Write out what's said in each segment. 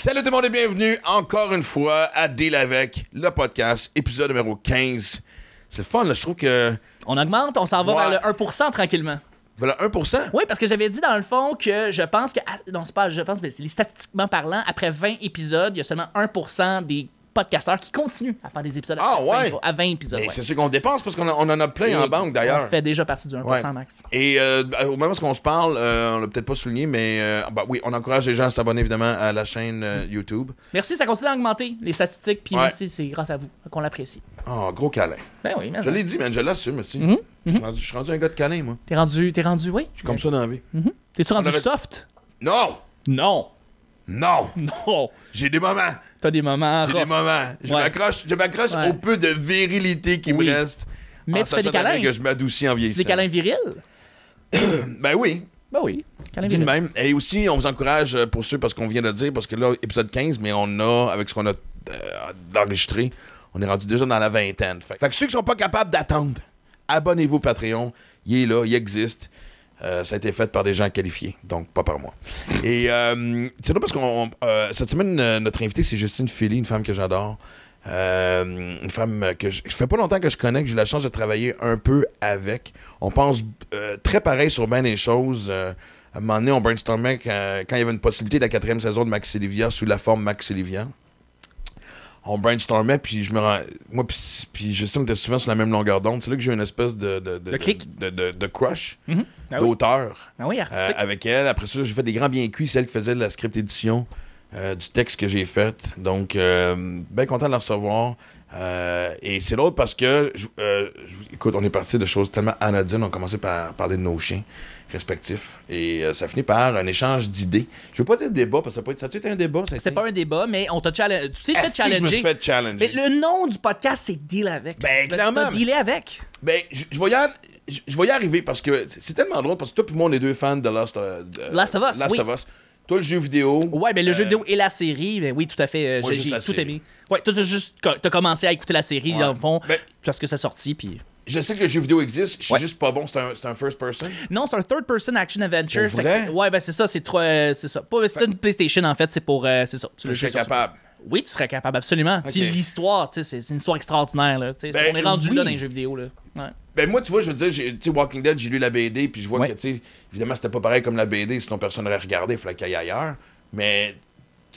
Salut tout le monde et bienvenue encore une fois à Deal avec le podcast, épisode numéro 15. C'est le fun, là. Je trouve que. On augmente, on s'en va Ouais. vers le 1% tranquillement. Voilà 1%. Oui, parce que j'avais dit dans le fond que je pense que. ah, Non, c'est pas je pense, mais c'est statistiquement parlant, après 20 épisodes, il y a seulement 1% des podcasteurs qui continuent à faire des épisodes Ah, à, ouais. 20, à 20 épisodes. Mais ouais. c'est sûr qu'on dépense parce qu'on en- a plein en banque d'ailleurs. On fait déjà partie du 1% Ouais. max. Et euh, au moment où on se parle, euh, on l'a peut-être pas souligné, mais euh, bah oui, on encourage les gens à s'abonner évidemment à la chaîne euh, YouTube. Merci, ça continue à augmenter les statistiques, puis merci, c'est grâce à vous qu'on l'apprécie. Oh, gros câlin. Ben oui, mais Je l'ai dit, man, je l'assume aussi. Mhm, Je suis rendu- je suis rendu un gars de câlin, moi. T'es rendu, t'es rendu, oui. Je suis comme ça dans la vie. T'es-tu rendu avait- soft? Non! Non, Non! non. J'ai des moments. T'as des moments J'ai rough. des moments. Je Ouais. m'accroche, je m'accroche Ouais. au peu de virilité qui Oui. me reste. Mais en tu fais des sachant câlins. que je m'adoucis en C'est vieillissant. des câlins virils? Ben oui. Ben oui, câlins Dis de virils. même. Et aussi, on vous encourage, euh, pour ceux, parce qu'on vient de le dire, parce que là, épisode 15, mais on a, avec ce qu'on a euh, d'enregistré, on est rendu déjà dans la vingtaine. Fait, fait que ceux qui sont pas capables d'attendre, abonnez-vous au Patreon. Il est là, il existe. Euh, ça a été fait par des gens qualifiés, donc pas par moi. Et euh, c'est là parce qu'on. euh, cette semaine, notre invité, c'est Justine Philly, une femme que j'adore. Une femme que je, je fait pas longtemps que je connais, que j'ai eu la chance de travailler un peu avec. On pense très pareil sur bien des choses. À un moment donné, on brainstormait quand, quand il y avait une possibilité de la quatrième saison de Max Livia sous la forme Max Livia. On brainstormait, puis je me rends. Moi, puis, puis Justine était souvent sur la même longueur d'onde. C'est là que j'ai eu une espèce de. de, de, de, de- de crush Mhm. Ah oui. d'auteur Ah oui, euh, avec elle. Après ça, j'ai fait des grands bien cuits, celle qui faisait la script édition euh, du texte que j'ai fait. Donc, euh, bien content de la recevoir. Et c'est l'autre parce que, je- je- écoute, on est parti de choses tellement anodines. On a commencé par parler de nos chiens respectifs. Et euh, ça finit par un échange d'idées. Je veux pas dire débat, parce que ça peut être, ça a été un débat? ça C'était pas un débat, mais on t'a challengé. Tu t'es fait que je me suis challenger. fait challenger? Mais le nom du podcast, c'est Deal avec. Ben, clairement. t'as dealé avec. Ben, je, ar- je- vais y arriver parce que c'est tellement drôle parce que toi et moi, on est deux fans de Last, euh, Last of Us, Last oui. of Us. Toi, le jeu vidéo. Ouais, ben le jeu Euh, vidéo et la série, ben oui, tout à fait. Moi, j'ai tout série. aimé. Ouais, toi, t'as juste t'as commencé à écouter la série, Ouais. dans le fond, Ben- parce que c'est sorti, puis. Je sais que le jeu vidéo existe, je suis Ouais. juste pas bon, c'est un, un first person. Non, c'est un third-person action adventure. Que vrai? ouais, ben c'est ça, c'est trop. euh, c'est ça. Pas, c'est une PlayStation, en fait, c'est pour. euh, c'est ça. Tu le serais capable. Oui, tu serais capable, absolument. Puis Ok. l'histoire, tu sais, c'est une histoire extraordinaire, là. Ben, on est rendu oui. là dans les jeux vidéo, là. Ouais. Ben moi, tu vois, je veux dire, tu Walking Dead, j'ai lu la BD, puis je vois Ouais. que, tu sais, évidemment, c'était pas pareil comme la BD, sinon personne n'aurait regardé, il fallait qu'il aille ailleurs. Mais,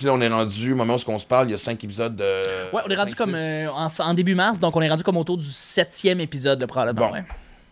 sais, on est rendu, au moment où on se parle, il y a cinq épisodes de. Ouais, on est rendu comme euh, en, en début mars, donc on est rendu comme autour du septième épisode, là, probablement. Bon. ouais.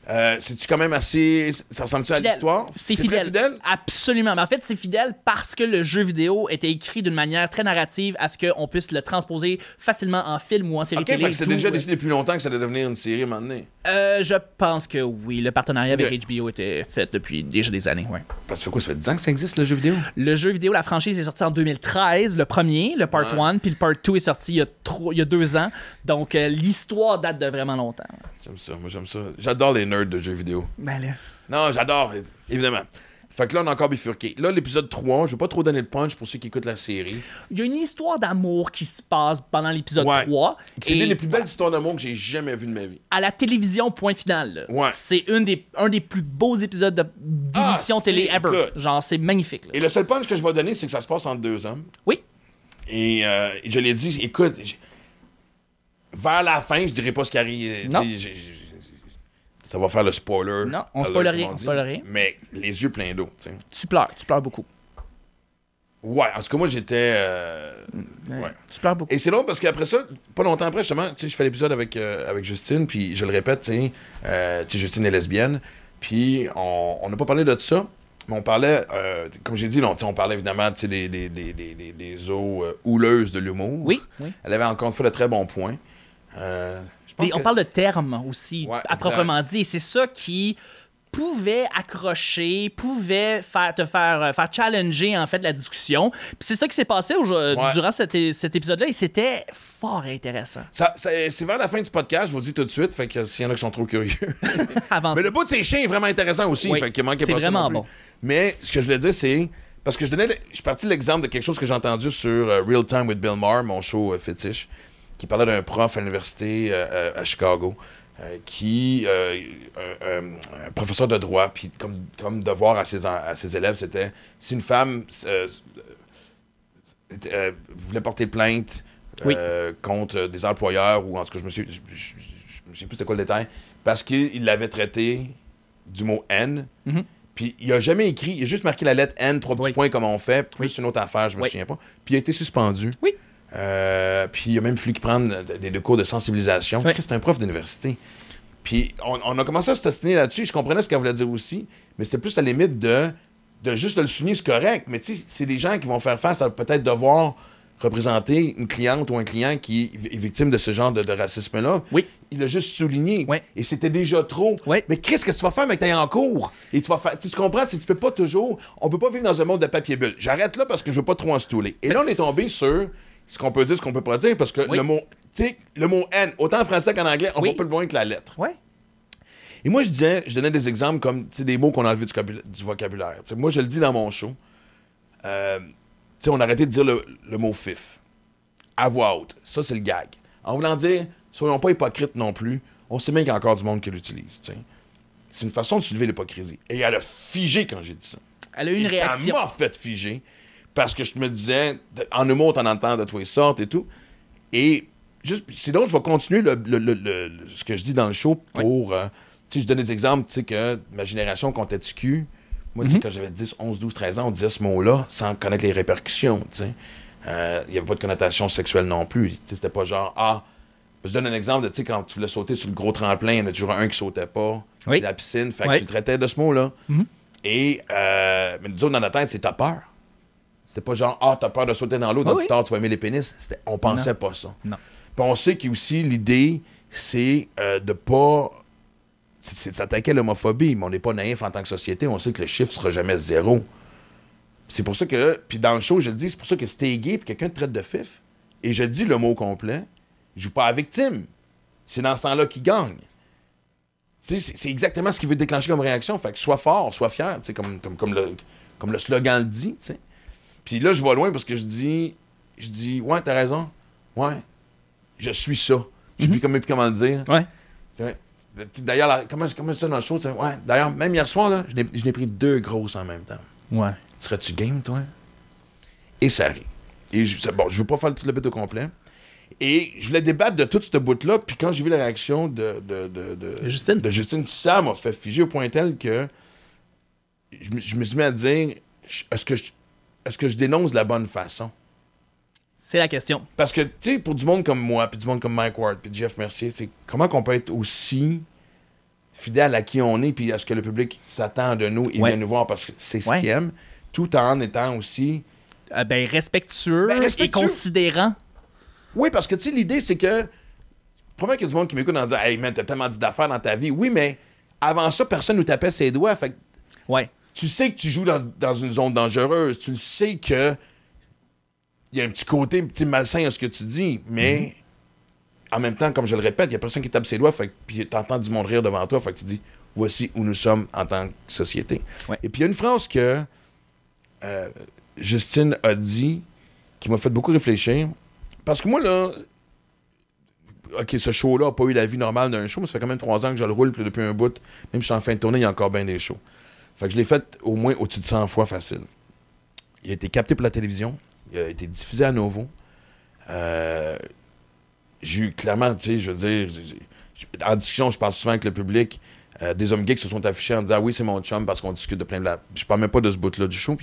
Euh, C'est-tu quand même assez. Ça ressemble-tu à l'histoire? C'est fidèle. fidèle? Absolument. Mais en fait, c'est fidèle parce que le jeu vidéo était écrit d'une manière très narrative à ce qu'on puisse le transposer facilement en film ou en série Ok, télé. que c'est déjà décidé depuis longtemps que ça allait devenir une série à un moment donné. Euh, je pense que oui. Le partenariat avec HBO était fait depuis déjà des années. Ouais. Parce que ça fait quoi, ça fait 10 ans que ça existe, le jeu vidéo? Le jeu vidéo, la franchise est sortie en 2013, le premier, le part Ouais. 1, puis le part 2 est sorti il y a, trois- il y a deux ans. Donc euh, l'histoire date de vraiment longtemps. J'aime ça, moi j'aime ça. J'adore les nerds de jeux vidéo. Ben là. Non, j'adore, évidemment. Fait que là, on a encore bifurqué. Là, l'épisode 3, je vais pas trop donner le punch pour ceux qui écoutent la série. Il y a une histoire d'amour qui se passe pendant l'épisode Ouais. 3. C'est l'une des plus belles histoires d'amour que j'ai jamais vues de ma vie. À la télévision, point final. Ouais. C'est une des, un des plus beaux épisodes de- d'émission Ah, télé ever. Genre, c'est magnifique. là. Et le seul punch que je vais donner, c'est que ça se passe entre deux hommes. Oui. Et euh, je l'ai dit, écoute, vers la fin, je dirais pas ce qui arrive. Non. Ça va faire le spoiler. Non, on spoil rien, on dit. spoil rien. Mais les yeux pleins d'eau, tu sais. Tu pleures, tu pleures beaucoup. Ouais, en tout cas, moi, j'étais. euh, Ouais. Tu pleures beaucoup. Et c'est long parce qu'après ça, pas longtemps après, justement, tu sais, je fais l'épisode avec, euh, avec Justine, puis je le répète, tu sais, euh, Justine est lesbienne, puis on n'a pas parlé de ça, mais on parlait, comme j'ai dit, là, on, on parlait évidemment, tu sais, des, des, des, des, des- des eaux houleuses de l'humour. Oui, oui. Elle avait encore une fois de très bons points. Euh, on parle de termes aussi, Ouais, à exact. proprement dit. Et c'est ça qui pouvait accrocher, pouvait faire, te faire, euh, faire challenger en fait la discussion. Puis c'est ça qui s'est passé au- Ouais. durant cet, épisode-là et c'était fort intéressant. Ça- ça- c'est vers la fin du podcast, je vous le dis tout de suite, fait que s'il y en a qui sont trop curieux. Mais le bout de ces chiens est vraiment intéressant aussi. Oui, fait que manquez c'est pas vraiment bon. Mais ce que je voulais dire, c'est. Parce que je donnais. le- Je suis parti de l'exemple de quelque chose que j'ai entendu sur euh, Real Time with Bill Maher, mon show euh, fétiche, qui parlait d'un prof à l'université euh, euh, à Chicago. euh, qui, un, professeur de droit, puis comme, comme devoir à ses, à ses élèves, c'était si une femme voulait porter plainte Oui. contre des employeurs, ou en tout cas, je me suis. Je, je- me sais plus c'était quoi le détail, parce qu'il l'avait traité du mot N. Mhm. Puis il a jamais écrit, il a juste marqué la lettre N, trois petits Oui. points comme on fait, plus Oui. une autre affaire, je me Oui. souviens pas. Puis il a été suspendu. Oui. Euh, puis il a même fallu qu'il prenne des, des cours de sensibilisation. Oui. C'est un prof d'université. Puis on, on a commencé à se testiner là-dessus. Je comprenais ce qu'elle voulait dire aussi, mais c'était plus à la limite de, de juste le souligner, c'est correct. Mais tu sais, c'est des gens qui vont faire face à peut-être devoir représenter une cliente ou un client qui est victime de ce genre de, de racisme-là. Oui. Il a juste souligné. Oui. Et c'était déjà trop. Oui. Mais qu'est-ce que tu vas faire, mais que t'es en cours? Et tu vas faire. Tu comprends? Tu peux pas toujours. On peut pas vivre dans un monde de papier bulle. J'arrête là parce que je veux pas trop en stouler. Et là, on est tombé sur ce qu'on peut dire, ce qu'on peut pas dire, parce que Oui. le mot. Tu sais, le mot N, autant en français qu'en anglais, on Oui. va plus loin que la lettre. Ouais. Et moi, je disais, je donnais des exemples comme tu sais, des mots qu'on a enlevés du, vocabula- du vocabulaire. Moi, je le dis dans mon show. Euh, tu sais, on a arrêté de dire le, le mot fif. À voix haute. Ça, c'est le gag. En voulant dire, soyons pas hypocrites non plus. On sait bien qu'il y a encore du monde qui l'utilise. C'est une façon de soulever l'hypocrisie. Et elle a figé quand j'ai dit ça. Elle a eu une Et réaction. Ça m'a fait figer. Parce que je me disais, en humour, t'en entends de toutes les sortes et tout. Et juste, donc, je vais continuer le, le- le- le- ce que je dis dans le show pour. euh, tu sais, je donne des exemples, tu sais, que ma génération comptait du cul. Moi, tu sais, quand j'avais 10, 11, 12, 13 ans, on disait ce mot-là sans connaître les répercussions, tu sais. Euh, Il n'y avait pas de connotation sexuelle non plus. Tu sais, C'était pas genre, ah, je donne un exemple de, tu sais, quand tu voulais sauter sur le gros tremplin, il y en a toujours un qui sautait pas. Oui. La piscine, fait que Oui. tu le traitais de ce mot-là. Mhm. Et, euh, mais nous autres, dans notre tête, c'est t'as peur. C'était pas genre, ah, t'as peur de sauter dans l'eau, dans Oui, plus tard, tu vas aimer les pénis. C'était- On pensait pas ça. Non. Puis on sait qu'aussi, l'idée, c'est euh, de pas. C'est de s'attaquer à l'homophobie, mais on n'est pas naïf en tant que société. On sait que le chiffre sera jamais zéro. C'est pour ça que. Puis dans le show, je le dis, c'est pour ça que si t'es gay puis quelqu'un te traite de fif, et je dis le mot complet, je joue pas à victime. C'est dans ce temps-là qu'il gagne. C'est exactement ce qu'il veut déclencher comme réaction. Fait que sois fort, sois fier, comme, comme, comme, le, comme le slogan le dit. Puis là, je vais loin parce que je dis, je dis, ouais, t'as raison. Ouais, je suis ça. Je sais plus comment, plus comment le dire. Ouais. D'ailleurs, comment, comment ça dans le show? Ouais, d'ailleurs, même hier soir, là, je n'ai- pris deux grosses en même temps. Ouais. Serais-tu game, toi? Et ça arrive. Et je, bon, je veux pas faire tout le bit au complet. Et je voulais débattre de tout ce bout-là, puis quand j'ai vu la réaction de, de, de, Justine. de Justine, ça m'a fait figer au point tel que je, me- je me suis mis à dire est-ce que, je- est-ce que je dénonce de la bonne façon? C'est la question. Parce que, tu sais, pour du monde comme moi, puis du monde comme Mike Ward, puis Jeff Mercier, c'est comment qu'on peut être aussi fidèle à qui on est, puis à ce que le public s'attend de nous et Ouais. vient nous voir parce que c'est ce Ouais. qu'il aime, tout en étant aussi. Euh, ben, respectueux, Ben, et respectueux. considérant. Oui, parce que, tu sais, l'idée, c'est que. Probablement qu'il y a du monde qui m'écoute en disant Hey, man, t'as tellement dit d'affaires dans ta vie. Oui, mais avant ça, personne nous tapait ses doigts. Fait Ouais. Tu sais que tu joues dans, dans une zone dangereuse. Tu le sais que. Il y a un petit côté un petit malsain à ce que tu dis, mais en même temps, comme je le répète, il y a personne qui tape ses doigts, fait, que- puis t'entends du monde rire devant toi, fait que tu dis voici où nous sommes en tant que société. Ouais. Et puis il y a une phrase que euh, Justine a dit qui m'a fait beaucoup réfléchir. Parce que moi, là, OK, ce show-là n'a pas eu la vie normale d'un show, mais ça fait quand même trois ans que je le roule, puis depuis un bout, même si je suis en fin de tournée, il y a encore bien des shows. Fait que je l'ai fait au moins au-dessus de 100 fois facile. Il a été capté pour la télévision, il a été diffusé à nouveau. Euh, j'ai eu clairement, tu sais, je veux dire, en discussion, je parle souvent avec le public. euh, des hommes gays qui se sont affichés en disant Ah oui, c'est mon chum parce qu'on discute de plein de la. Je parle même pas de ce bout-là du show.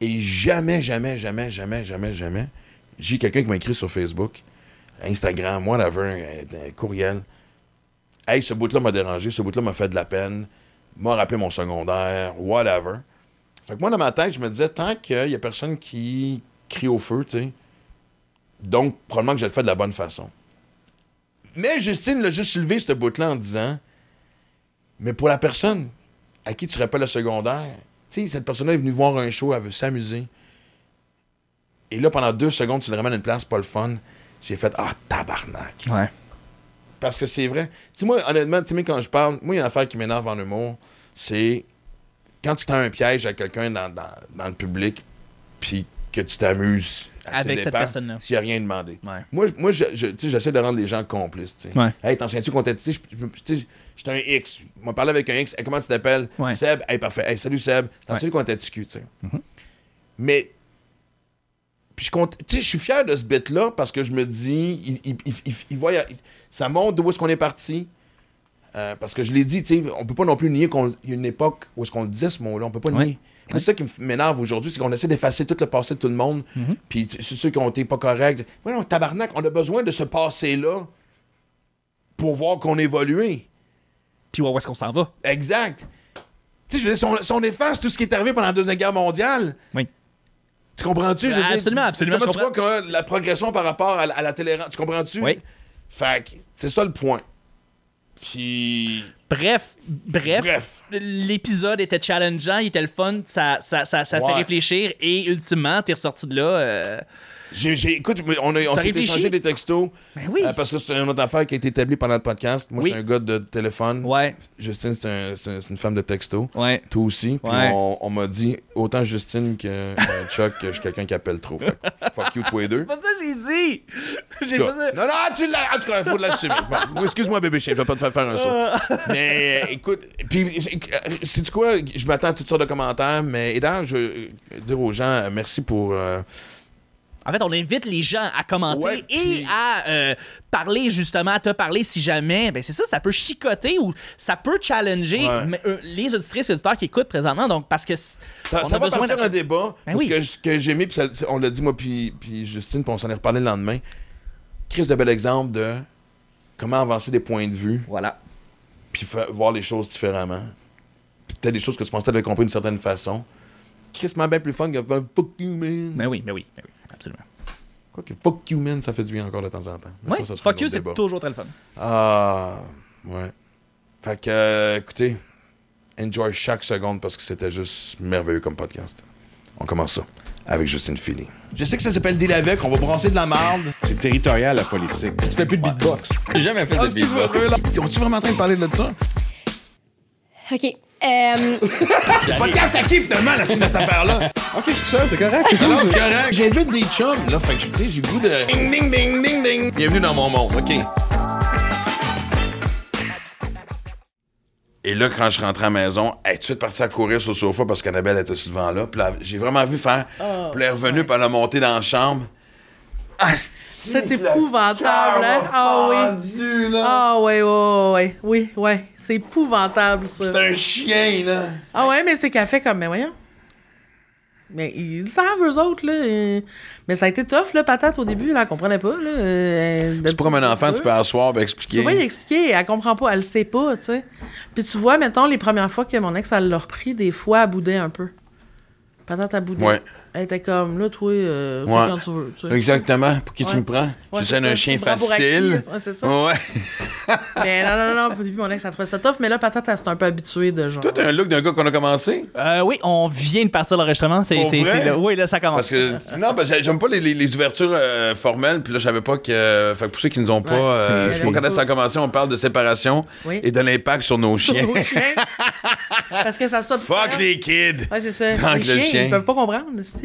Et jamais, jamais, jamais, jamais, jamais, jamais, j'ai quelqu'un qui m'a écrit sur Facebook, Instagram, whatever, un, un courriel. Hey, ce bout-là m'a dérangé, ce bout-là m'a fait de la peine, m'a rappelé mon secondaire, whatever. Fait que moi, dans ma tête, je me disais, tant qu'il y a personne qui crie au feu, tu sais, donc probablement que je le fais de la bonne façon. Mais Justine l'a juste soulevé, ce bout-là, en disant, mais pour la personne à qui tu rappelles le secondaire, tu sais, cette personne-là est venue voir un show, elle veut s'amuser. Et là, pendant deux secondes, tu le ramènes à une place, pas le fun. J'ai fait, ah, tabarnak. Ouais. Parce que c'est vrai. Tu sais, moi, honnêtement, tu quand je parle, moi, il y a une affaire qui m'énerve en humour, c'est quand tu tends un piège à quelqu'un dans, dans, dans le public, puis que tu t'amuses Avec cette personne-là. S'il n'y a rien demandé. Ouais. Moi, moi je, je- j'essaie de rendre les gens complices. tu sais. Ouais. Hey, t'en souviens-tu qu'on t'a dit, tu sais, j'étais un X. Je m'en parlais avec un X. Hey, comment tu t'appelles? Ouais. Seb. Hey, parfait. Hey, salut Seb. T'en souviens qu'on t'a discuté, tu sais? Mhm. Mais Puis je compte, tu sais, je suis fier de ce bit-là parce que je me dis, il, il, il- il- il voit, ça montre d'où est-ce qu'on est parti. Euh, parce que je l'ai dit, tu sais, on peut pas non plus nier qu'il y a une époque où est-ce qu'on le disait ce mot-là, on peut pas Ouais. nier. C'est ça qui m'énerve aujourd'hui, c'est qu'on essaie d'effacer tout le passé de tout le monde. Mm-hmm. Puis c'est ceux qui ont été pas corrects. Ouais, non, tabarnak, on a besoin de ce passé-là pour voir qu'on évolue. Puis où est-ce qu'on s'en va? Exact. Tu sais, je veux dire, si on, si on efface tout ce qui est arrivé pendant la Deuxième Guerre mondiale, Oui. Tu comprends-tu? Je veux dire, Absolument, absolument, Comment je tu vois que la progression par rapport à, la- tolérance, tu comprends-tu? Oui. Fait que c'est ça le point. Puis. Bref, bref, Bref. l'épisode était challengeant, il était le fun, ça, ça, ça, ça Ouais. fait réfléchir et ultimement, t'es ressorti de là. euh, J'ai, j'ai- écoute, on, a, on s'est échangé des textos. Ben oui. euh, parce que c'est une autre affaire qui a été établie pendant le podcast. Moi, Oui. c'est un gars de téléphone. Ouais, Justine, c'est, un- c'est- c'est une femme de texto. ouais. Toi aussi. Puis Ouais. on, on m'a dit, autant Justine que euh, Chuck, que je suis quelqu'un qui appelle trop. Fait fuck you, tous les deux. C'est pas ça que j'ai dit! J'ai pas ça. Non, non, tu l'as. En tout cas, il faut l'assumer. Bon, excuse-moi, bébé chien, je vais pas te faire faire un saut. mais euh, écoute, puis, c'est quoi? Je m'attends à toutes sortes de commentaires, mais et d'ailleurs, je veux dire aux gens, merci pour. En fait, on invite les gens à commenter Ouais, et à euh, parler justement, à te parler si jamais. Ben c'est ça, ça peut chicoter ou ça peut challenger Ouais. euh, les auditrices et auditeurs qui écoutent présentement. Donc, parce que ça, on ça a va besoin partir d'un- un débat. Ben parce oui. que ce que j'ai mis, ça- on l'a dit, moi, puis, Justine, puis on s'en est reparlé le lendemain. Chris de bel exemple de comment avancer des points de vue, Voilà. puis voir les choses différemment. Puis Peut-être des choses que tu pensais avoir compris d'une certaine façon. Chris m'a bien plus fun que fuck you, man. Ben oui, ben oui, ben oui, absolument. Quoi que fuck you, man, ça fait du bien encore de temps en temps. Mais Ouais, ça, fuck you, c'est toujours très le fun. Ah, ouais. Fait que, euh, écoutez, enjoy chaque seconde parce que c'était juste merveilleux comme podcast. On commence ça avec Justine Philly. Je sais que ça s'appelle Deal avec, on va brasser de la marde. C'est territorial, la politique. Tu fais plus de beatbox. J'ai jamais fait de Excuse-moi, beatbox. là. On-tu vraiment en train de parler de ça? OK. Euh, Podcast à qui finalement, la style de cette affaire-là? Ok, je suis seul, c'est correct. c'est cool. c'est correct. J'invite des chums, là. Fait que, tu sais, j'ai le goût de. Ding, ding, ding, ding, ding. Bienvenue dans mon monde, OK. Et là, quand je rentrais à la maison, elle est tout de suite partie à courir sur le sofa parce qu'Annabelle était sur le devant là. Puis là, j'ai vraiment vu faire. puis là, elle est revenue, puis elle a monté dans la chambre. Ah, C'est épouvantable, hein? Ah oui. Ah ouais, ouais, ouais, oui, ouais. C'est épouvantable, ça. C'est un chien, là. Ah ouais, mais c'est qu'elle fait comme, mais voyons. Mais ils savent, eux autres, là. euh, Mais ça a été tough, là, patate, au début, là. Elle comprenait pas, là. euh, C'est pour un enfant, tu peux asseoir et Tu expliquer. vas y expliquer, elle comprend pas, elle le sait pas, tu sais. Puis tu vois, mettons, les premières fois que mon ex, elle l'a repris, des fois, elle boudait un peu. Patate, elle boudait. Ouais. Elle était comme, là, toi, euh, fais Ouais. quand tu veux, tu sais. Exactement. Pour qui tu me prends? Ouais, je un ça, chien facile. c'est ça. Ouais. Mais non, non, non, au début, mon ex, elle trouvait ça tough, mais là, patate, elle s'est un peu habituée de genre. Toi, t'as un look d'un gars qu'on a commencé? Euh, oui, on vient de partir l'enregistrement. C'est, là- oui, là, ça commence. Parce que. Non, parce que j'aime pas les, les- les ouvertures euh, formelles. Puis là, je savais pas que. Fait que pour ceux qui nous ont pas. Ouais, euh, c'est- connaissez ça a commencé, on parle de séparation Oui. et de l'impact sur nos chiens. Aux chiens. Parce que ça s'observe. Fuck les kids! Ouais, c'est ça. Tant les chiens, chien. ils peuvent pas comprendre, c'est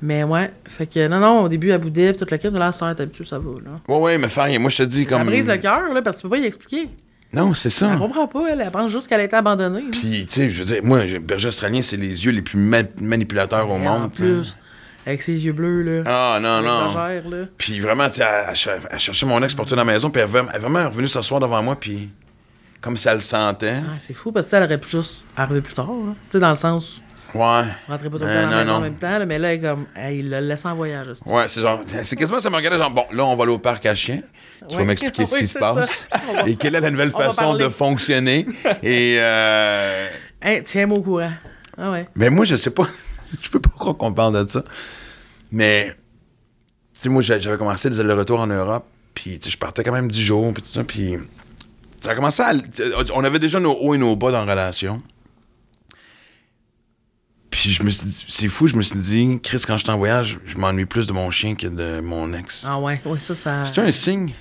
Mais ouais, fait que non, non, au début, elle boudait, puis toute la kit, mais là, ça t'es habitué, ça va, là. Ouais, ouais, mais faire, moi, je te dis comme. Ça brise le cœur, là, parce que tu peux pas y expliquer. Non, c'est ça. Elle comprend pas, elle, elle pense juste qu'elle a été abandonnée. Puis, tu sais, je veux dire, moi, berger australien, c'est les yeux les plus ma- manipulateurs au Et monde. en avec ses yeux bleus, là. Ah, non, non. là. Puis vraiment, tu sais, elle, elle cher- elle cherchait mon ex pour tout dans la maison, puis elle, est vraiment- revenue s'asseoir devant moi, puis comme si elle le sentait. Ah, c'est fou, parce que elle aurait pu juste arriver plus tard, là. Tu sais, dans le sens, Ouais. rentrer pas le Euh, dans la maison en même temps, là, mais là, elle comme, hey, il l'a laissé en voyage. Ouais, c'est genre, c'est quasiment ça me regardait genre, bon, là, on va aller au parc à chiens. Tu vas m'expliquer ce qui se passe et quelle est la nouvelle on façon de fonctionner. et, euh, Hey, tiens-moi au courant. Ah ouais. mais moi, je sais pas, je peux pas croire qu'on parle de ça. Mais, tu sais, moi, j'a- j'avais commencé des allers-retours en Europe, puis, tu sais, je partais quand même 10 jours, puis tout ça, puis ça a commencé à. On avait déjà nos hauts et nos bas dans la relation. Puis je me suis dit, c'est fou, je me suis dit, Chris, quand je suis en voyage, je m'ennuie plus de mon chien que de mon ex. Ah ouais, oui, ça, ça. C'est un signe?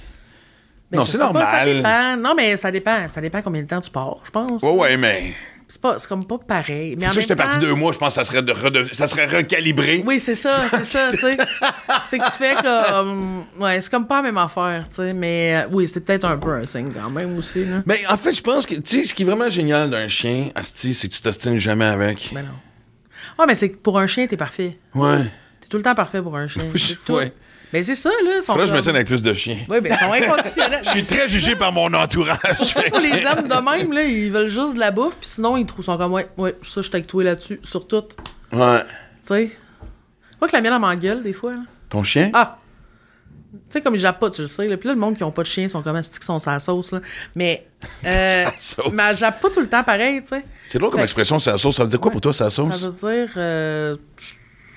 Ben, non, c'est sais pas, ça normal. dépend. Non, mais ça dépend. Ça dépend combien de temps tu pars, je pense. Ouais, ouais, mais. C'est pas, c'est comme pas pareil. Mais C'est que j'étais parti deux mois, je pense que ça serait, de ça serait recalibré. Oui, c'est ça, c'est ça, tu sais. c'est que tu fais comme. Ouais, c'est comme pas la même affaire, tu sais. Mais euh, oui, c'est peut-être un peu un signe quand même aussi, là. Mais en fait, je pense que, tu sais, ce qui est vraiment génial d'un chien, Asti, c'est que tu t'ostines jamais avec. Mais non. Ah, mais c'est que pour un chien, t'es parfait. Ouais. T'es tout le temps parfait pour un chien. Tout. Ouais. Ben, c'est ça, là. Faudrait que je me scène avec plus de chiens. Oui, ben, ils sont inconditionnels. Je suis très jugé par mon entourage. les hommes de même, là, ils veulent juste de la bouffe, puis sinon, ils trouvent sont comme, ouais, ouais, ça, je toi là-dessus, sur tout. Tu Ouais. sais? Pas que la mienne, elle m'engueule, des fois, là. Ton chien? Ah! Tu sais, comme ils jappent pas, tu le sais. Là. Puis là, le monde qui ont pas de chien sont comme asti qui sont sa sauce. Là. Mais. Euh, Sa sauce. mais elle jappe pas tout le temps pareil, tu sais. C'est drôle comme expression, la sauce. Ça veut dire quoi pour toi, la sauce? Ça veut dire. Euh,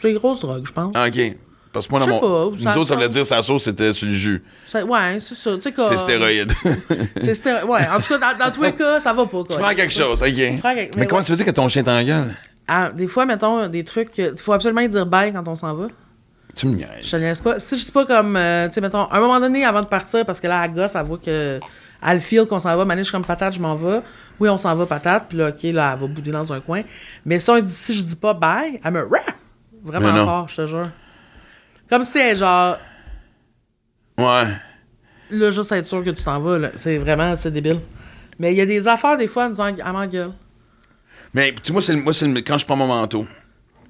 c'est grosse drogue, je pense. Ah, ok. Parce que moi, dans mon. pas, Nous ça autres, ça voulait dire sa sauce, c'était sur le jus. Ça- ouais, c'est ça. Tu sais, comme- C'est stéroïde. C'est stéroïde. Ouais, en tout cas, dans, dans tous les cas, ça va pas. Quoi. tu prends quelque chose, ok. prends quelque- Mais mais comment tu veux dire que ton chien t'engueule? Ah, des fois, mettons, des trucs. Il faut absolument dire bye quand on s'en va. Tu me Je niaises. te niaise pas. Si je dis pas comme, euh, tu sais, mettons, à un moment donné, avant de partir, parce que là, elle gosse, elle voit que. Elle feel qu'on s'en va. Mané, je suis comme patate, je m'en vais. Oui, on s'en va, patate. Puis là, OK, là, elle va bouder dans un coin. Mais si, on dit, si je dis pas bye, elle me. Vraiment fort, je te jure. Comme si elle genre. Ouais. Là, juste être sûr que tu t'en vas, là. C'est vraiment, c'est débile. Mais il y a des affaires, des fois, elle nous en- elle m'engueule. Mais tu sais, moi, c'est moi, c'est le- quand je prends mon manteau.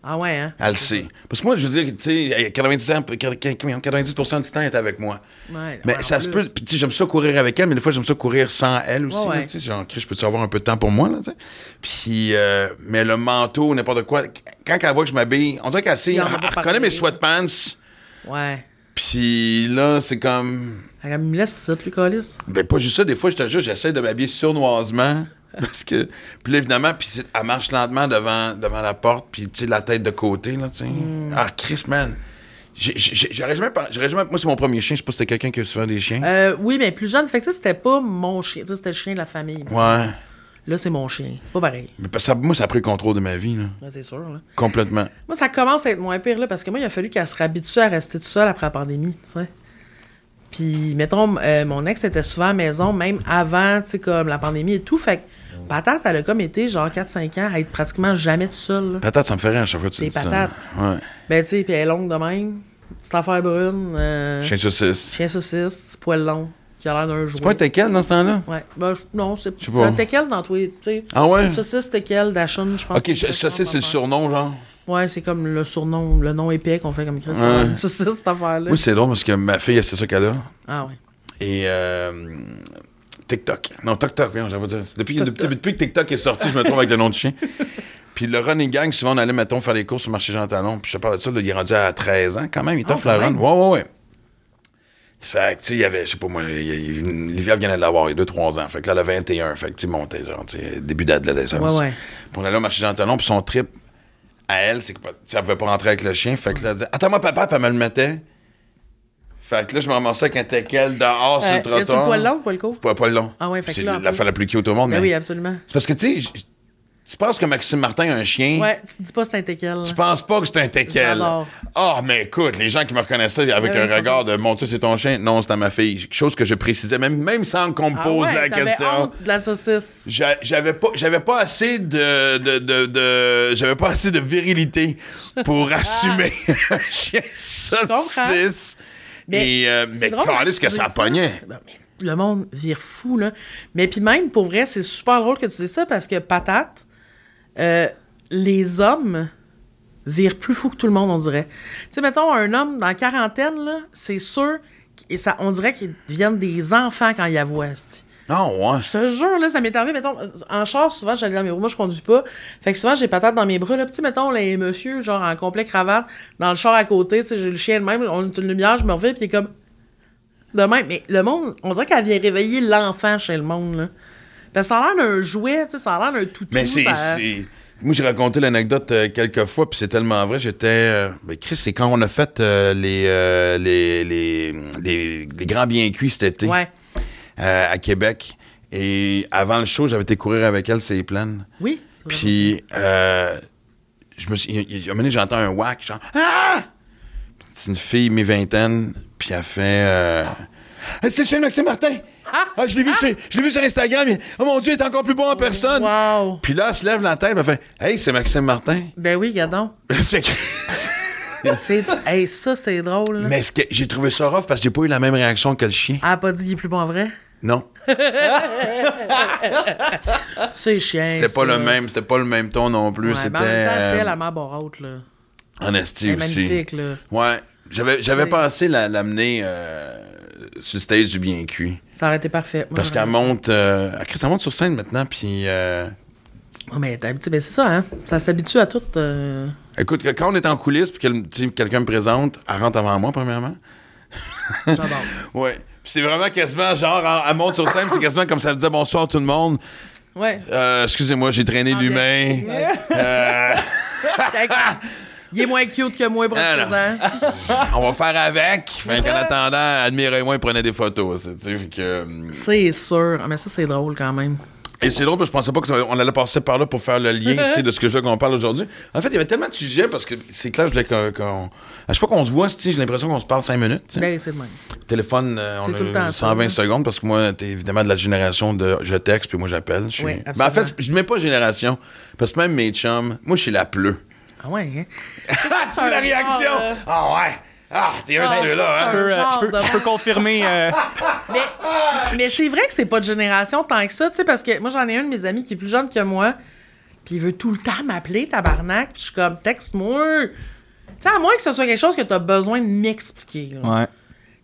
Ah ouais, hein? Elle le sait. Parce que moi, je veux dire, tu sais, 90, ans- 90% du temps, elle est avec moi. Ouais, Mais ouais, ça se peut. Puis, tu sais, j'aime ça courir avec elle, mais des fois, j'aime ça courir sans elle aussi. Ouais, tu sais, genre, je peux-tu avoir un peu de temps pour moi, là, tu sais? Puis, euh, mais le manteau, n'importe quoi, quand elle voit que je m'habille, on dirait qu'elle sait, elle, elle reconnaît mes sweatpants. Ouais. Puis là, c'est comme. Elle me laisse ça, plus calice. Ben, pas juste ça, des fois, je te jure, j'essaie de m'habiller sournoisement. Parce que. Puis là, évidemment, puis c'est- elle marche lentement devant, devant la porte, puis tu sais, la tête de côté, là, tu sais. Hmm. Ah, Chris, man. J'aurais jamais, jamais. Moi, c'est mon premier chien. Je sais pas si c'était quelqu'un qui a souvent des chiens. Euh, oui, mais plus jeune, fait que ça, c'était pas mon chien. C'était le chien de la famille. Ouais. Là, c'est mon chien. C'est pas pareil. Mais parce que ça- moi, ça a pris le contrôle de ma vie, là. C'est sûr, là. Complètement. Moi, ça commence à être moins pire, là, parce que moi, il a fallu qu'elle se réhabitue à rester toute seule après la pandémie, tu sais. Puis, mettons, euh, mon ex était souvent à la maison, même avant, tu sais, comme la pandémie et tout. Fait que Patate, elle a comme été, genre, 4-5 ans à être pratiquement jamais toute seule, là. Patate, ça me fait rire à chaque fois que tu Des dis ça. patates. Ouais. Ben, tu sais, puis elle est longue de même. Petite affaire brune. euh, Chien saucisse. chien saucisse, poil long, qui a l'air d'un jouet. C'est pas un teckel dans ce temps-là? Ouais. Ben, je- non, c'est sais c'est pas. un teckel dans tu sais. Ah ouais? Saucisse, teckel, dachon, je pense. Ok, saucisse, c'est le surnom, genre. Ouais, c'est comme le surnom, le nom épais qu'on fait comme Chris. Ouais. Une saucisse, cette affaire-là. Moi, c'est drôle parce que ma fille, c'est ça qu'elle a. Ah ouais. Et euh, TikTok. Non, TikTok, viens, j'avais dire. Depuis, TikTok. depuis, depuis que TikTok est sorti, je me trouve avec le nom de chien. Puis le running gang, souvent, on allait, mettons, faire les courses au marché Jean Talon. Puis je te parle de ça, là, il est rendu à 13 ans quand même. Il t'offre Ah, la quand run. Ouais, ouais, ouais. Fait que, tu sais, il y avait, je sais pas moi, Livia venait de l'avoir, il y a 2-3 ans. Fait que là, elle a 21. Fait que, tu montait, genre, tu sais, début d'adolescence. Ouais, ouais. Puis on allait au marché Jean Talon, puis son trip à elle, c'est que, tu sais, elle pouvait pas rentrer avec le chien. Fait que là, elle disait, attends-moi, papa, puis elle me le mettait. Fait que là, je me ramassais avec un teckel dehors sur Euh, le y a-tu trottoir. le poil long ou poil court? Pas le long. Ah ouais, fait que C'est la plus- fois la plus cute au monde. Ben mais oui, absolument. C'est parce que, tu sais, tu penses que Maxime Martin a un chien? Ouais, tu te dis pas c'est un teckel. Tu penses pas que c'est un teckel? Oh, mais écoute, les gens qui me reconnaissaient avec Ben un oui, regard de Mon Dieu, c'est ton chien. Non, c'est à ma fille. Chose que je précisais, même, même sans qu'on me Ah pose ouais, la question. honte de la saucisse. J'a- J'avais pas, j'avais pas assez de, de, de, de- j'avais pas assez de virilité pour assumer un chien saucisse. Mais Et, euh, mais calisse tu que ça pognait. Ben, le monde vire fou, là. Mais puis même, pour vrai, c'est super drôle que tu dis ça parce que patate, euh, les hommes virent plus fou que tout le monde, on dirait. Tu sais, mettons, un homme dans la quarantaine, là, c'est sûr, et ça, on dirait qu'ils deviennent des enfants quand ils la esti. Non, ouais. Je te jure, là, ça m'est arrivé, mettons, en char, souvent, j'allais dans mes bras. Moi, je conduis pas. Fait que souvent, j'ai patate dans mes bras. Là, petit, mettons, les monsieur, genre, en complet cravate, dans le char à côté, tu sais, j'ai le chien de même, on a une lumière, je me reviens, puis il est comme. De même. Mais le monde, on dirait qu'elle vient réveiller l'enfant chez le monde, là. Parce que ça a l'air d'un jouet, tu sais, ça a l'air d'un toutou. Mais c'est. ça- Moi, j'ai raconté l'anecdote euh, quelques fois, puis c'est tellement vrai. J'étais. euh, ben, Chris, c'est quand on a fait euh, les, euh, les, les, les, les grands bien cuits cet été Ouais. Euh, à Québec. Et avant le show, j'avais été courir avec elle, c'est pleine. Oui. Puis, euh, je me suis. il- il- il- un moment donné, j'entends un whack, genre. Ah! C'est une fille, mi-vingtaine, puis elle fait. Euh, Hey, c'est le chien de Maxime Martin! Ah, je l'ai vu, sur- je l'ai vu sur Instagram. il- Oh mon Dieu, il est encore plus beau en personne! Wow. Puis là, elle se lève la tête, elle fait Hey, c'est Maxime Martin. Ben oui, gadon. Hey, ça, c'est drôle. là. Mais ce que- j'ai trouvé ça rough parce que j'ai pas eu la même réaction que le chien. Elle a pas dit qu'il est plus bon en vrai? Non. C'est chiant. C'était pas ça. le même, c'était pas le même ton non plus. Ouais, c'était. mais en même temps, tu sais, euh, la mère haute, là. En esti aussi. magnifique, là. Ouais. J'avais, j'avais pensé la- l'amener euh, sur le stage du bien cuit. Ça aurait été parfait. Moi, Parce qu'elle monte. Euh, elle, monte sur scène maintenant, puis. Ouais, mais ben, c'est ça, hein. Ça s'habitue à tout. écoute, quand on est en coulisses, puis sais, quelqu'un me présente, elle rentre avant moi, premièrement. J'adore. Ouais. Puis c'est vraiment quasiment genre, elle- elle monte sur scène, c'est quasiment comme ça disait bonsoir tout le monde. Ouais. Euh, excusez-moi, j'ai traîné Ah, l'humain. Euh, Il est moins cute que moi, présent. on va faire avec. Fait qu'en attendant, admirez-moi et prenez des photos. c'est- que, euh, C'est sûr. Ah, mais ça, c'est drôle quand même. Et c'est drôle parce que je pensais pas qu'on allait passer par là pour faire le lien de ce que je veux qu'on parle aujourd'hui. En fait, il y avait tellement de sujets parce que c'est clair, je voulais qu'on. À chaque fois qu'on se voit, j'ai l'impression qu'on se parle cinq minutes. tu sais. Ben, c'est le même. Téléphone, euh, C'est on tout le a temps ça, 120 là. secondes parce que moi, t'es évidemment de la génération de je texte puis moi j'appelle. Je suis... Oui, Mais en fait, je mets pas génération parce que même mes chums, moi je suis la pleu. Ah ouais, hein? Ah, tu veux la réaction? euh, Ah ouais! Ah, t'es un Ah, de ceux-là, hein? Je peux, euh, peux- de- peux confirmer. euh, Mais, mais c'est vrai que c'est pas de génération tant que ça, tu sais, parce que moi, j'en ai un de mes amis qui est plus jeune que moi, puis il veut tout le temps m'appeler, tabarnak, puis je suis comme, texte-moi. Tu sais, à moins que ce soit quelque chose que t'as besoin de m'expliquer, là. Ouais.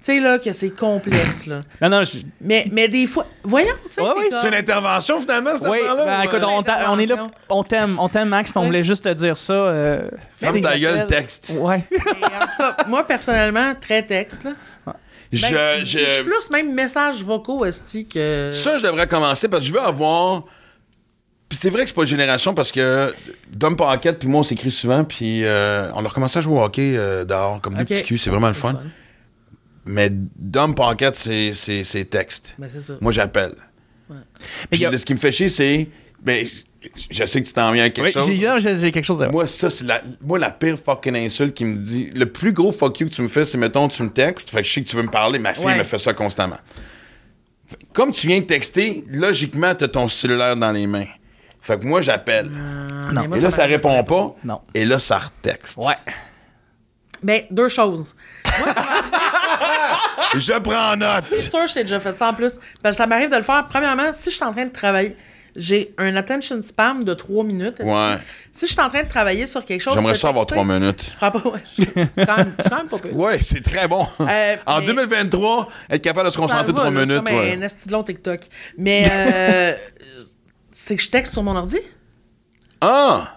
Tu sais, là, que c'est complexe, là. Non, non, je- Mais, mais des fois, voyons, tu sais, Ouais, comme- C'est une intervention finalement, cette Oui, affaire-là? ben, ou, écoute, on, t'a- on est là, on t'aime, on t'aime Max, on voulait juste te dire ça. euh, fais Ferme des ta gueule, appels. texte. Ouais. Et en tout cas, moi, personnellement, très texte, là. Je, Ben, je- je suis plus même messages vocaux, esti, que... Ça, je devrais commencer parce que je veux avoir. Puis c'est vrai que c'est pas une génération parce que Dom Paquette puis moi on s'écrit souvent puis euh, on a recommencé à jouer au hockey euh, dehors comme des Ok. petits culs, c'est vraiment le fun. Mais Dom Paquette c'est c'est c'est texte. Ben, c'est ça. Moi j'appelle. Mais Puis y a- ce qui me fait chier c'est ben je sais que tu t'en viens à quelque Oui, chose. j'ai, non, j'ai- j'ai quelque chose à Moi, ça, c'est la, moi, la pire fucking insulte qui me dit. Le plus gros fuck you que tu me fais, c'est, mettons, tu me textes. Fait que je sais que tu veux me parler. Ma fille Ouais. me fait ça constamment. Fait- Comme tu viens de texter, logiquement, t'as ton cellulaire dans les mains. Fait que moi, j'appelle. Non. mais moi, et là, ça m'arrive répond pas. Non. Et là, ça retexte. Ouais. Ben, deux choses. Je prends note. C'est sûr, je t'ai déjà fait ça en plus. Parce que ça m'arrive de le faire. Premièrement, si je suis en train de travailler, j'ai un attention spam de trois minutes. Ouais. Si je suis en train de travailler sur quelque chose. J'aimerais ça avoir trois minutes. Je prends pas. Ouais. C'est quand, même- c'est quand même pas. Ouais, c'est très bon. Euh, en mais- 2023, être capable de se concentrer trois minutes. C'est comme ouais. un esti long TikTok. Mais euh, c'est que je texte sur mon ordi? Ah!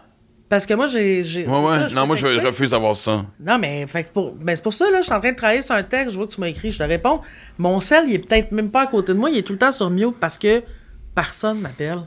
Parce que moi, j'ai. Ouais, ça, non, moi, je refuse d'avoir ça. Non, mais, fait pour, ben, c'est pour ça, là, je suis en train de travailler sur un texte, je vois que tu m'as écrit, je te réponds. Mon sel, il est peut-être même pas à côté de moi, il est tout le temps sur mute parce que personne m'appelle.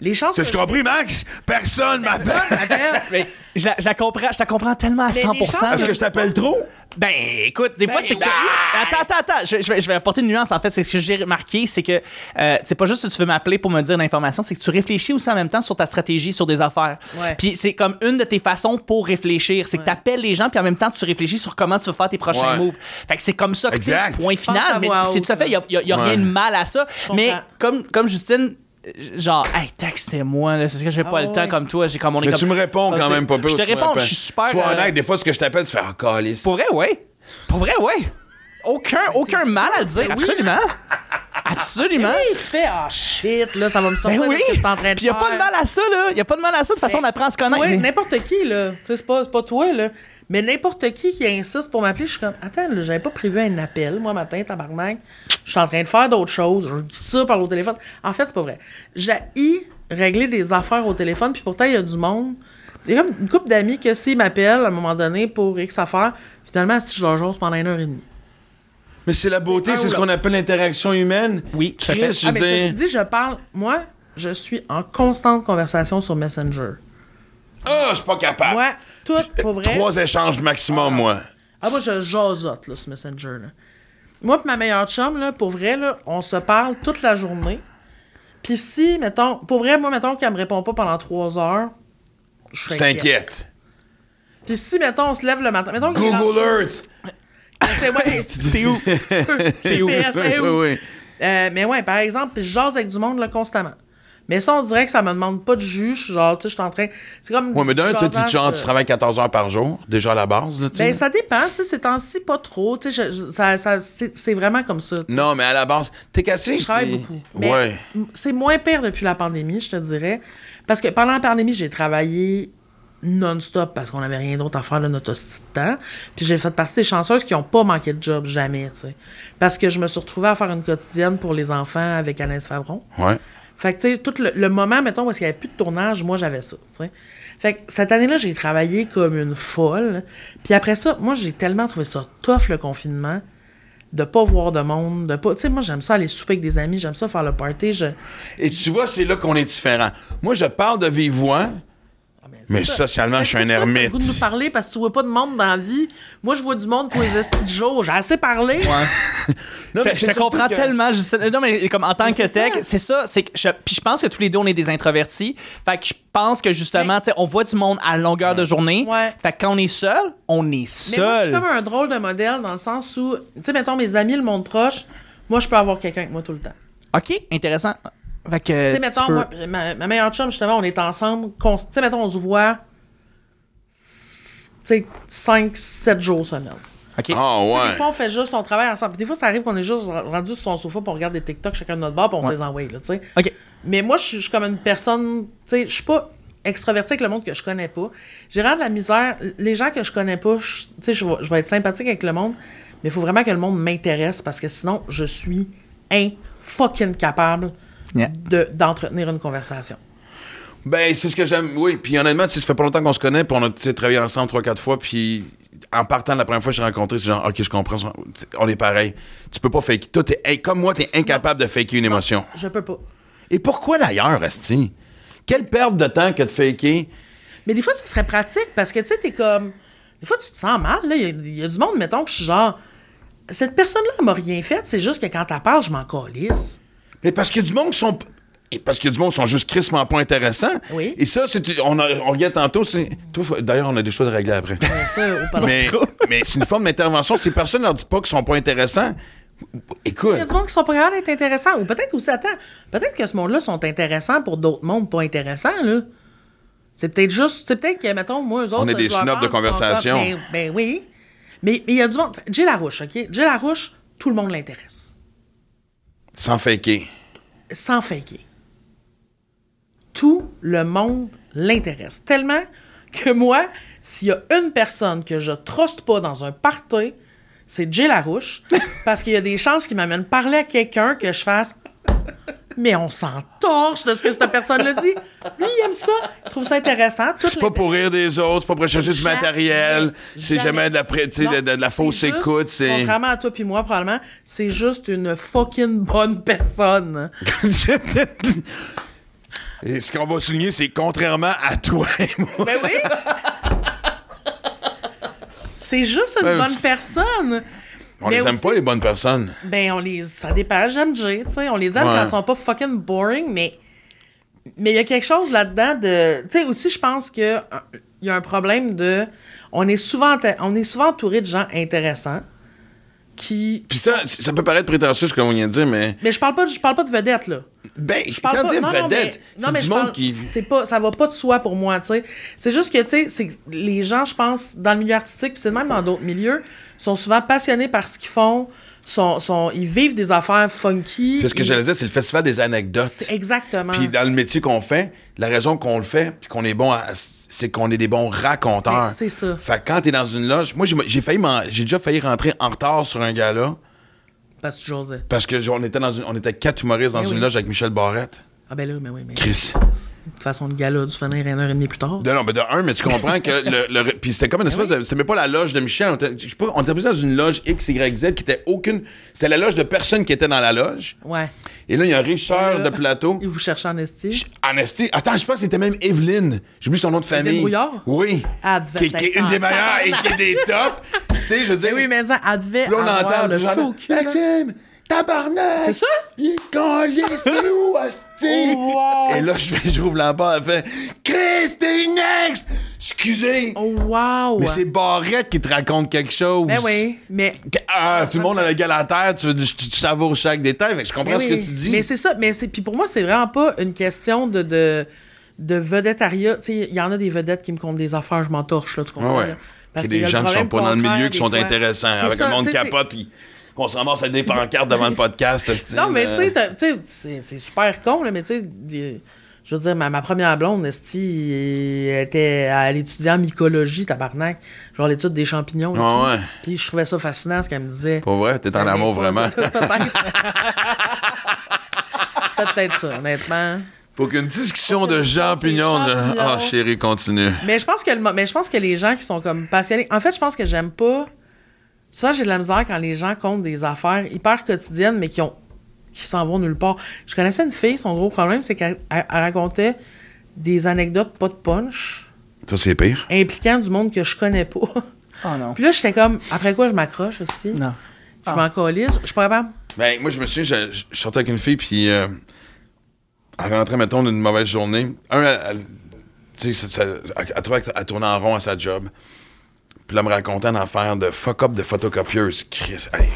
Les chances. T'as-tu compris, Max? Personne m'appelle. m'appelle. Mais je la, je la comprends, je la comprends tellement à Mais les 100%. chances Est-ce que je t'appelle trop? Ben, écoute, des fois, Ben, c'est que. Attends, attends, attends. Je, je vais, je vais apporter une nuance, en fait. C'est ce que j'ai remarqué, c'est que euh, c'est pas juste que tu veux m'appeler pour me dire l'information, c'est que tu réfléchis aussi en même temps sur ta stratégie, sur des affaires. Ouais. Puis c'est comme une de tes façons pour réfléchir. C'est que tu appelles les gens, puis en même temps, tu réfléchis sur comment tu vas faire tes prochains Ouais. moves. Fait que c'est comme ça que tu Exact. point final. Mais c'est tout à fait, il y a, y a- y a Ouais. rien de mal à ça. Mais comme, comme Justine, genre, hey, textez-moi, là, c'est que j'ai pas Ah le temps comme toi. J'ai comme on est Mais comme- tu me réponds quand même pas peu. Je te réponds, je suis super. Sois euh, honnête, des fois, ce que je t'appelle, tu fais Ah, calice. pour vrai, ouais. Pour vrai, ouais. Aucun, aucun mal ça. à le dire, Ben oui. absolument. Absolument. Oui, tu fais, ah shit, là, ça va me Ben sortir oui. de ce que t'es en train de Puis y a pas de mal à ça, là. Y a pas de mal à ça. De toute façon, on Ben, apprend à se connaître. Ouais, mais- n'importe qui, là. Tu sais, c'est pas, c'est pas toi, là. Mais n'importe qui qui insiste pour m'appeler, je suis comme, attends, là, j'avais pas prévu un appel, moi, matin, tabarnak. Je suis en train de faire d'autres choses. Je dis ça par au téléphone. En fait, c'est pas vrai. J'ai régler des affaires au téléphone, puis pourtant, il y a du monde. Il y a comme une couple d'amis que s'ils m'appellent à un moment donné pour X affaires, finalement, si je leur jase pendant une heure et demie. Mais c'est la beauté, c'est ce qu'on appelle l'interaction humaine. Oui. Chris, je Ah, mais ceci dit, je parle. Moi, je suis en constante conversation sur Messenger. Ah, je suis pas capable. Moi, tout, pour vrai? Trois échanges maximum, moi. Ah, moi, je jasote, là, sur Messenger, là. Moi, pis ma meilleure chum, là, pour vrai, là, on se parle toute la journée. Puis si, mettons, pour vrai, moi, mettons qu'elle me répond pas pendant trois heures, je t'inquiètes. Puis si, mettons, on se lève le matin, mettons Google Earth. C'est ouais, T'es où? T'es où? C'est Oui, où? oui. Euh, mais ouais, par exemple, puis je jase avec du monde, là, constamment. Mais ça, on dirait que ça me demande pas de juge, genre, tu sais, je suis en train... C'est comme... Ouais, mais d'un, tu, genre, euh, tu travailles 14 heures par jour, déjà à la base, là, tu sais. Ben, ça dépend, tu sais, ces temps-ci, pas trop, tu sais, je- je- ça, ça, c'est c'est vraiment comme ça. Non, mais à la base, t'es cassé. Je travaille beaucoup. Mais Ouais. c'est moins pire depuis la pandémie, je te dirais. Parce que pendant la pandémie, j'ai travaillé non-stop parce qu'on avait rien d'autre à faire de notre hostie de temps. Puis j'ai fait partie des chanceuses qui ont pas manqué de job jamais, tu sais. Parce que je me suis retrouvée à faire une quotidienne pour les enfants avec Anaïs Favron. Ouais. Fait que, tu sais, tout le, le moment, mettons, parce qu'il n'y avait plus de tournage, moi, j'avais ça, tu sais. Fait que cette année-là, j'ai travaillé comme une folle. Puis après ça, moi, j'ai tellement trouvé ça tough, le confinement, de pas voir de monde, de pas... Tu sais, moi, j'aime ça aller souper avec des amis, j'aime ça faire le party, je... Et tu vois, c'est là qu'on est différent. Moi, je parle de vive mais c'est ça. socialement, je suis un ermite. goût de nous parler parce que tu vois pas de monde dans la vie? Moi, je vois du monde pour les estis de jour. J'ai assez parlé. Non, mais je, te comprends que- tellement. Je sais- non, mais comme en tant Mais que tech, c'est ça. C'est que je, puis je pense que tous les deux, on est des introvertis. Fait que je pense que justement, tu sais, on voit du monde à longueur de journée. Ouais. Fait que quand on est seul, on est Mais moi, je seul. suis comme un drôle de modèle dans le sens où, tu sais, mettons, mes amis, le monde proche, moi, je peux avoir quelqu'un avec moi tout le temps. OK, intéressant. Fait que. Tu sais, tu mettons, peux- moi, ma, ma meilleure chum, justement, on est ensemble. Tu sais, mettons, on se voit, tu sais, 5, 7 jours semaine. OK. Ah, sais, ouais. Des fois, on fait juste, on travaille ensemble. Puis des fois, ça arrive qu'on est juste rendu sur son sofa, puis on regarde des TikTok chacun de notre bord, puis on Ouais. se les envoie, là, tu sais. OK. Mais moi, je suis comme une personne, tu sais, je suis pas extravertie avec le monde que je connais pas. J'ai vraiment de la misère. Les gens que je connais pas, tu sais, je vais, je vais être sympathique avec le monde, mais il faut vraiment que le monde m'intéresse parce que sinon, je suis un fucking capable Yeah. de, d'entretenir une conversation. Ben, c'est ce que j'aime. Oui, puis honnêtement, ça fait pas longtemps qu'on se connaît, puis on a tu sais, travaillé ensemble trois, quatre fois, puis en partant la première fois que je t'ai rencontré, c'est genre, OK, je comprends, on est pareil. Tu peux pas fake. Toi, t'es, hey, comme moi, t'es incapable de faker une émotion. Je peux pas. Et pourquoi d'ailleurs, Asti? Quelle perte de temps que de faker? Mais des fois, ça serait pratique parce que, tu sais, t'es comme. Des fois, tu te sens mal, là. Il y a- il y, a du monde, mettons, que je suis genre. Cette personne-là elle m'a rien fait, c'est juste que quand elle parle, je m'en calisse. Mais parce qu'il y a du monde qui sont. et parce qu'il y a du monde qui sont juste crissement pas intéressants. Oui. Et ça, c'est. On, a- on regarde tantôt, c'est. D'ailleurs, on a des choses à régler après. Mais ça, mais mais c'est une forme d'intervention. Ces personnes leur disent pas qu'ils sont pas intéressants. Écoute. Il y a du monde qui sont pas capables d'être intéressants. Ou peut-être aussi, attends, peut-être que ce monde-là sont intéressants pour d'autres mondes pas intéressants, là. C'est peut-être juste, c'est peut-être que, mettons, moi, eux autres. On est des snobs de conversation. comme, Ben, ben oui. Mais il y a du monde. Jay Larouche, OK? Jay Larouche, tout le monde l'intéresse. Sans faker. Sans faker. Tout le monde l'intéresse. Tellement que moi, s'il y a une personne que je truste pas dans un party, c'est Jay Larouche. parce qu'il y a des chances qu'il m'amène parler à quelqu'un que je fasse. Mais on s'entorche de ce que cette personne-là dit. Lui, il aime ça. Il trouve ça intéressant. Tout C'est pas pour rire des autres, c'est pas pour chercher du matériel, c'est Jamais. de la, de, de- de la fausse juste, écoute. Contrairement à toi puis moi, probablement, c'est juste une fucking bonne personne. Et ce qu'on va souligner, c'est contrairement à toi et moi. Ben oui! c'est juste une Ben, bonne personne. On Mais les aime aussi- pas, les bonnes personnes. Ben, on les. Ça dépend, j'aime Jay, tu sais. On les aime Ouais. quand ils sont pas fucking boring, mais. Mais il y a quelque chose là-dedans de. Tu sais, aussi, je pense que euh, il y a un problème de. On est souvent, on est souvent entouré de gens intéressants qui. Puis ça, ça peut paraître prétentieux ce qu'on vient de dire, mais. Mais je parle pas, de- je parle pas de vedettes, là. Ben, Je parle pas, non, vedette, mais- non, mais du je monde parle- qui. c'est pas ça va pas de soi pour moi tu sais c'est juste que tu sais les gens je pense dans le milieu artistique puis c'est même dans d'autres milieux sont souvent passionnés par ce qu'ils font sont, sont ils vivent des affaires funky C'est ce que j'allais dire, c'est le festival des anecdotes. c'est exactement Puis dans le métier qu'on fait, la raison qu'on le fait, puis qu'on est bon, c'est qu'on est des bons raconteurs. C'est ça. Fait que quand t'es dans une loge, moi j'ai failli, j'ai déjà failli rentrer en retard sur un gala parce que j'osais parce que on était dans une, on était quatre humoristes dans Ben une oui. loge avec Michel Barrette. Ah ben là mais oui mais de Chris. toute façon le gars-là du finir une heure et demie plus tard De, non, mais de un, mais tu comprends que le, le- puis c'était comme une espèce de, c'était même pas la loge de Michel, on était, je sais pas, on était plus dans une loge X, Y, Z qui était aucune, c'était la loge de personne qui était dans la loge. ouais Et là, il y a un richeur Là, de plateau. et vous cherchez en esti? En esti, attends, je pense que c'était même Evelyne. J'ai oublié son nom de famille. Brouillard? Oui. Qui, est une des meilleures et qui est des tops. tu sais, je veux dire. Ben oui mais ça elle devait là, on entend le. Maxime, tabarnak! C'est ça? Il est c'est où, Oh, wow. Et là, je, fais- je rouvre la porte, elle fait Chris, t'es next! Excusez! oh wow Mais c'est Barrette qui te raconte quelque chose. ben oui mais Ah, tout le monde a le gars à la terre, tu, tu, tu savoures chaque détail. Fait que je comprends Mais ce que tu dis. Mais c'est ça. Mais c'est puis pour moi, c'est vraiment pas une question de de, de vedettariat. Tu sais, il y en a des vedettes qui me comptent des affaires, je m'en torche là, tu comprends ouais. a qu'il des gens qui sont pas dans le milieu qui sont fois. intéressants. Avec ça, le monde capote, puis qu'on se ramasse avec des pancartes devant le podcast. Non, mais tu sais, euh, tu sais, c'est super con là, mais tu sais. Je veux dire, ma, ma première blonde, Esti, était, elle étudiait en mycologie, tabarnak, genre l'étude des champignons. Ah ouais. Puis je trouvais ça fascinant, ce qu'elle me disait. Pour vrai, t'es en amour pas vraiment. peut-être. C'était peut-être ça, honnêtement. Pour qu'une discussion de champignons. Ah, chérie, continue. Mais je pense que le mais je pense que les gens qui sont comme passionnés. En fait, je pense que j'aime pas. Souvent, j'ai de la misère quand les gens comptent des affaires hyper quotidiennes, mais qui ont qui s'en vont nulle part. Je connaissais une fille, son gros problème, c'est qu'elle elle- elle racontait des anecdotes pas de punch, Ça, c'est pire. impliquant du monde que je connais pas. Oh non. Puis là, j'étais comme, après quoi je m'accroche aussi. Non. Je m'en calisse. Je suis pas capable. Ben, moi, je me souviens, je, je sortais avec une fille, puis euh, elle rentrait, mettons, d'une mauvaise journée. Un, elle, elle- tu sais, ça- ça- elle, elle trouvait qu'elle tournait en rond à sa job. Puis là, me racontait une affaire de fuck-up de photocopieuse. Chris, hey,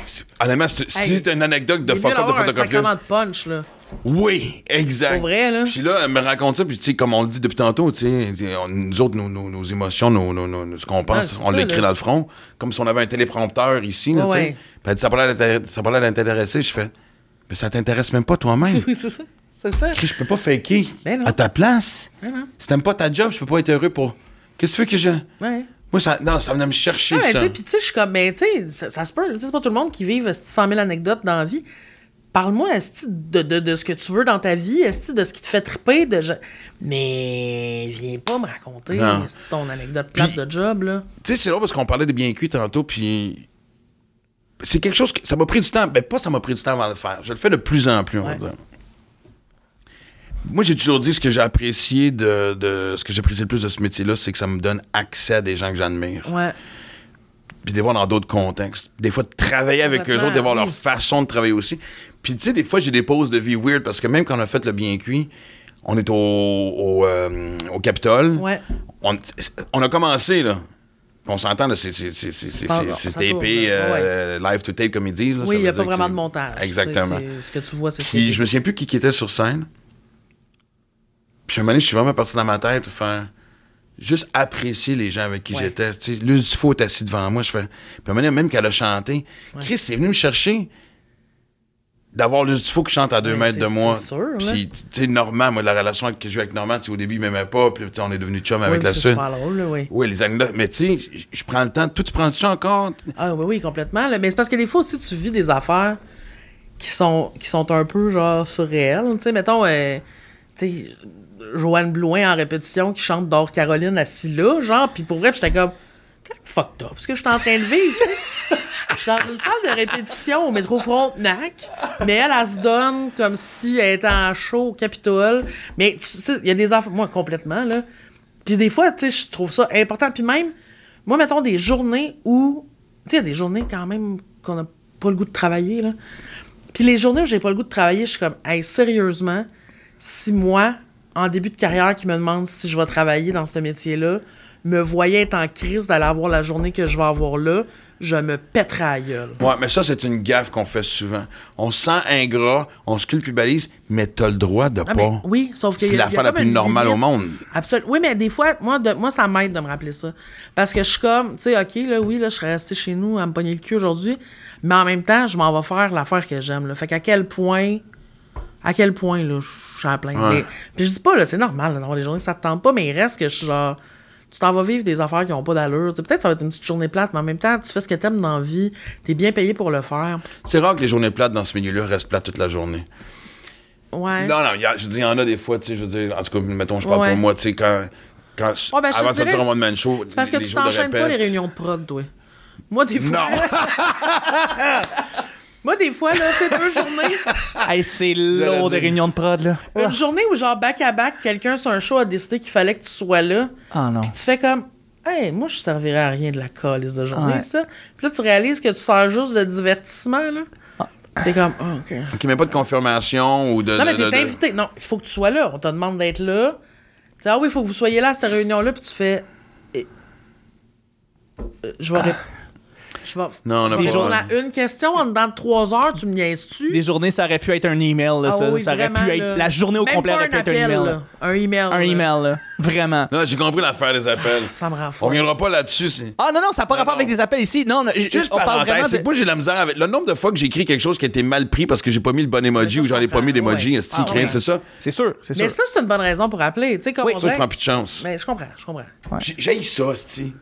honnêtement, si Hey, c'est une anecdote de fuck-up de un photocopieuse. sacrement de punch, là. Oui, exact. Pour vrai, là. Puis là, elle me raconte ça, puis tu sais, comme on le dit depuis tantôt, tu sais, nous autres, nos, nos- nos émotions, nos, ce qu'on pense, Ah, on l'écrit dans le front, comme si on avait un téléprompteur ici, là, Ouais, tu sais. ouais. Puis ça d'intér- ça parlait d'intéresser, je fais, mais ça t'intéresse même pas toi-même. Oui, c'est ça. C'est ça. Chris, je peux pas faker Ben à ta place. Ben non. Si t'aimes pas ta job, je peux pas être heureux pour. Qu'est-ce que tu veux que je. Ouais. Moi, ça, non, ça venait me chercher, Ah, ça. puis tu sais, je suis comme, mais tu sais, ça, ça se peut, tu sais, c'est pas tout le monde qui vive esti, 100 000 anecdotes dans la vie. Parle-moi, de, de, de ce que tu veux dans ta vie, esti, de ce qui te fait triper, de... Mais viens pas me raconter, ton anecdote plate de job, là. Tu sais, c'est drôle parce qu'on parlait de bien cuit tantôt, puis. C'est quelque chose que. Ça m'a pris du temps. Ben, pas ça m'a pris du temps avant de le faire. Je le fais de plus en plus, on va dire. Moi, j'ai toujours dit ce que j'ai apprécié de, de- Ce que j'apprécie le plus de ce métier-là, c'est que ça me donne accès à des gens que j'admire. Ouais. Puis de les voir dans d'autres contextes. Des fois, de travailler avec eux autres, de voir oui. leur façon de travailler aussi. Puis, tu sais, des fois, j'ai des pauses de vie weird parce que même quand on a fait le bien cuit, on est au, au, euh, au Capitole. Ouais. On, on a commencé, là. On s'entend, là, c'est euh, live to tape, comme ils disent. là. Oui, il n'y a pas vraiment de montage. Exactement. Ce que tu vois, c'est je me souviens plus qui, qui était sur scène. Puis à un moment donné, je suis vraiment parti dans ma tête faire juste apprécier les gens avec qui Ouais. j'étais. Tu sais, est assis devant moi. Je fais. Puis à un moment donné, même qu'elle a chanté, Chris est venu me chercher d'avoir Dufault qui chante à deux Ouais, mètres de moi. c'est sûr. Puis, tu sais, Normand, moi, la relation que j'ai avec Normand, tu sais, au début, il m'aimait pas. Puis, tu sais, on est devenu chum avec la suite. oui. Oui, les anecdotes. Mais tu sais, je- je prends le temps. Toi, tu prends-tu encore? Ah oui, oui, complètement. là. Mais c'est parce que des fois aussi, tu vis des affaires qui sont, qui sont un peu, genre, surréelles. Tu sais, mettons, euh, tu sais, Joanne Blouin en répétition qui chante Dor Caroline assis là, genre, puis pour vrai, j'étais comme, fucked up, parce que je suis en train de vivre. Je suis dans une salle de répétition au métro Frontenac, mais elle, elle se donne comme si elle était en show au Capitole. Mais tu sais, il y a des affaires, moi, complètement, là. Puis des fois, tu sais, je trouve ça important. Puis même, moi, mettons des journées où, tu sais, il y a des journées quand même qu'on n'a pas le goût de travailler, là. Puis les journées où j'ai pas le goût de travailler, je suis comme, hey, sérieusement, si moi, en début de carrière, qui me demande si je vais travailler dans ce métier-là, me voyait être en crise d'aller avoir la journée que je vais avoir là, je me pèterais à la gueule. Ouais, mais ça, c'est une gaffe qu'on fait souvent. On se sent ingrat, on se culpabilise, mais t'as le droit de Ah, pas. oui, sauf que. C'est l'affaire la plus normale au monde. Absolument. Oui, mais des fois, moi, de, moi ça m'aide de me rappeler ça. Parce que je suis comme, tu sais, OK, là, oui, là, je serais restée chez nous à me pogner le cul aujourd'hui, mais en même temps, je m'en vais faire l'affaire que j'aime. Fait qu'à quel point. À quel point, là, je suis à plein. Ouais. Mais- Puis je dis pas, là, c'est normal d'avoir des journées, ça te tente pas, mais il reste que je suis genre. Tu t'en vas vivre des affaires qui ont pas d'allure. Peut-être ça va être une petite journée plate, mais en même temps, tu fais ce que t'aimes dans la vie, t'es bien payé pour le faire. C'est rare que les journées plates dans ce milieu-là restent plates toute la journée. Ouais. Non, non, y a- je dis, il y en a des fois, tu sais, je veux dire, en tout cas, mettons, je parle Ouais. pour moi, tu sais, quand, quand Ouais, ben, je avant de sortir un one-man show, C'est parce que les tu t'enchaînes pas les réunions de prod, toi. Moi, des fois. Non! Moi, des fois, là, c'est deux journées. Hey, c'est lourd des réunions de prod, là. Une journée où, genre, back-à-back, quelqu'un sur un show a décidé qu'il fallait que tu sois là. Ah non. Puis tu fais comme, hey, moi, je servirais à rien de la calice de journée, Ouais. ça. Puis là, tu réalises que tu sers juste de divertissement, là. T'es comme, ah, OK. Qui met pas de confirmation ou de. Non, mais de- t'es de- invité. Non, il faut que tu sois là. On te demande d'être là. Tu ah oui, il faut que vous soyez là à cette réunion-là. Puis tu fais. eh, euh, Je vais. rép- Je vais. Non, on n'a pas- à une question en dedans de trois heures, tu me niaises-tu? Des journées, ça aurait pu être un email, là, Ah ça. oui, ça aurait pu être. là. La journée au Même complet pas aurait un pu être un email. là. Un email. Un là. email, là. Vraiment. Non, j'ai compris l'affaire des appels. Ça me rend fou. On reviendra pas là-dessus. Ah non, non, ça n'a pas rapport non. avec des appels ici. Non, non, Juste on parle parenthèse, vraiment c'est de... moi j'ai la misère avec le nombre de fois que j'ai écrit quelque chose qui a été mal pris parce que j'ai pas mis le bon emoji ou j'en ai pas mis d'emoji. Ah, c'est ça? C'est sûr, c'est sûr. Mais ça, c'est une bonne raison pour appeler. Tu sais, comme Ça, je prends plus de chance. Mais je comprends, je comprends. J'ai ça.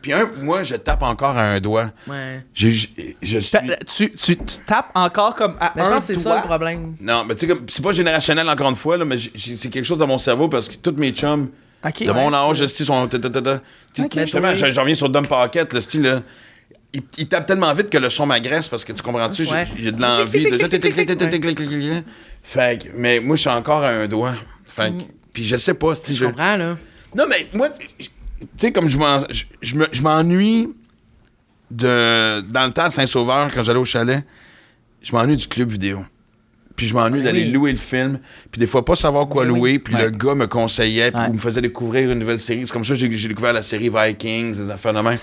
Puis un, moi, je tape encore à un doigt. Ouais. J'ai- j'ai- Je suis. Ta- Tu, tu, tu tapes encore comme à Mais je un pense que c'est ça le problème. Non, mais tu sais, comme- c'est pas générationnel encore une fois, là, mais j'ai- c'est quelque chose dans mon cerveau parce que tous mes chums de mon ouais. âge, sont. Justement, j'en reviens sur Dumb Pocket, le style, là. Il, il tape tellement vite que le son m'agresse parce que tu comprends-tu? j'ai- Ouais. J'ai de l'envie de. Fait mais moi, je suis encore à un doigt. Fait que, puis je sais pas, si Je comprends, là. Non, mais moi, tu sais, comme je m'en- je- je me- je m'ennuie de. Dans le temps de Saint-Sauveur, quand j'allais au chalet, je m'ennuie du club vidéo. Puis je m'ennuie d'aller oui. louer le film, puis des fois pas savoir quoi oui. louer, puis Ouais. le gars me conseillait, puis Ouais. ou me faisait découvrir une nouvelle série. C'est comme ça que j'ai découvert la série Vikings, des affaires de même.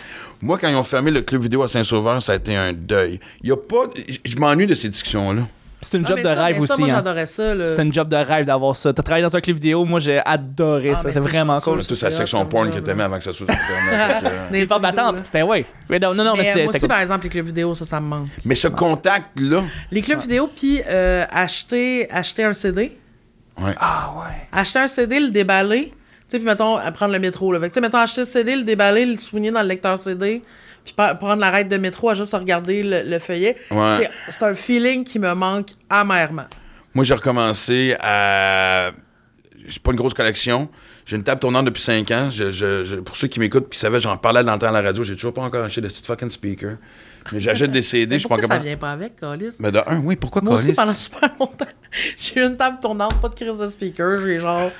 Moi, quand ils ont fermé le club vidéo à Saint-Sauveur, ça a été un deuil. Il y a pas. Je je m'ennuie de ces discussions-là. C'est une Ah, job de ça- rêve ça, aussi. Moi, hein. j'adorais ça, là. C'est une job de rêve d'avoir ça. T'as travaillé dans un clip vidéo, moi j'ai adoré Ah, ça. C'est vraiment cool. c'est Tout sa hot section porn que t'aimais avant que ça soit sur Les femmes battantes. Ben oui. Mais non, non, mais, Mais c'est moi aussi, cool. par exemple, les clubs vidéo, ça, ça me manque. Mais ce contact-là. Les clubs vidéo, puis euh, acheter, acheter un CD. Ouais. Ah ouais. Acheter un CD, le déballer. Tu sais, puis mettons, à prendre le métro. Là. Fait que, tu sais, mettons, acheter le CD, le déballer, le souligner dans le lecteur CD, puis prendre l'arrêt de métro à juste regarder le, le feuillet. Ouais. C'est- C'est un feeling qui me manque amèrement. Moi, j'ai recommencé à. J'ai pas une grosse collection. J'ai une table tournante depuis 5 ans. Je- je- je- pour ceux qui m'écoutent, puis savaient, j'en parlais dans le temps à la radio, j'ai toujours pas encore acheté de petite fucking speaker. Mais j'achète des CD, Mais je pas pourquoi ça vient pas avec, Calis? Mais de un, oui, pourquoi Moi aussi, Colis? pendant super longtemps, j'ai eu une table tournante, pas de crise de speaker. J'ai genre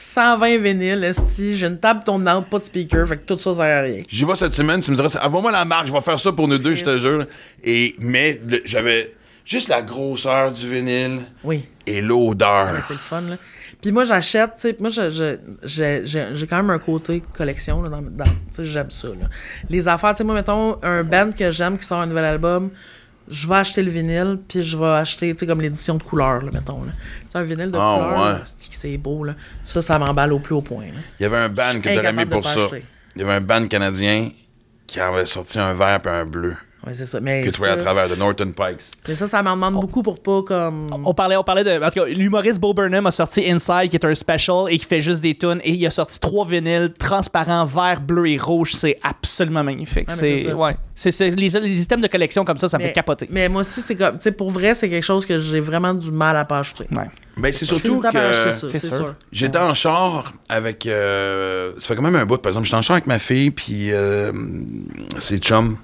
120 vinyles, esti. J'ai une table tournante, pas de speaker. Fait que tout ça, sert à rien. J'y vais cette semaine, tu me diras, envoie-moi la marque, je vais faire ça pour nous deux, je te jure. Et, mais j'avais juste la grosseur du vinyle Oui. et l'odeur. Ouais, c'est le fun, là. Puis moi, j'achète, tu sais, moi, j'ai quand même un côté collection, là, dans, dans- tu sais, j'aime ça, là. Les affaires, tu sais, moi, mettons, un band que j'aime qui sort un nouvel album, je vais acheter le vinyle, puis je vais acheter, tu sais, comme l'édition de couleur, là, mettons, là. Tu sais, un vinyle de Ah, couleur, ouais. c'est beau, là. Ça, ça m'emballe au plus haut point, là. Il y avait un band que t'aurais de pour ça. acheter. Il y avait un band canadien qui avait sorti un vert et un bleu Ouais, c'est ça. Mais que tu voyais à travers de Norton Pikes. Mais ça, ça m'en demande beaucoup pour pas, comme... On parlait, on parlait de. En tout cas, l'humoriste Bo Burnham a sorti Inside, qui est un special et qui fait juste des tunes. Et il a sorti trois vinyles transparents, vert, bleu et rouge. C'est absolument magnifique. Mais c'est c'est. Ouais. C'est, c'est- les, les items de collection comme ça, ça me fait capoter. Mais moi aussi, c'est comme... Tu sais, pour vrai, c'est quelque chose que j'ai vraiment du mal à pas acheter. Ouais. Ben, c'est surtout que ça, c'est c'est sûr. sûr. j'étais en char avec. euh, ça fait quand même un bout, par exemple. J'étais en char avec ma fille, puis euh, ses chums.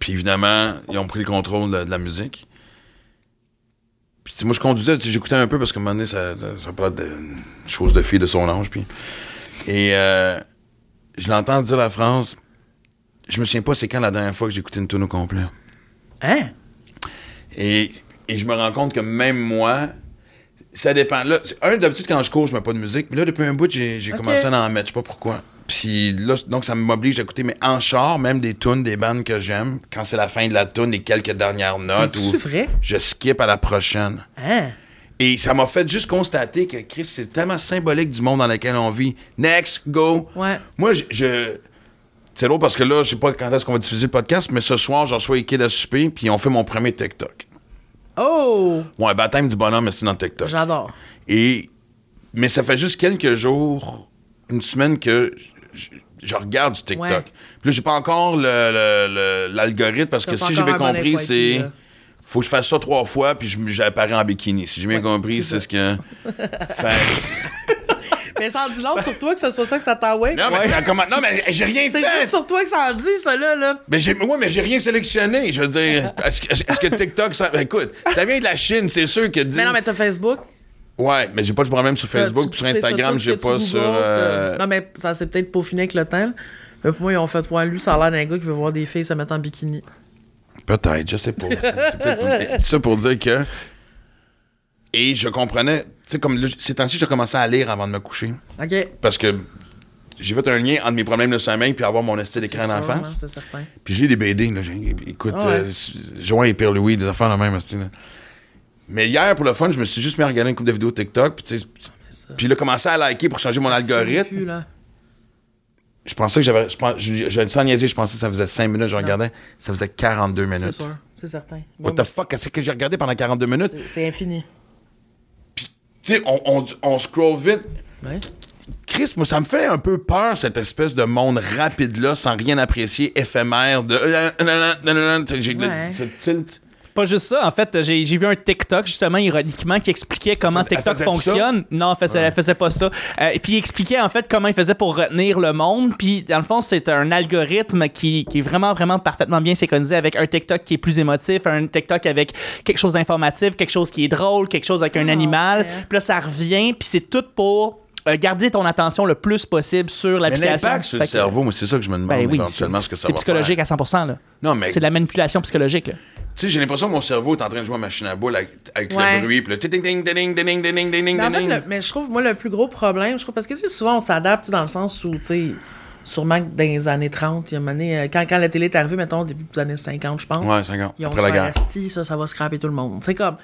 Puis évidemment, ils ont pris le contrôle de, de la musique. Puis moi, je conduisais, j'écoutais un peu parce qu'à un moment donné, ça, ça, parlait de choses de fille de son âge. Puis, et euh, je l'entends dire la phrase Je me souviens pas c'est quand la dernière fois que j'ai écouté une tune au complet. Hein? Et, et je me rends compte que même moi, ça dépend. Là, un, d'habitude, quand je cours, je mets pas de musique. Mais là, depuis un bout, j'ai, commencé à en mettre. Je sais pas pourquoi. Puis là, donc, ça m'oblige à écouter. Mais en char, même des tunes, des bandes que j'aime, quand c'est la fin de la tune et quelques dernières notes, ou vrai? je skip à la prochaine. Hein? Et ça m'a fait juste constater que, Chris, c'est tellement symbolique du monde dans lequel on vit. Next, go. Ouais. Moi, je. je- c'est drôle parce que là, je sais pas quand est-ce qu'on va diffuser le podcast, mais ce soir, je reçois kids à souper, puis on fait mon premier TikTok. Oh! Ouais, baptême du bonhomme, mais c'est dans TikTok. J'adore. Et. Mais ça fait juste quelques jours, une semaine que je, regarde du TikTok. Ouais. Puis là, j'ai pas encore l'algorithme parce que si j'ai bien compris, c'est. Faut que je fasse ça trois fois, puis j'apparais en bikini. Si j'ai bien Ouais, compris, c'est c'est ce que. Fait- Mais ça en dit long sur toi que ce soit ça que ça t'envoie. Non, mais c'est comment- non, mais j'ai rien C'est fait! juste sur toi que ça en dit, ça, là. là. Mais j'ai, ouais, mais j'ai rien sélectionné. Je veux dire, est-ce, que- que TikTok, ça, écoute, ça vient de la Chine, c'est sûr que. Mais non, mais t'as Facebook. Ouais, mais j'ai pas de problème sur Facebook, puis sur Instagram, j'ai pas sur. euh, t'as- Non, mais ça s'est peut-être peaufiné avec le temps. là. Mais pour moi, ils ont fait, ouais, lui, ça a l'air d'un gars qui veut voir des filles se mettre en bikini. Peut-être, je sais pas. C'est ça pour dire que. Et je comprenais, tu sais, comme là, ces temps-ci, j'ai commencé à lire avant de me coucher. OK. Parce que j'ai fait un lien entre mes problèmes de sommeil puis avoir mon esti d'écran C'est en sûr, face. hein, C'est certain. Puis j'ai des BD, là. Écoute, Ah ouais. euh, Joint et Pierre Louis, des affaires de même, là. Mais hier, pour le fun, je me suis juste mis à regarder une couple de vidéos TikTok, puis tu sais, ça- puis là, commencé à liker pour changer mon algorithme. Plus, là. Je pensais que j'avais. Je je- je- sans niaiser, je pensais que ça faisait 5 minutes, je regardais. Ça faisait 42 C'est minutes. sûr, c'est certain. What the fuck, qu'est-ce que j'ai regardé pendant 42 minutes? C'est- C'est infini. Tu sais, on, on, on scroll vite. Ouais. Chris, moi, ça me fait un peu peur, cette espèce de monde rapide-là, sans rien apprécier, éphémère, de. Ouais. ce tilt. Pas juste ça, en fait, j'ai j'ai vu un TikTok, justement, ironiquement, qui expliquait comment Elle TikTok fonctionne. Non, elle faisait, elle faisait pas ça. Euh, et puis, il expliquait, en fait, comment il faisait pour retenir le monde. Puis, dans le fond, c'est un algorithme qui, qui est vraiment, vraiment parfaitement bien synchronisé avec un TikTok qui est plus émotif, un TikTok avec quelque chose d'informatif, quelque chose qui est drôle, quelque chose avec un Ah, animal. ouais. Puis là, ça revient, puis c'est tout pour euh, garder ton attention le plus possible sur Mais l'application. l'impact sur le cerveau, moi, c'est ça que je me demande Ben oui, éventuellement c'est ce que ça c'est psychologique faire. à 100%. Là. Non, mais- C'est de la manipulation psychologique. là. Tu sais, j'ai l'impression que mon cerveau est en train de jouer à machine à boules avec, avec Ouais. le bruit, puis le ding ding ding ding ding ding ding ding Mais en fait, ding. le- mais je trouve, moi, le plus gros problème, je trouve, parce que souvent, on s'adapte dans le sens où, tu sais, sûrement que dans les années 30, il y a un moment donné, euh, quand, quand la télé est arrivée, mettons, au début des années 50, je pense, Ouais, 50. ils ont Après la guerre. Asti, ça, ça va scraper tout le monde. C'est comme.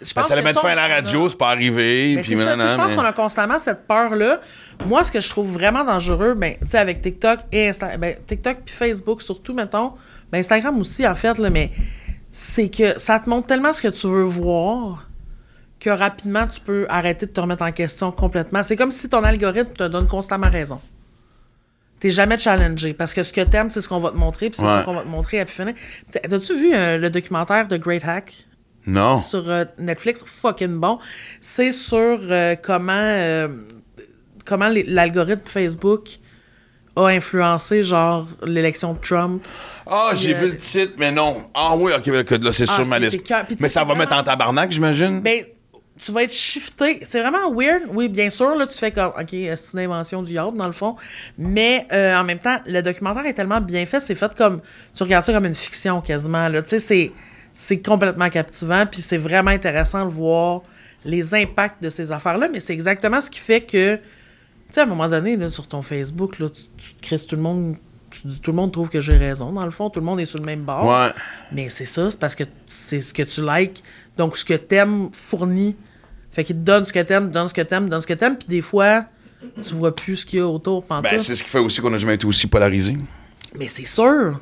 Je Ben, pense ça allait mettre fin à la radio, c'est pas arrivé. Mais puis ça, je pense mais- qu'on a constamment cette peur-là. Moi, ce que je trouve vraiment dangereux, ben, tu sais, avec TikTok et Insta- ben, TikTok puis Facebook, surtout, mettons, ben, Instagram aussi, en fait, là, mais c'est que ça te montre tellement ce que tu veux voir que rapidement, tu peux arrêter de te remettre en question complètement. C'est comme si ton algorithme te donne constamment raison. T'es jamais challengé parce que ce que t'aimes, c'est ce qu'on va te montrer, puis c'est Ouais. ce qu'on va te montrer à plus finir. T'as-tu vu euh, le documentaire de Great Hack? Non. sur euh, Netflix, fucking bon. C'est sur euh, comment, l'algorithme Facebook a influencé, genre, l'élection de Trump. Ah, j'ai euh, vu le titre, mais non. Ah oui, ok, là, c'est Ah, sur ma liste. Mais ça va mettre en tabarnak, j'imagine. Ben, tu vas être shifté. C'est vraiment weird. Oui, bien sûr, là, tu fais comme, OK, c'est une invention du diable, dans le fond. Mais euh, en même temps, le documentaire est tellement bien fait, c'est fait comme, tu regardes ça comme une fiction quasiment, là. Tu sais, c'est, c'est complètement captivant, puis c'est vraiment intéressant de voir les impacts de ces affaires-là, mais c'est exactement ce qui fait que, sais, à un moment donné, là, sur ton Facebook, là, tu, tu crises tout le monde. Tu dis, tout le monde trouve que j'ai raison. Dans le fond, tout le monde est sur le même bord. Ouais. Mais c'est ça, c'est parce que c'est ce que tu likes. Donc, ce que t'aimes fournit. Fait qu'il te donne ce que t'aimes, donne ce que t'aimes, donne ce que t'aimes. Puis des fois, tu vois plus ce qu'il y a autour. Ben, c'est ce qui fait aussi qu'on n'a jamais été aussi polarisé. Mais c'est sûr.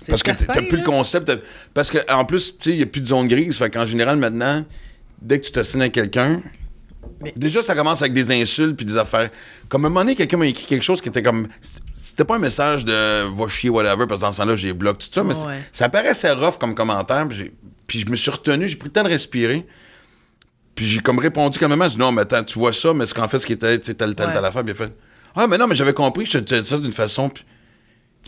C'est Parce que t'as plus le concept. de- Parce qu'en plus, tu sais, il n'y a plus de zone grise. Fait qu'en général, maintenant, dès que tu t'assines à quelqu'un, Mais- déjà, ça commence avec des insultes puis des affaires. Comme à un moment donné, quelqu'un m'a écrit quelque chose qui était comme. C'était pas un message de va chier, whatever, parce que dans ce temps-là, j'ai bloqué tout ça, mais Ouais. ça paraissait rough comme commentaire. Puis, je me suis retenu, j'ai pris le temps de respirer. Puis j'ai comme répondu quand même, j'ai dit non, mais attends, tu vois ça, mais c'est qu'en fait, ce qui était, tu sais, telle, telle, Ouais. telle affaire, bien fait. Ah, mais non, mais j'avais compris que je te disais ça d'une façon. puis-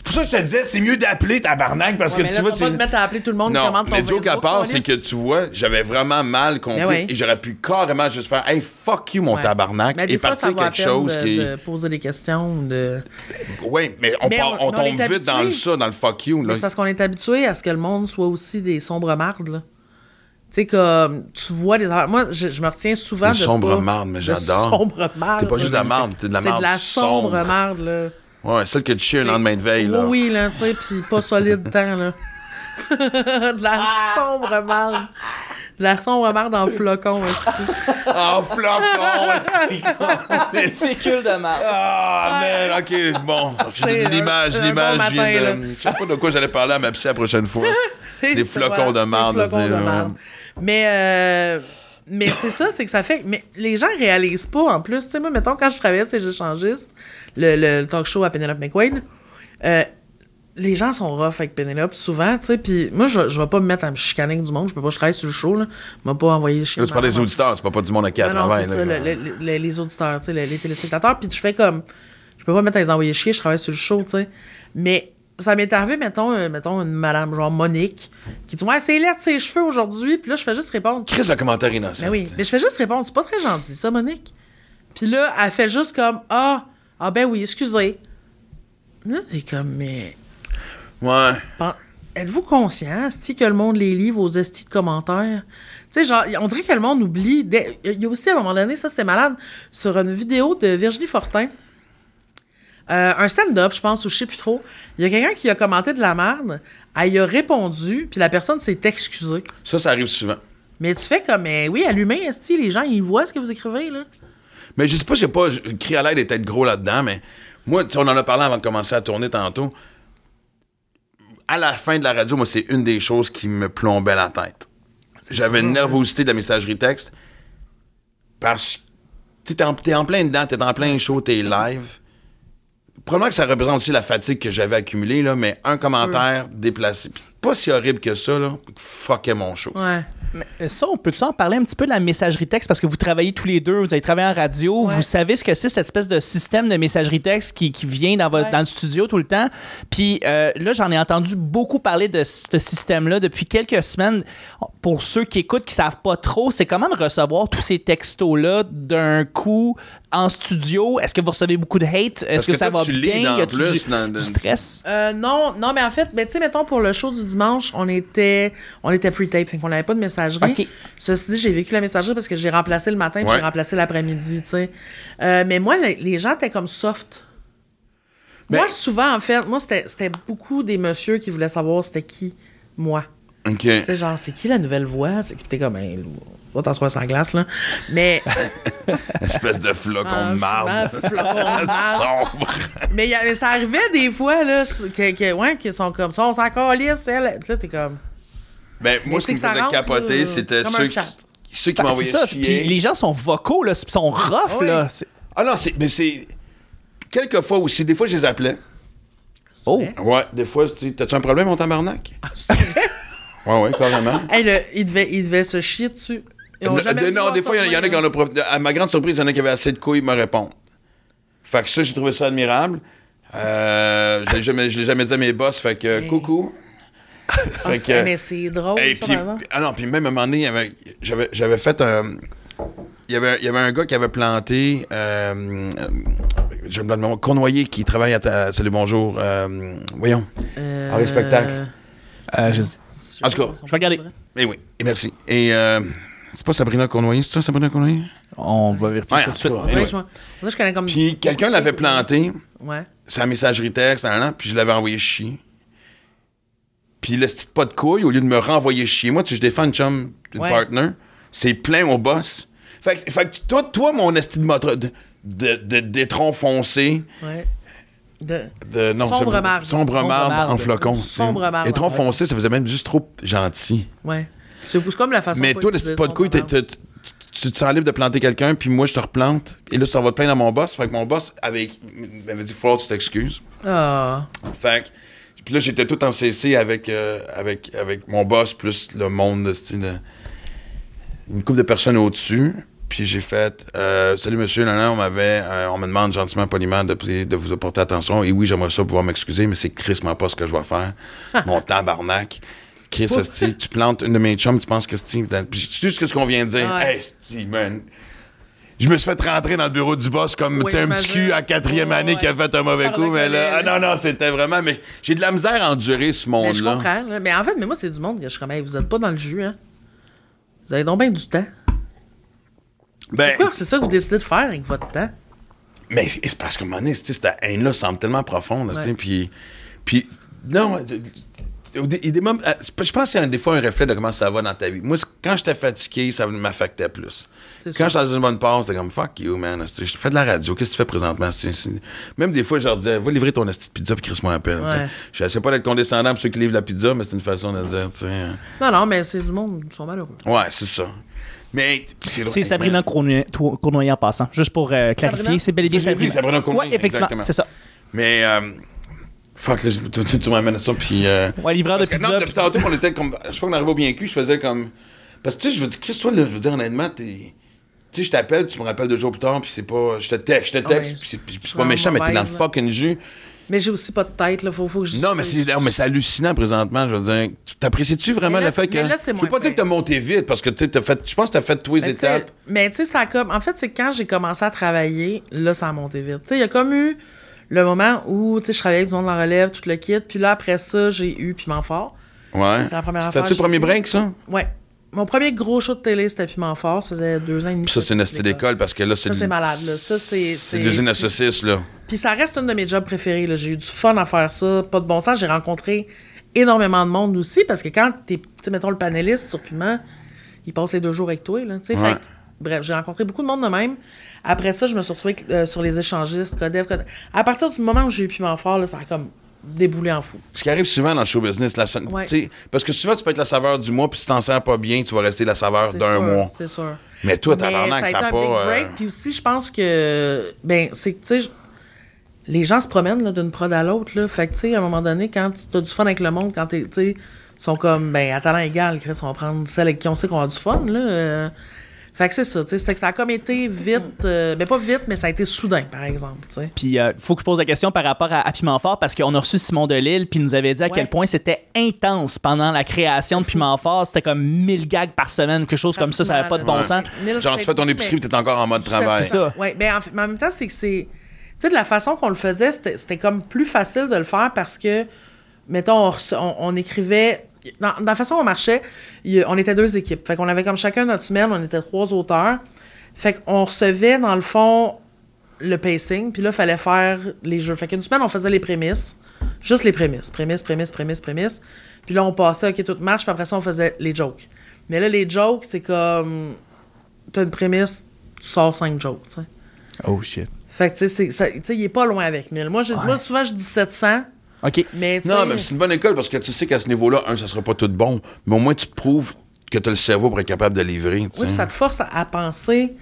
C'est pour ça que je te disais, c'est mieux d'appeler tabarnak parce Ouais, que mais tu là, vois, faut pas c'est. te mettre à appeler tout le monde qui Non, commente ton mais joke à part, c'est que tu vois, j'avais vraiment mal compris Ben oui. et j'aurais pu carrément juste faire Hey, fuck you, mon Ouais. tabarnak, Mais des et fois, partir quelque chose de, qui de poser des questions. De... Oui, mais on, Mais part- on- on tombe vite dans le habitué. ça, dans le fuck you. Là. C'est parce qu'on est habitué à ce que le monde soit aussi des sombres mardes, là. Tu sais, comme, tu vois des affaires. Moi, je, je me retiens souvent Des de. sombres pas- mardes, mais j'adore. sombres mardes. T'es pas juste de la marde, t'es de la C'est marde de la sombre, sombre. marde, là. Ouais, celle que tu chies le C'est- lendemain de veille. Là. Oui, là, tu sais, pis pas solide tant, là. de la sombre marde. De la sombre marde en flocon aussi. Oh, flocon! C'est cool de mal. Ah, man, ok, bon. L'image, un- un l'image bon de. Je sais pas de quoi j'allais parler à ma psy la prochaine fois. Des flocons de marde, Des flocons je dis, de. Mais, euh, mais c'est ça, c'est que ça fait. Mais les gens réalisent pas en plus. Tu sais, moi, mettons, quand je travaillais chez échangistes, le, le talk show à Penelope McQuaid, euh, les gens sont rough avec Penelope souvent, tu sais. Puis moi, je, je vais pas me mettre à me chicaner du monde. Je peux pas, je travaille sur le show, là. Je vais pas envoyer chier. Tu parles des auditeurs, c'est pas, pas du monde à qui à Non, non, travail. c'est là, ça, le- le- le- les auditeurs, tu sais, les, les téléspectateurs. Puis je fais comme. Je peux pas me mettre à les envoyer chier, je travaille sur le show, tu sais. Mais ça m'est arrivé, mettons, euh, mettons, une madame, genre Monique, qui dit Ouais, c'est l'air de ses cheveux aujourd'hui. Puis là, je fais juste répondre. Crise de commentaire innocent. Mais oui, c'est- mais je fais juste répondre. C'est pas très gentil, ça, Monique. Puis là, elle fait juste comme Ah, ah ben oui, excusez. Là, c'est comme, mais. Ouais. Êtes-vous conscient, si que le monde les lit, vos estis de commentaires? Tu sais, genre, on dirait que le monde oublie. Il y a aussi, à un moment donné, ça, c'est malade, sur une vidéo de Virginie Fortin, Euh, un stand-up, je pense, ou je sais plus trop. Il y a quelqu'un qui a commenté de la merde, elle y a répondu, puis la personne s'est excusée. Ça, ça arrive souvent. Mais tu fais comme, mais oui, allumez, est les gens, ils voient ce que vous écrivez, là. Mais je sais pas, je sais pas, je- cri à l'aide est peut-être gros là-dedans, mais moi, on en a parlé avant de commencer à tourner tantôt. À la fin de la radio, moi, c'est une des choses qui me plombait la tête. J'avais une nervosité de la messagerie texte parce que t'es en, t'es en plein dedans, t'es en plein show, t'es live. Probablement que ça représente aussi la fatigue que j'avais accumulée, là, mais un commentaire déplacé. Pas si horrible que ça, là. Fuckait mon show. Ouais. Euh, Ça, on peut en parler un petit peu de la messagerie texte? Parce que vous travaillez tous les deux, vous avez travaillé en radio, Ouais. vous savez ce que c'est cette espèce de système de messagerie texte qui, qui vient dans, votre, Ouais. dans le studio tout le temps. Puis euh, là, j'en ai entendu beaucoup parler de ce système-là depuis quelques semaines. Pour ceux qui écoutent, qui savent pas trop, c'est comment de recevoir tous ces textos-là d'un coup en studio? Est-ce que vous recevez beaucoup de hate? Est-ce que, que ça toi, va tu bien? lis dans Y a-tu plus du, dans- du dans- stress? Euh, non, non, mais en fait, ben, tu sais, mettons, pour le show du dimanche, on était, on était pre-tape, fait qu'on n'avait pas de messagerie. Ceci dit, j'ai vécu la messagerie parce que j'ai remplacé le matin Ouais. j'ai remplacé l'après-midi, tu sais. Euh, mais moi, les, les gens étaient comme soft. Mais- Moi, souvent, en fait, moi, c'était c'était beaucoup des messieurs qui voulaient savoir c'était qui, moi. OK. Tu sais, genre, c'est qui la nouvelle voix? C'est qui? T'es comme, ben, va t'asseoir sans glace, là. Mais. Espèce de flocon Ah, de marde. flocon de marde. Sombre. Mais y a- ça arrivait des fois, là, que, que, ouais, qui sont comme ça, on s'en calisse, elle. Là, t'es comme. Ben, moi, Mais ce qui me faisait capoter, là, c'était ceux qui, chat. ceux qui Ah, m'envoyaient ça. Puis les gens sont vocaux, là, sont rough, Oui. là. Ah non, c'est, mais c'est... Quelques fois aussi, des fois, je les appelais. Oh! Ouais, des fois, tu t'as-tu un problème, mon tabarnak? ouais, ouais, carrément. Hey, le- il, devait, il devait se chier dessus. Ils ont Non, voir des fois, il y, en a- il y en a qui en ont profité. À ma grande surprise, il y en a qui avaient assez de couilles me répondre. Fait que ça, j'ai trouvé ça admirable. Euh, je je l'ai jamais dit à mes boss, fait que coucou. Ah, fait c'est- que- Mais c'est drôle, Et ça, puis, ah non, puis même à un moment donné, il y avait- j'avais, j'avais fait un. Il y, avait, il y avait un gars qui avait planté. Euh, euh, je me demande, Cournoyer qui travaille à, ta- Salut Bonjour. euh, voyons. Euh, le spectacle. Euh, je- En tout cas, je vais regarder. Mais oui, et merci. Et euh, c'est pas Sabrina Cournoyer, c'est ça, Sabrina Cournoyer? On va vérifier Ouais, tout de suite. cas, anyway. je je connais comme. Puis quelqu'un l'avait planté, Ouais. sa messagerie texte, puis je l'avais envoyé chier. Puis le style pas de couille, au lieu de me renvoyer chier, moi, tu sais, je défends une chum, une Ouais. partner, c'est plein au boss. Fait que, fait que toi, toi, mon esti de moto, de, de, de- d'étron foncé, Ouais. De... de, non, Sombre c'est- marde. Sombre en flocon. Sombre marde, Étron ouais. foncé, ça faisait même juste trop gentil. Ouais. C'est comme la façon. Mais toi, le style pas de couille, t'es- moment. t'es- tu, tu te sens libre de planter quelqu'un, puis moi, je te replante. Et là, ça va te plaindre à mon boss. Fait que mon boss avait, m'avait dit, faut que tu t'excuses. Ah. Fait que, puis là, j'étais tout en CC avec, euh, avec, avec mon boss, plus le monde, de une couple de personnes au-dessus. Puis j'ai fait, euh, salut monsieur, là, là, on m'avait, euh, on me demande gentiment, poliment de, de vous apporter attention. Et oui, j'aimerais ça pouvoir m'excuser, mais c'est crissement pas ce que je vais faire. Mon tabarnak. Chris, tu plantes une de mes chums, tu penses que Steve. Puis tu sais ce qu'on vient de dire. Ouais. Hey, Steve, man. Je me suis fait rentrer dans le bureau du boss comme Oui, un petit cul à quatrième année qui a fait un mauvais Par coup, mais là, ah non, non, c'était vraiment. Mais j'ai de la misère à endurer ce je monde-là. comprends. là. Mais en fait, mais moi, c'est du monde que je suis vous êtes pas dans le jus, hein. Vous avez donc bien du temps. Ben, Pourquoi c'est ça que vous décidez de faire avec votre temps? mais c'est parce qu'à un moment donné, cette haine-là semble tellement profonde, Ouais. puis. Puis, non, il des moments- je pense que c'est des fois un reflet de comment ça va dans ta vie. Moi, quand j'étais fatigué, ça m'affectait plus. C'est Quand sûr. j'étais dans une bonne passe, c'était comme fuck you, man. Je fais de la radio. Qu'est-ce que tu fais présentement? C'est- Même des fois, je leur disais, va livrer ton esti de pizza puis Chris-moi un. Ouais. Je sais pas d'être condescendant pour ceux qui livrent la pizza, mais c'est une façon de le dire, tu sais. hein. Non, non, mais c'est du monde, ils sont malheureux. Ouais, c'est ça. Mais C'est Sabrina Cournoyer, en passant. Juste pour euh, clarifier, Sabrina? c'est bel et bien C'est Sabrina. Sabrina Cournoyer, Ouais, effectivement, exactement. c'est ça. Mais, euh, fuck, là, je- tu, tu, tu m'amènes à ça, puis. Euh, Ouais, livreur de que pizza. non, puis- depuis tantôt, on était comme. Je crois qu'on arrivait au bien cul, je faisais comme. Parce que, tu sais, je veux dire, Chris, toi, là, je veux dire, honnêtement, t'es. Tu sais, je t'appelle, tu me rappelles deux jours plus tard, puis c'est pas. Je te texte, je te texte, puis c'est- pas méchant, mais t'es dans le fucking jus. Mais j'ai aussi pas de tête, là. Faut, faut que je. Non, mais c'est non, mais c'est hallucinant présentement. Je veux dire, Tu- t'apprécies-tu vraiment là- le fait que. mais là, c'est je veux pas dire que t'as monté vite, parce que tu sais, t'as fait. Je pense que t'as fait tous les Mais étapes. Mais tu sais, ça a comme. En fait, c'est quand j'ai commencé à travailler, là, ça a monté vite. Tu sais, il y a comme eu le moment où, tu sais, je travaillais avec du monde en relève, tout le kit. Puis là, après ça, j'ai eu Piment Fort. Ouais. C'est la première C'était-tu le premier break, ça? Ouais. Mon premier gros show de télé, c'était Piment Fort. Ça faisait deux ans et demi. Puis ça, c'est une faisais d'école, parce que là, c'est. Ça, c'est malade, là. Ça, c'est- C'est l'usine à saucisses, là. Puis ça reste une de mes jobs préférés. là. J'ai eu du fun à faire ça. Pas de bon sens. J'ai rencontré énormément de monde aussi parce que quand t'es, tu sais, mettons, le panéliste sur Piment, il passe les deux jours avec toi. Là, tu sais. Ouais. Bref, j'ai rencontré beaucoup de monde de même. Après ça, je me suis retrouvée euh, sur les échangistes, Codev, Codev. À partir du moment où j'ai eu Piment Fort, là, ça a comme déboulé en fou. Ce qui arrive souvent dans le show business, la, Ouais. parce que souvent tu peux être la saveur du mois, puis si tu t'en sers pas bien, tu vas rester la saveur d'un mois. C'est sûr. Mais toi, Mais tabarnak, ça ça n'a pas. euh. Puis aussi, je pense que, ben, c'est que, tu sais, les gens se promènent d'une prod à l'autre. Là. Fait que, tu sais, à un moment donné, quand tu as du fun avec le monde, quand t'es, tu sais, ils sont comme, ben, à talent égal, Chris, on va prendre celle avec qui on sait qu'on a du fun, là. euh. Fait que c'est ça, tu sais, c'est que ça a comme été vite, euh, ben, pas vite, mais ça a été soudain, par exemple, tu sais. Puis, il faut que je pose la question par rapport à, à Piment Fort, parce qu'on a reçu Simon Delille, puis il nous avait dit à Ouais. quel point c'était intense pendant la création de Piment Fort. C'était comme 1000 gags par semaine, quelque chose comme ça, ça n'avait pas de bon Ouais. sens. Genre, tu fais ton épicerie, puis t'es encore en mode travail. C'est ça. Oui, ben en, fait- mais en même temps, c'est que c'est. Tu sais, de la façon qu'on le faisait, c'était c'était comme plus facile de le faire parce que, mettons, on- on écrivait. Dans, dans la façon dont on marchait, il on était deux équipes. Fait qu'on avait comme chacun notre semaine, on était trois auteurs. Fait qu'on recevait, dans le fond, le pacing, puis là, il fallait faire les jeux. Fait qu'une semaine, on faisait les prémices, juste les prémices. Prémices, prémices, prémices, prémices. Puis là, on passait, OK, tout marche, puis après ça, on faisait les jokes. Mais là, les jokes, c'est comme. T'as une prémisse, tu sors cinq jokes, tu sais. Oh shit. Fait que, tu sais, il est pas loin avec 1000. Moi, moi, souvent, je dis 700, OK. mais. Non, mais c'est une bonne école parce que tu sais qu'à ce niveau-là, un, ça sera pas tout bon, mais au moins tu te prouves que tu as le cerveau pour être capable de livrer. Oui, puis ça te force à, penser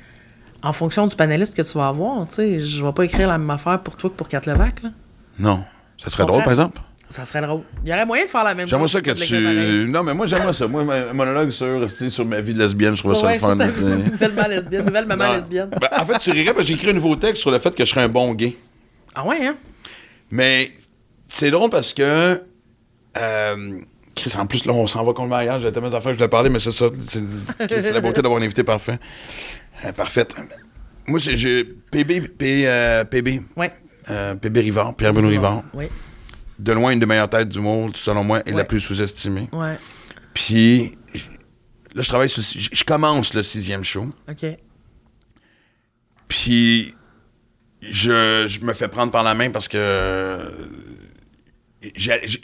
en fonction du panéliste que tu vas avoir, tu sais. Je vais pas écrire la même affaire pour toi que pour Kat Levac, là. Non. Ça serait drôle, par exemple. Ça serait drôle. Il y aurait moyen de faire la même J'aimerais chose. ça que tu. Non, mais moi, j'aimerais ça. Moi, un monologue sur, sur ma vie de lesbienne, je trouve ça le fun. sur ta tu sais. nouvelle maman lesbienne, nouvelle maman lesbienne. Ben, en fait, tu rirais parce que j'ai écrit un nouveau texte sur le fait que je serais un bon gay. Ah ouais, hein? Mais c'est drôle parce que. Euh, Chris, en plus, là, on s'en va contre le mariage. J'ai tellement d'affaires que je voulais parler, mais c'est ça. C'est la beauté d'avoir un invité parfait. Euh, parfaite. Moi, c'est- j'ai. PB, P, euh, PB. Ouais. euh, PB Rivard, Pierre-Bruno Rivard. Oui. De loin, une des meilleures têtes du monde, selon moi, et la plus sous-estimée. Ouais. Puis. Là, je travaille sur. Je commence le sixième show. OK. Puis je, je me fais prendre par la main parce que euh,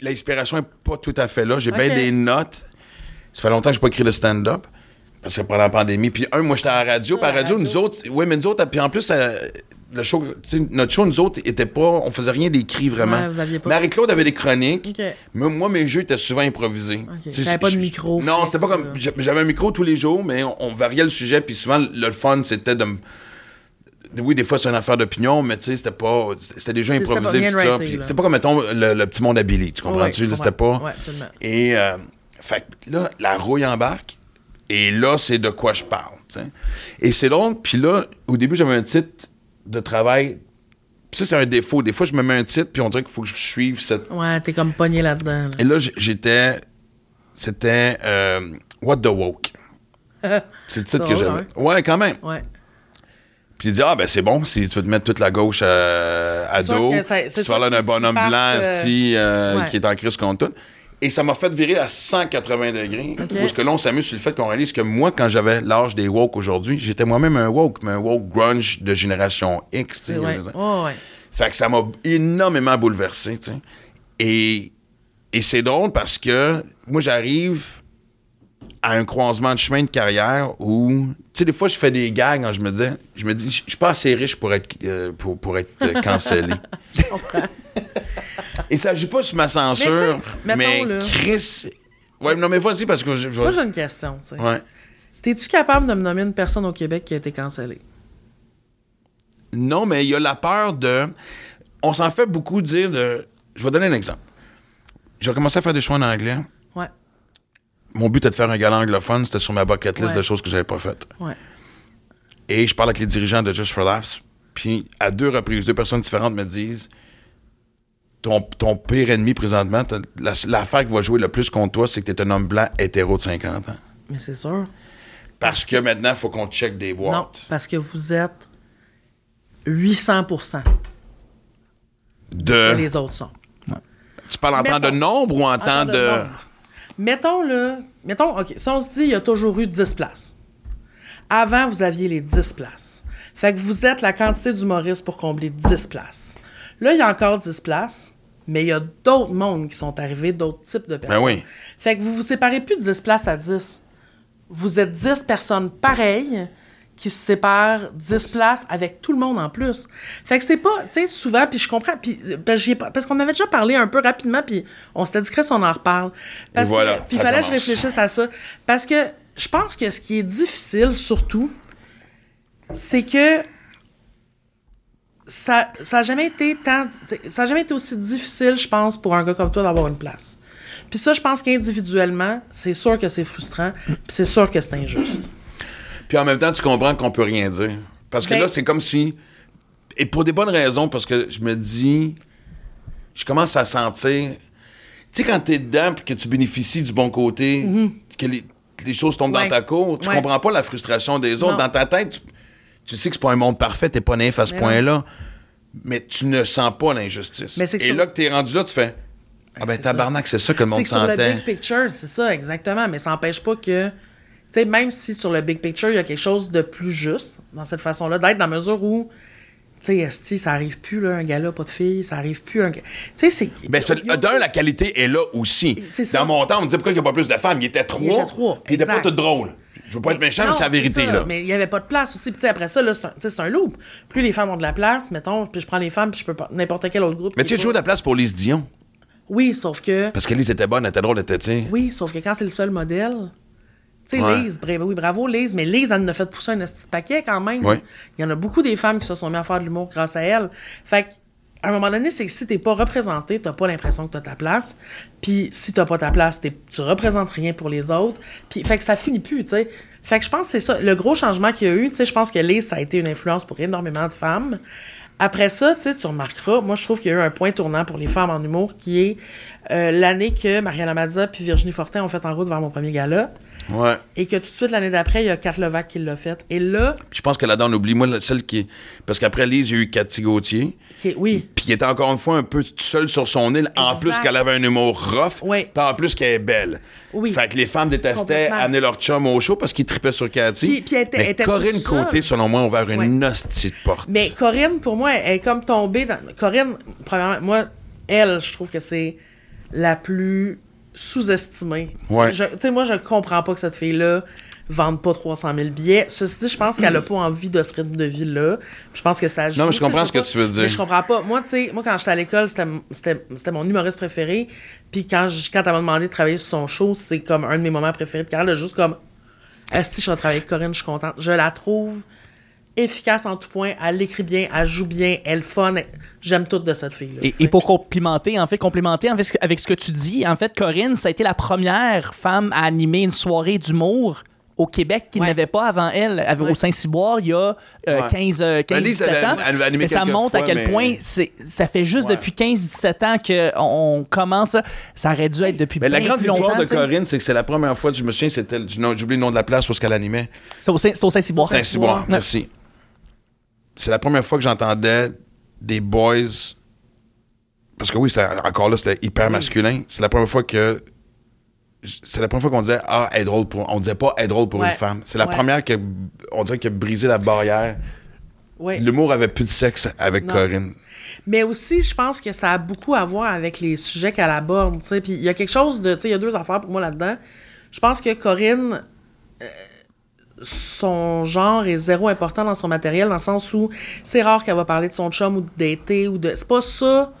l'inspiration est pas tout à fait là. J'ai bien des notes. Ça fait longtemps que j'ai pas écrit de stand-up. Parce que pendant la pandémie. Puis un, moi j'étais à la radio. Ça, Puis à la la radio, radio. nous autres. Oui, mais nous autres, puis en plus, euh, le show, notre show, nous autres, était pas. On faisait rien d'écrit vraiment. Ouais, Marie-Claude avait des chroniques. Mais moi, mes jeux étaient souvent improvisés. Ok. Tu sais, T'avais pas de je- micro Non, c'était pas comme. J'avais un micro tous les jours, mais on, on variait le sujet. Puis souvent, le, le fun, c'était de me oui, des fois, c'est une affaire d'opinion, mais tu sais, c'était pas. C'était bien pis tout ça. C'était pas comme, mettons, le, le petit monde à Billy. Tu comprends-tu? Ouais, c'était pas. Ouais, absolument. Et, euh, fait là, la rouille embarque. Et là, c'est de quoi je parle. tu sais. Et c'est drôle. Puis là, au début, j'avais un titre de travail. Puis ça, c'est un défaut. Des fois, je me mets un titre, puis on dirait qu'il faut que je suive cette. Ouais, t'es comme pogné là-dedans. là. Et là, j'étais. C'était. euh, What the Woke. C'est le titre que j'avais. Ouais, quand même. Ouais. Puis il dit, ah, ben c'est bon, si tu veux te mettre toute la gauche à, à dos, ça- tu vas là d'un bonhomme blanc, euh, euh, ouais. qui est en crise contre tout. Et ça m'a fait virer à 180 degrés. Parce que là, on s'amuse sur le fait qu'on réalise que moi, quand j'avais l'âge des woke aujourd'hui, j'étais moi-même un woke, mais un woke grunge de génération X. tu sais. C'est ouais. Ouais, ouais. Fait que ça m'a énormément bouleversé, tu sais. Et, et c'est drôle parce que moi, j'arrive à un croisement de chemin de carrière où, tu sais, des fois, je fais des gags quand je me dis, je me dis, je suis pas assez riche pour être, euh, pour, pour être euh, cancellé. Et ça agit pas sur ma censure, Mais mettons. Chris... Ouais, non, mais vas-y, parce que je... je- Moi, j'ai une question, tu sais. ouais. T'es-tu capable de me nommer une personne au Québec qui a été cancellée? Non, mais il y a la peur de. On s'en fait beaucoup dire de. Je vais donner un exemple. J'ai commencé à faire des choix en anglais. Ouais. Mon but était de faire un gala anglophone. C'était sur ma bucket list Ouais. de choses que j'avais pas faites. Ouais. Et je parle avec les dirigeants de Just for Laughs. Puis, à deux reprises, deux personnes différentes me disent ton, ton pire ennemi présentement, l'affaire qui va jouer le plus contre toi, c'est que t'es un homme blanc hétéro de 50 ans. Mais c'est sûr. Parce que maintenant, il faut qu'on check des boîtes. Non, parce que vous êtes 800% De. que les autres sont. Tu parles en temps de nombre ou en, En temps de. nombre. Mettons, là, mettons, OK, si on se dit, il y a toujours eu 10 places. Avant, vous aviez les 10 places. Fait que vous êtes la quantité d'humoristes pour combler 10 places. Là, il y a encore 10 places, mais il y a d'autres mondes qui sont arrivés, d'autres types de personnes. Ben oui. Fait que vous vous séparez plus de 10 places à 10. Vous êtes 10 personnes pareilles qui se séparent 10 places avec tout le monde en plus. Fait que c'est pas, tu sais, souvent, puis je comprends, puis pas- parce qu'on avait déjà parlé un peu rapidement, puis on s'était dit Chris, on en reparle. Parce Et voilà, puis il fallait que je réfléchisse à ça. Parce que je pense que ce qui est difficile, surtout, c'est que ça ça a jamais été tant ça a jamais été aussi difficile je pense pour un gars comme toi d'avoir une place. Puis ça je pense qu'individuellement, c'est sûr que c'est frustrant, puis c'est sûr que c'est injuste. Puis en même temps, tu comprends qu'on peut rien dire. Parce que Ben- là, c'est comme si. Et pour des bonnes raisons, parce que je me dis. Je commence à sentir. Tu sais, quand t'es dedans puis que tu bénéficies du bon côté, que les, les choses tombent. Ouais. dans ta cour, tu Ouais. comprends pas la frustration des autres. Non. Dans ta tête, tu, tu sais que c'est pas un monde parfait, t'es pas naïf à ce point-là. Mais tu ne sens pas l'injustice. C'est Et là que t'es rendu là, tu fais. Ah ben c'est ça. tabarnak, c'est ça que le C'est monde que sur le sentait. big picture, c'est ça exactement, mais ça n'empêche pas que sais même si sur le big picture, il y a quelque chose de plus juste dans cette façon-là d'être dans la mesure où tu sais, esti, ça arrive plus, là, un gars-là, pas de fille, ça arrive plus. Un... gars- Tu sais, c'est. Il a d'un, la qualité est là aussi. C'est ça. Dans mon temps, on me disait pourquoi il n'y a pas plus de femmes? Il était trois. était trois, Puis il était pas tout drôle. Je veux pas être méchant, mais c'est la vérité, ça, là. Mais il n'y avait pas de place aussi. Puis, après ça, là, c'est un, loop. Plus les femmes ont de la place, mettons, puis je prends les femmes, puis je peux pas. N'importe quel autre groupe. Mais tu as toujours de la place pour Lise Dion. Oui, sauf que. Parce que Lise était bonne, elle était drôle, elle était. Oui, sauf que quand c'est le seul modèle. Tu sais, Ouais. Lise, bra- oui, bravo Lise, mais Lise, elle en a fait pousser un petit paquet quand même. Ouais. Il y en a beaucoup des femmes qui se sont mis à faire de l'humour grâce à elle. Fait que, à un moment donné, c'est que si t'es pas représenté, t'as pas l'impression que t'as ta place. Puis si t'as pas ta place, t'es- tu représentes rien pour les autres. Puis fait que ça finit plus, tu sais. Fait que je pense que c'est ça. Le gros changement qu'il y a eu, tu sais, je pense que Lise, ça a été une influence pour énormément de femmes. Après ça, tu remarqueras, moi, je trouve qu'il y a eu un point tournant pour les femmes en humour qui est euh, l'année que Mariana Mazza puis Virginie Fortin ont fait en route vers mon premier gala. Ouais. Et que tout de suite, l'année d'après, il y a Kat Levac qui l'a fait. Et là, je pense que là-dedans, on oublie, moi, celle qui. Parce qu'après Lise, il y a eu Cathy Gauthier. Est- oui, Puis il était encore une fois un peu seul sur son île, en plus qu'elle avait un humour rough. Oui. Puis en plus qu'elle est belle. Oui. Fait que les femmes détestaient amener leur chum au show parce qu'ils tripaient sur Cathy. Puis- puis elle était- Mais était Corinne seule. Côté, selon moi, a ouvert une Ouais. hostie de porte. Mais Corinne, pour moi, elle est comme tombée dans. Corinne, premièrement, moi, elle, je trouve que c'est la plus sous-estimée. Ouais. Tu sais, moi, je comprends pas que cette fille-là vende pas 300 000 billets. Ceci dit, je pense qu'elle a pas envie de ce rythme de vie-là. Je pense que ça joue. Non, mais je comprends ce que pas. tu veux dire. Mais je comprends pas. Moi, tu sais, moi, quand j'étais à l'école, c'était- mon humoriste préféré. Puis quand, je- quand elle m'a demandé de travailler sur son show, c'est comme un de mes moments préférés de carrière. là, Juste comme, Esti, je vais travailler avec Corinne, je suis contente. Je la trouve efficace en tout point. Elle écrit bien, elle joue bien, elle est fun. Elle- J'aime tout de cette fille-là. Et, pour complimenter, en fait, complémenter avec, ce- avec ce que tu dis, en fait, Corinne, ça a été la première femme à animer une soirée d'humour au Québec qui Ouais. n'avait pas avant elle. Au Saint-Cyboire, il y a euh, Ouais. 15, euh, 15 Lise, 17 elle a- ans. elle mais ça montre à quel mais- point ça fait juste Ouais. depuis 15-17 ans qu'on commence. Ça aurait dû être depuis Mais la grande plus victoire de. Corinne, c'est que c'est la première fois, je me souviens, c'était. J'oublie le nom de la place où est-ce qu'elle animait. C'est au, Saint-Cyboire. Saint-Cyboire, merci. C'est la première fois que j'entendais des boys. Parce que oui, encore là, c'était hyper masculin. C'est la première fois que. C'est la première fois qu'on disait Ah, elle est drôle pour. On disait pas elle est drôle pour Ouais. une femme. C'est la Ouais. première que. On dirait qu'il a brisé la barrière. Ouais. L'humour avait plus de sexe avec Non. Corinne. Mais aussi, je pense que ça a beaucoup à voir avec les sujets qu'elle aborde. tu sais. Puis il y a quelque chose de. Tu sais, il y a deux affaires pour moi là-dedans. Je pense que Corinne. euh, son genre est zéro important dans son matériel, dans le sens où c'est rare qu'elle va parler de son chum ou de dater ou de. C'est pas ça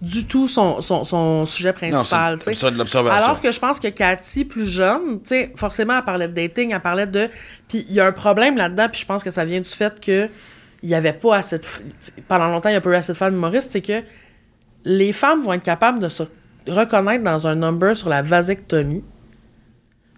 du tout son, son, son sujet principal. Non, c'est- tu sais. c'est de l'observation. Alors que je pense que Cathy, plus jeune, tu sais, forcément, elle parlait de dating, elle parlait de. Puis il y a un problème là-dedans, puis je pense que ça vient du fait que il y avait pas assez de. Pendant longtemps, il n'y a pas eu assez de femmes humoristes, c'est que les femmes vont être capables de se reconnaître dans un number sur la vasectomie,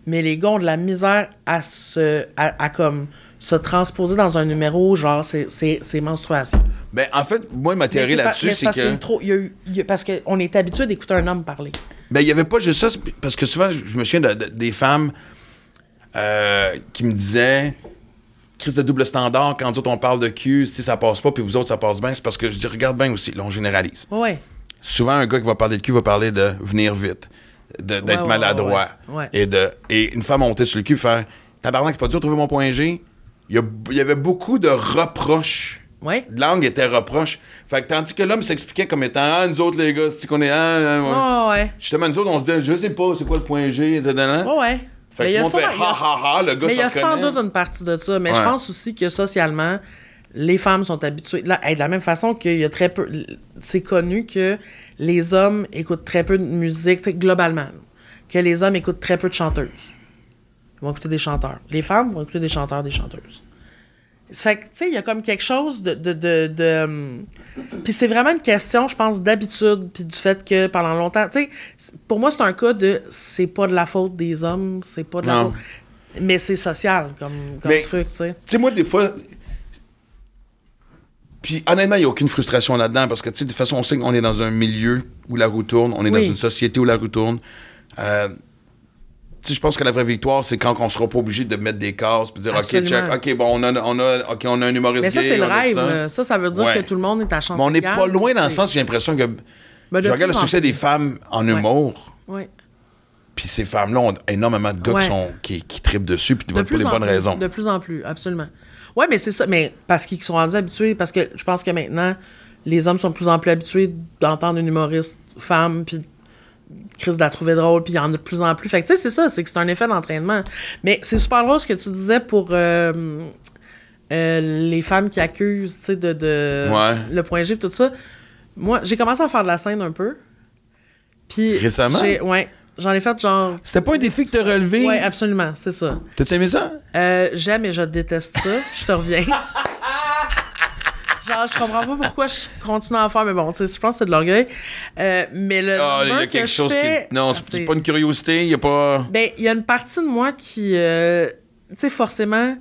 mais les gars ont de la misère à se. à, à comme se transposer dans un numéro, genre, c'est, menstruation. Ben, en fait, moi, ma Mais théorie là-dessus, mais c'est que. trop- il y a eu- il y a- parce qu'on est habitué d'écouter un homme parler. Ben, il n'y avait pas juste ça, parce que souvent, je me souviens de- de- des femmes euh, qui me disaient crise de double standard, quand nous autres, on parle de cul, sais, ça passe pas, puis vous autres, ça passe bien. C'est parce que je dis, regarde bien aussi, là, on généralise. Ouais. Souvent, un gars qui va parler de cul va parler de venir vite, d'être Ouais, ouais, maladroit. Et, de, et une femme monter sur le cul, faire Tabarnak, c'est pas dur de trouver mon point G. Il y, avait beaucoup de reproches Ouais. langue était reproche. Fait que tandis que l'homme s'expliquait comme étant Ah, nous autres, les gars, c'est qu'on est. Ah, ah, ouais. Ouais. Justement, nous autres, on se dit Je sais pas, c'est quoi le point G, dadana. Oh, ouais. Fait Mais que tout le monde fait ha ha ha, le gars Mais il y a sans doute une partie de ça. Mais je Ouais. pense aussi que socialement, les femmes sont habituées. Là, de la même façon qu'il y a très peu. C'est connu que les hommes écoutent très peu de musique, globalement. Que les hommes écoutent très peu de chanteuses. Ils vont écouter des chanteurs. Les femmes vont écouter des chanteurs, des chanteuses. Ça fait que, tu sais, il y a comme quelque chose de. de, de, de, hum, puis c'est vraiment une question, je pense, d'habitude, puis du fait que pendant longtemps. Tu sais, pour moi, c'est un cas de. C'est pas de la faute des hommes, c'est pas de la Non. faute. Mais c'est social comme, comme Mais- truc, tu sais. Tu sais, moi, des fois. Puis, honnêtement, il n'y a aucune frustration là-dedans parce que, tu sais, de toute façon, on sait qu'on est dans un milieu où la roue tourne, on est dans une société où la roue tourne. Euh, je pense que la vraie victoire, c'est quand on sera pas obligé de mettre des cases puis dire, OK, check, OK, bon, on a, on a, on a un humoriste Mais ça, c'est le rêve. ça. Ça, ça veut dire Ouais. que tout le monde est à chance Mais on n'est pas loin dans le sens, j'ai l'impression que. Ben, je regarde le en succès des femmes en humour, Ouais. puis ces femmes-là ont énormément de gars Ouais. qui, sont, qui, qui trippent dessus, puis De pour les bonnes plus, raisons. De plus en plus, absolument. Ouais, mais c'est ça. Mais parce qu'ils sont rendus habitués, parce que je pense que maintenant, les hommes sont de plus en plus habitués d'entendre une humoriste femme, puis Chris la trouver drôle, puis il y en a de plus en plus. Fait que tu sais, c'est ça, c'est que c'est un effet d'entraînement. Mais c'est super drôle ce que tu disais pour euh, euh, les femmes qui accusent, tu sais, de, de Ouais. le point G, tout ça. Moi, j'ai commencé à faire de la scène un peu. Puis Récemment? Ouais. J'en ai fait genre. C'était pas un défi que t'as relevé? Ouais, absolument, c'est ça. T'as-tu aimé ça? Euh, J'aime et je déteste ça. Je te reviens. Genre, je comprends pas pourquoi je continue à en faire, mais bon, tu sais, je pense que c'est de l'orgueil. Euh, mais le. Ah, il y a quelque que chose fais, qui. Non, ah, c'est pas une curiosité, il y a pas. Ben, il y a une partie de moi qui. euh, tu sais, forcément.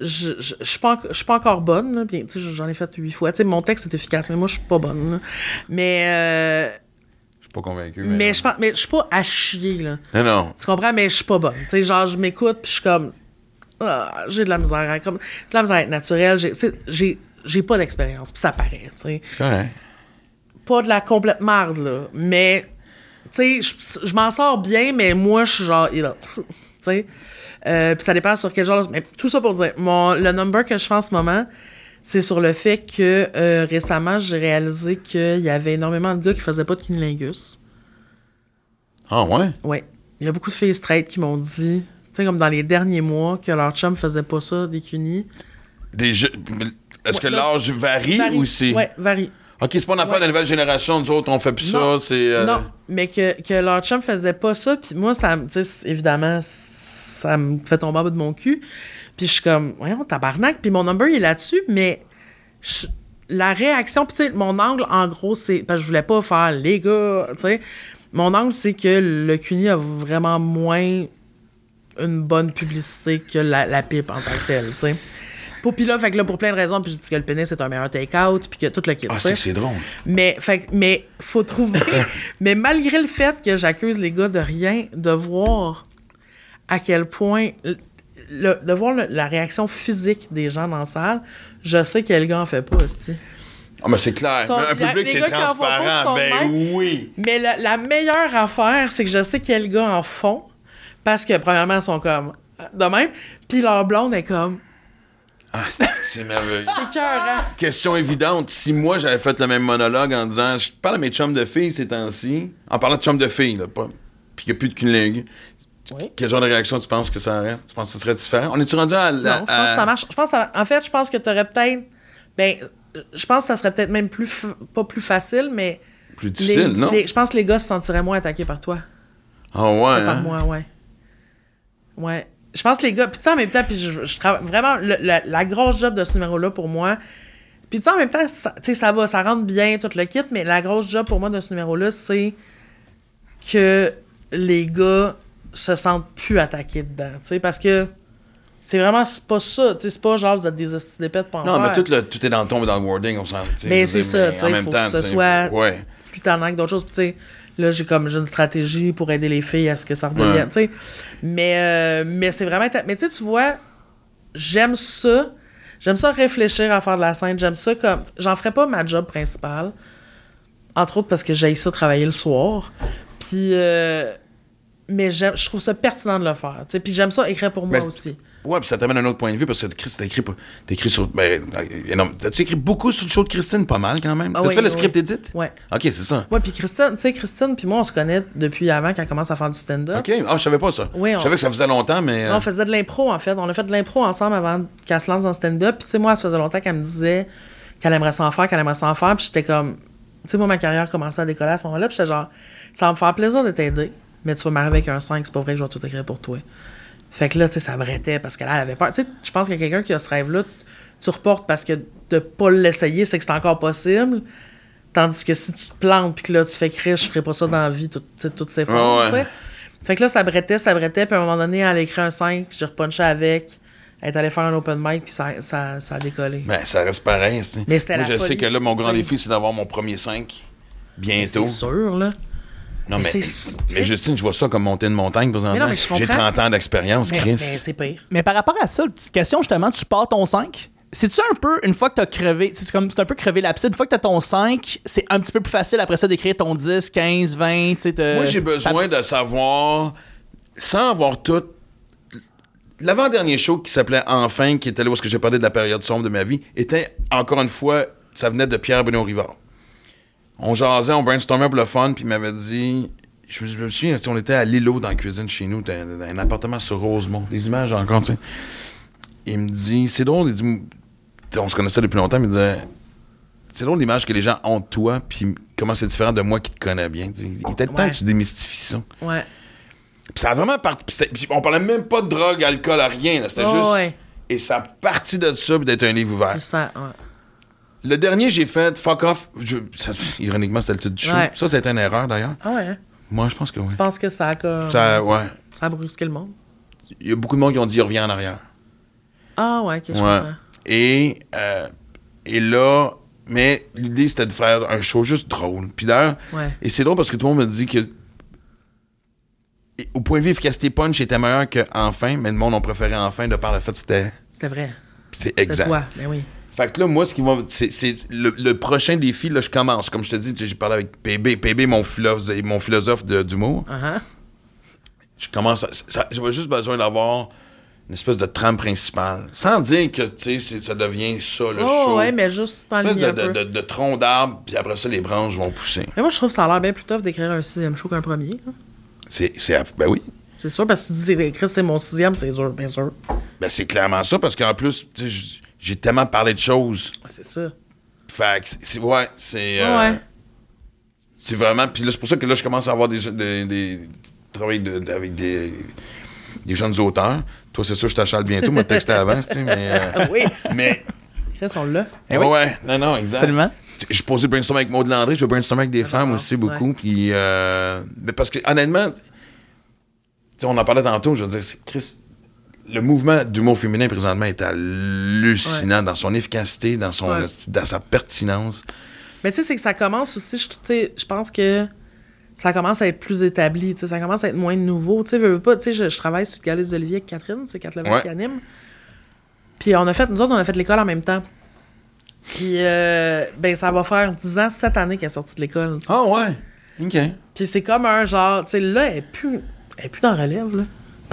Je je- je suis pas, je suis pas encore bonne, là. Sais, j'en ai fait huit fois. Tu sais, mon texte est efficace, mais moi, je suis pas bonne, là. Mais. euh, Je suis pas convaincu. mais je pense. Mais je suis pas à chier, là. Non, non. Tu comprends? Mais je suis pas bonne. Tu sais, genre, je m'écoute, puis je suis comme. Ah, j'ai de la misère à, comme, de la misère à être naturelle. J'ai, j'ai, pas d'expérience, puis ça paraît, tu sais. Pas de la complète marde, là. Mais, tu sais, je, je m'en sors bien, mais moi, je suis genre. Tu sais. Euh, puis ça dépend sur quel genre. Mais tout ça pour dire, mon, le number que je fais en ce moment, c'est sur le fait que euh, récemment, j'ai réalisé qu'il y avait énormément de gars qui faisaient pas de cunilingus. Ah, ouais? Ouais. Il y a beaucoup de filles straight qui m'ont dit, tu sais, comme dans les derniers mois, que leur chum faisait pas ça, des cunis. Des jeux- Est-ce que Ouais, l'âge varie, Varie. ou c'est. Ouais, varie. Ok, c'est pas une affaire de la nouvelle génération, nous autres, on fait plus Non. ça, c'est. euh, Non, mais que, que leur chum faisait pas ça, puis moi, ça me, tu sais, c- évidemment, ça me fait tomber en bas de mon cul. Puis je suis comme, voyons, tabarnak, puis mon number, il est là-dessus, mais je- la réaction, puis tu sais, mon angle, en gros, c'est, parce que je voulais pas faire les gars, tu sais, mon angle, c'est que le CUNY a vraiment moins une bonne publicité que la, la pipe en tant que telle, tu sais. Pour, puis là, fait que là, pour plein de raisons, puis je dis que le pénis c'est un meilleur take-out, puis que tout le kit. Ah, c'est c'est drôle. Mais, fait, mais faut trouver. mais malgré le fait que j'accuse les gars de rien, de voir à quel point. le- de voir le- la réaction physique des gens dans la salle, je sais quel gars en fait pas, aussi. Ah, mais c'est clair. Un public, c'est transparent. Ben même. oui. Mais la, la meilleure affaire, c'est que je sais quels gars en font. Parce que, premièrement, ils sont comme. euh, De même. Puis leur blonde est comme. Ah, c'est merveilleux. C'est écœurant. Question évidente. Si moi, j'avais fait le même monologue en disant Je parle à mes chums de filles ces temps-ci, en parlant de chums de filles, là, pas. Puis qu'il n'y a plus de cunnilingue. Oui. Quel genre de réaction tu penses que ça aurait? Tu penses que ce serait différent? On est-tu rendu à la. Non, je pense que ça marche. Je pense que ça- en fait, je pense que tu aurais peut-être. Ben, je pense que ça serait peut-être même plus. f- Pas plus facile, mais. Plus difficile, les- non? les- je pense que les gars se sentiraient moins attaqués par toi. Ah ouais, Par hein? moi, ouais. Ouais. Je pense que les gars. Puis tu sais, en même temps, puis je, je travaille. Vraiment, le- la, la grosse job de ce numéro-là pour moi. Puis tu sais, en même temps, ça, tu sais, ça va, ça rentre bien, tout le kit, mais la grosse job pour moi de ce numéro-là, c'est que les gars se sentent plus attaqués dedans. Tu sais, parce que c'est vraiment c'est pas ça. Tu sais, c'est pas genre vous êtes des pour en Non, mais tout, le, tout est dans le ton et dans le wording, on s'en. tu sais, Mais c'est ça, tu sais, En même faut temps, que ce soit- Ouais. plus tannant que d'autres choses. Tu sais, là, j'ai comme j'ai une stratégie pour aider les filles à ce que ça redevienne. Ouais. tu sais. Mais, euh, mais c'est vraiment. Mais tu sais, tu vois, j'aime ça. J'aime ça réfléchir à faire de la scène. J'aime ça comme. J'en ferais pas ma job principale. Entre autres parce que j'ai ça travailler le soir. Puis. euh, mais j'aime- je trouve ça pertinent de le faire. tu sais. Puis j'aime ça écrire pour moi Mais- aussi. Ouais, puis ça t'amène un autre point de vue parce que t'as écrit, écrit sur. Ben, euh, t'as-tu écrit beaucoup sur le show de Christine? Pas mal quand même. Ah T'as oui, fait le oui. script edit? Ouais. Ok, c'est ça. Ouais, puis Christine, tu sais, Christine, puis moi, on se connaît depuis avant qu'elle commence à faire du stand-up. Ok, ah, je savais pas ça. Oui, on- Je savais que ça faisait longtemps, mais. Non, on faisait de l'impro, en fait. On a fait de l'impro ensemble avant qu'elle se lance dans le stand-up. Puis, tu sais, moi, ça faisait longtemps qu'elle me disait qu'elle aimerait s'en faire, qu'elle aimerait s'en faire. Puis, j'étais comme. Tu sais, moi, ma carrière commençait à décoller à ce moment-là. Puis, j'étais genre, ça va me faire plaisir de t'aider, mais tu vas m'arriver avec un 5, c'est pas vrai que je vais tout écrire pour toi. Fait que là, tu sais, ça brêtait parce qu'elle elle avait peur. Tu sais, je pense qu'il y a quelqu'un qui a ce rêve-là, tu reportes parce que de pas l'essayer, c'est que c'est encore possible. Tandis que si tu te plantes puis que là, tu fais crier, je ferai pas ça dans la vie, tout- toutes ces fois. Ouais, ouais. Fait que là, ça brettait, ça brettait, puis à un moment donné, elle a écrit un 5, j'ai repunché avec, elle est allée faire un open mic, puis ça, ça, ça a décollé. Ben, ça reste pareil. Mais c'était Moi, la je sais que là, mon grand défi, c'est d'avoir mon premier 5 bientôt. C'est sûr, là. Non, Mais mais, Justine, je vois ça comme monter une montagne, présentement. Mais non, mais je J'ai comprends. 30 ans d'expérience, Chris. mais c'est pire. Mais par rapport à ça, petite question justement, tu pars ton 5. C'est-tu un peu, une fois que t'as crevé, c'est comme, c'est un peu crevé l'abside, une fois que t'as ton 5, c'est un petit peu plus facile après ça d'écrire ton 10, 15, 20, tu sais. Moi, j'ai besoin de savoir, sans avoir tout. L'avant-dernier show qui s'appelait Enfin, qui était là où j'ai parlé de la période sombre de ma vie, était, encore une fois, ça venait de Pierre Benoît Rivard. On jasait, on brainstormait pour le fun, puis il m'avait dit. Je me, je me souviens, on était à Lilo dans la cuisine chez nous, dans, dans un appartement sur Rosemont. Des images encore, tu sais. Il me dit, c'est drôle, il dit, on se connaissait depuis longtemps, mais il disait, c'est drôle l'image que les gens ont de toi, puis comment c'est différent de moi qui te connais bien. Il était temps Ouais. que tu démystifies ça. Ouais. Puis ça a vraiment parti. puis on parlait même pas de drogue, alcool, à rien. C'était Oh, juste. ouais. Et ça a parti de ça, puis d'être un livre ouvert. Ça, ouais. Le dernier, j'ai fait Fuck Off. Je- ça, ironiquement, c'était le titre du show. Ouais. Ça, c'était une erreur d'ailleurs. Ah ouais, hein? Moi, je pense que oui. Je pense que ça a comme. Ça, ouais. Ça a brusqué le monde? Il y a beaucoup de monde qui ont dit il revient en arrière. Ah ouais, je Ouais. Et, euh, et là, mais l'idée, c'était de faire un show juste drôle. Puis d'ailleurs, Ouais. et c'est drôle parce que tout le monde me dit que. et Au point de vue efficacité punch était meilleur que Enfin, mais le monde a préféré Enfin de par le fait que c'était. C'était vrai. C'est exact. toi. Ben oui. Fait que là, moi, ce qui va. C'est, le, le prochain défi, là, je commence. Comme je te dis, j'ai parlé avec PB. PB, mon philosophe, mon philosophe d'humour. Uh-huh. Je commence J'avais juste besoin d'avoir une espèce de trame principale. Sans dire que, tu sais, ça devient ça, le Oh show. ouais, mais juste en Une espèce de, un de, peu. de- de tronc d'arbre, puis après ça, les branches vont pousser. Mais moi, je trouve que ça a l'air bien plus tough d'écrire un sixième show qu'un premier. C'est. ben oui. C'est sûr, parce que tu dis, écrire c'est mon sixième, c'est dur, bien sûr. Ben c'est clairement ça, parce qu'en plus, tu sais, j'ai tellement parlé de choses. C'est ça. Fait que c'est-. Ouais, c'est. euh, ouais. C'est vraiment. Puis là, c'est pour ça que là, je commence à avoir des. des, des travailler de- de- avec des, des jeunes auteurs. Toi, c'est sûr, je t'achète bientôt. Moi, texte avant, tu sais, mais. euh, Ah oui. mais. Chris, on l'a. Eh ouais, oui. ouais, non, non, exact. Absolument. Je posais brainstorm avec Maud Landry, je vais brainstormer avec des femmes aussi beaucoup. Ouais. Puis. euh, mais parce que, honnêtement, tu sais, on en parlait tantôt, je veux dire, c'est Chris. Le mouvement d'humour féminin présentement est hallucinant dans son efficacité, dans, son, Ouais. dans sa pertinence. Mais tu sais, c'est que ça commence aussi, je, je pense que ça commence à être plus établi, ça commence à être moins nouveau. Tu sais, veux, veux pas, tu sais, je, je travaille sur le Galerie des Olivier avec Catherine, c'est Catherine Ouais. qui anime. Puis on a fait, nous autres, on a fait l'école en même temps. Puis, euh, ben, ça va faire 10 ans, cette année qu'elle est sortie de l'école. Ah ouais. OK. Puis c'est comme un genre, tu sais, là, elle est plus, elle est plus dans relève, là.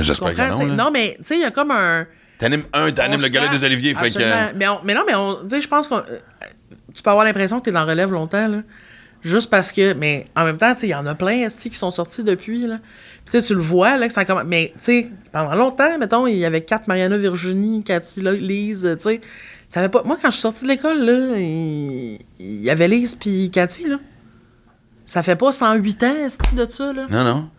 J'espère que non. Mais, tu sais, il y a comme un. T'animes un, t'animes le galet des Oliviers, fait que. Absolument. Mais, on- mais non, mais on, tu sais, je pense que tu peux avoir l'impression que t'es dans relève longtemps, là. Juste parce que, mais en même temps, tu sais, il y en a plein qui sont sortis depuis, là. Puis, tu sais, tu le vois, là, que ça commence. Mais, tu sais, pendant longtemps, mettons, il y avait quatre Mariana Virginie, Cathy, Lise, tu sais. Ça fait pas. Moi, quand je suis sortie de l'école, là, il il y avait Lise puis Cathy, là. Ça fait pas 108 ans, de ça, là. Non, non.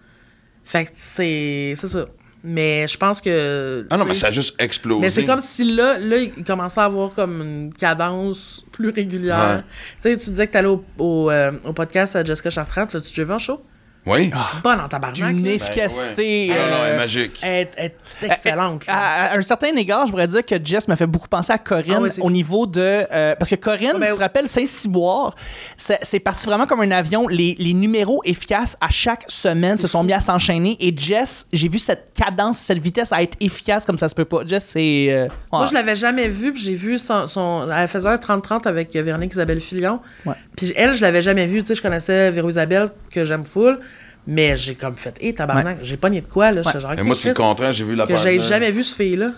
Fait que c'est. C'est ça. Mais je pense que. Ah non, tu mais ça a juste explosé. mais c'est comme si là, là, il commençait à avoir comme une cadence plus régulière. Ouais. Tu sais, tu disais que t'allais au, au, euh, au podcast à Jessica Chartrand. L'as-tu déjà vu en show? Oui. Pas dans tabarnak. D'une là. efficacité. Ah non, elle est euh, magique. Elle est- elle est excellente. À, à un certain égard, je pourrais dire que Jess m'a fait beaucoup penser à Corinne Ah ouais, au fou. niveau de. euh, parce que Corinne, Ah ben tu te oui. rappelles, Saint-Cyboire, c'est parti vraiment comme un avion. Les, les numéros efficaces à chaque semaine se sont mis à s'enchaîner. Et Jess, j'ai vu cette cadence, cette vitesse à être efficace comme ça se peut pas. Jess, c'est. euh, Moi, ouais. je l'avais jamais vu, puis j'ai vu son, son. Elle faisait un 30-30 avec Véronique Isabelle Filion. Ouais. Puis elle, je l'avais jamais vue. Tu sais, je connaissais Véro Isabelle, que j'aime full. Mais j'ai comme fait, hé, tabarnak, j'ai pas de quoi, là? J'étais genre, Mais Ok, moi, c'est le contraire. J'ai vu la Que j'ai jamais vu ce fille-là.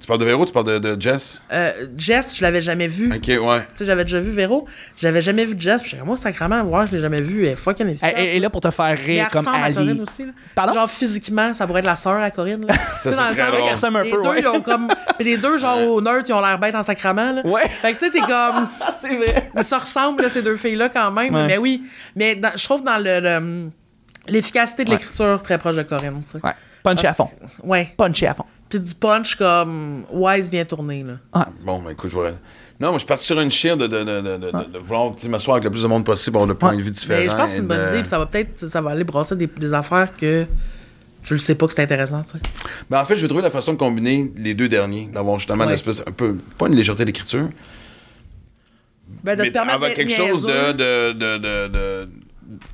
Tu parles de Véro, tu parles de, de Jess? Euh, Jess, je l'avais jamais vu. Ok, ouais. Tu sais, j'avais déjà vu Véro. J'avais jamais vu Jess. Puis moi, sacrément, ouais, je l'ai jamais vu. Elle est fucking efficace. Et, et là, pour te faire Mais rire elle comme ressemble à Corinne Ali. aussi. Là. Pardon? Genre physiquement, ça pourrait être la sœur à Corinne. Là. Tu sais, c'est dans le sens. Elle les peu, deux, ouais. ils ont comme. Puis les deux, genre au neutre, ils ont l'air bêtes en sacrament. Là. Ouais. Fait que tu sais, t'es comme. Ah, c'est vrai. Ça ressemble, là, ces deux filles-là, quand même. Ouais. Mais oui. Mais dans- je trouve dans le. le- L'efficacité de Ouais. l'écriture très proche de Corinne, tu sais. Ouais. Punché à fond. Ouais. Punché à fond. Puis du punch comme Wise bien tourné, là. Bon, ben écoute, je vois. Non, moi, je suis parti sur une chire de, de, de, de, de, de- de vouloir m'asseoir avec le plus de monde possible, avoir le point de vue différent. Mais je pense que c'est une bonne idée, puis ça va peut-être. Ça va aller brasser des, des affaires que tu le sais pas que c'est intéressant, tu sais. Mais en fait, je vais trouver la façon de combiner les deux derniers, d'avoir justement Ouais. une espèce, un peu, pas une légèreté d'écriture, Ben, de mais te permettre avec quelque chose de, de, de, de-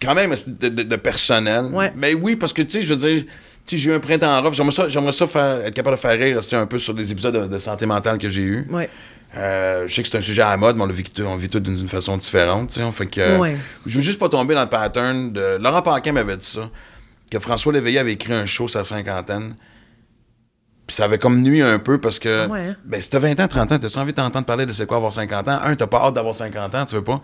quand même de, de- de personnel. Ouais. Mais oui, parce que, tu sais, je veux dire, j'ai eu un printemps rough, j'aimerais ça, j'aimerais ça faire, être capable de faire rire, rester un peu sur des épisodes de, de santé mentale que j'ai eu. Ouais. Euh, je sais que c'est un sujet à la mode, mais on le vit, tout- on vit tout d'une façon différente. tu sais. Fait que, euh, Ouais. Je veux juste pas tomber dans le pattern de. Laurent Paquin m'avait dit ça, que François Léveillé avait écrit un show sur la cinquantaine. Puis ça avait comme nuit un peu parce que. Ouais, hein? Ben, si t'as 20 ans, 30 ans, t'as envie d'entendre parler de c'est quoi avoir 50 ans. Un, t'as pas hâte d'avoir 50 ans, tu veux pas.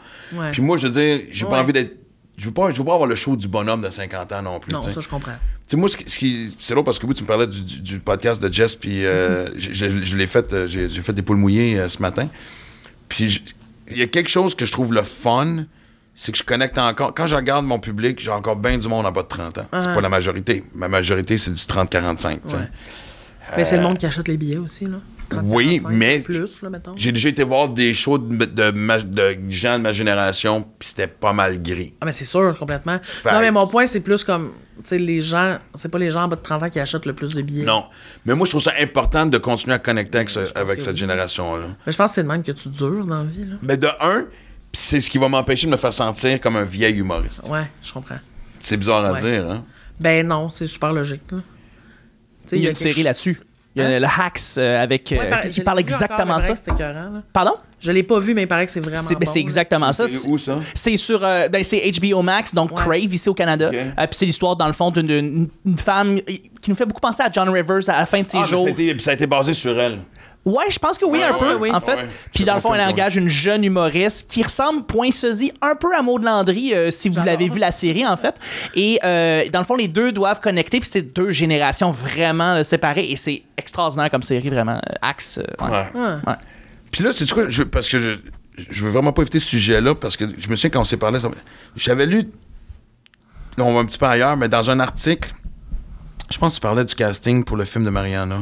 Puis moi, je veux dire, j'ai pas envie d'être. Je veux pas, je veux pas avoir le show du bonhomme de 50 ans non plus. Non, ça, je comprends. Tu sais, moi, c'est drôle parce que oui, tu me parlais du, du- du podcast de Jess, puis euh, je, je- je l'ai fait, euh, j'ai fait des poules mouillées euh, ce matin. Puis il y a quelque chose que je trouve le fun, c'est que je connecte encore. Quand je regarde mon public, j'ai encore bien du monde en bas de 30 ans. C'est Ah. pas la majorité. Ma majorité, c'est du 30-45. tu sais. Ouais. Mais c'est le monde qui achète les billets aussi, là. 30, Oui, 45, mais-. J'ai déjà été voir des shows de, de ma- de gens de ma génération, puis c'était pas mal gris. Ah, mais c'est sûr, complètement. Fait- Non, mais mon point, c'est plus comme. Tu sais, les gens. C'est pas les gens en bas de 30 ans qui achètent le plus de billets. Non. Mais moi, je trouve ça important de continuer à connecter avec, ce- cette oui. génération-là. Mais je pense que c'est de même que tu dures dans la vie, là. Ben de un, pis c'est ce qui va m'empêcher de me faire sentir comme un vieil humoriste. Ouais, je comprends. C'est bizarre à Ouais. dire, hein? Ben non, c'est super logique, là. Tu sais, Il y a une série là-dessus. Il y a Hein? le Hacks euh, avec. euh, Ouais, par- il parle exactement de ça. écœurant. Pardon? Je l'ai pas vu, mais il paraît que c'est vraiment. C'est bon, c'est exactement ça. C'est où, ça? C'est sur euh, ben, c'est HBO Max, donc Ouais. Crave ici au Canada. Ok. Euh, Puis c'est l'histoire dans le fond d'une- d'une une femme qui nous fait beaucoup penser à John Rivers à la fin de ses Ah, jours. ça, a été, ça a été basé sur elle. Ouais, je pense que oui, Ouais, un ouais, peu, oui. en fait. Ouais. Puis dans le fond, elle engage une jeune humoriste qui ressemble, point ceci, un peu à Maud Landry, euh, si vous l'avez vu la série, en fait. Et euh, dans le fond, les deux doivent connecter, puis c'est deux générations vraiment là, séparées, et c'est extraordinaire comme série, vraiment. Euh, Axe. euh, ouais. Ouais. Ouais. Puis là, c'est quoi? Je, parce que je, je veux vraiment pas éviter ce sujet-là, parce que je me souviens quand on s'est parlé, j'avais lu, on va un petit peu ailleurs, mais dans un article, je pense que tu parlais du casting pour le film de Mariana.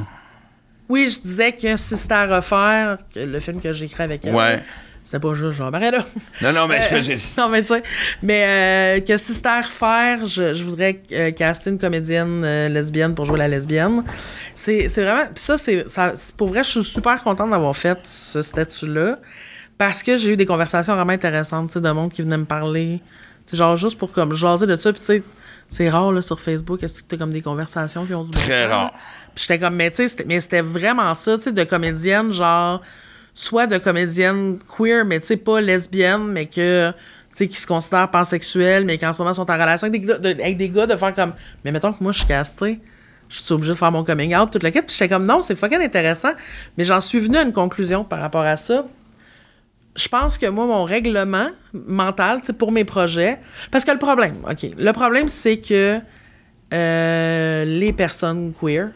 Oui, je disais que si c'était à refaire, que le film que j'ai écrit avec elle, Ouais. c'était pas juste genre Mariana. Non, non, mais Euh, je- non, mais tu sais, mais euh, que si c'était à refaire, je, je voudrais euh, caster une comédienne euh, lesbienne pour jouer la lesbienne. C'est c'est vraiment. Puis ça, c'est. Pour vrai, je suis super contente d'avoir fait ce statut-là parce que j'ai eu des conversations vraiment intéressantes, tu sais, de monde qui venait me parler. Genre juste pour comme jaser de ça. Puis tu sais, c'est rare là, sur Facebook, est-ce que t'as comme des conversations qui ont du bon Très rare. Puis j'étais comme, mais tu sais, c'était- mais c'était vraiment ça, tu sais, de comédienne, genre, soit de comédienne queer, mais tu sais, pas lesbienne, mais que, tu sais, qui se considèrent pansexuels, mais qui en ce moment sont en relation avec des gars, de, avec des gars, de faire comme, mais mettons que moi, je suis castée, je suis obligée de faire mon coming out, toute la quête. Puis j'étais comme, non, c'est fucking intéressant, mais j'en suis venue à une conclusion par rapport à ça. Je pense que moi, mon règlement mental, sais, pour mes projets, parce que le problème, OK, le problème, c'est que euh, les personnes queer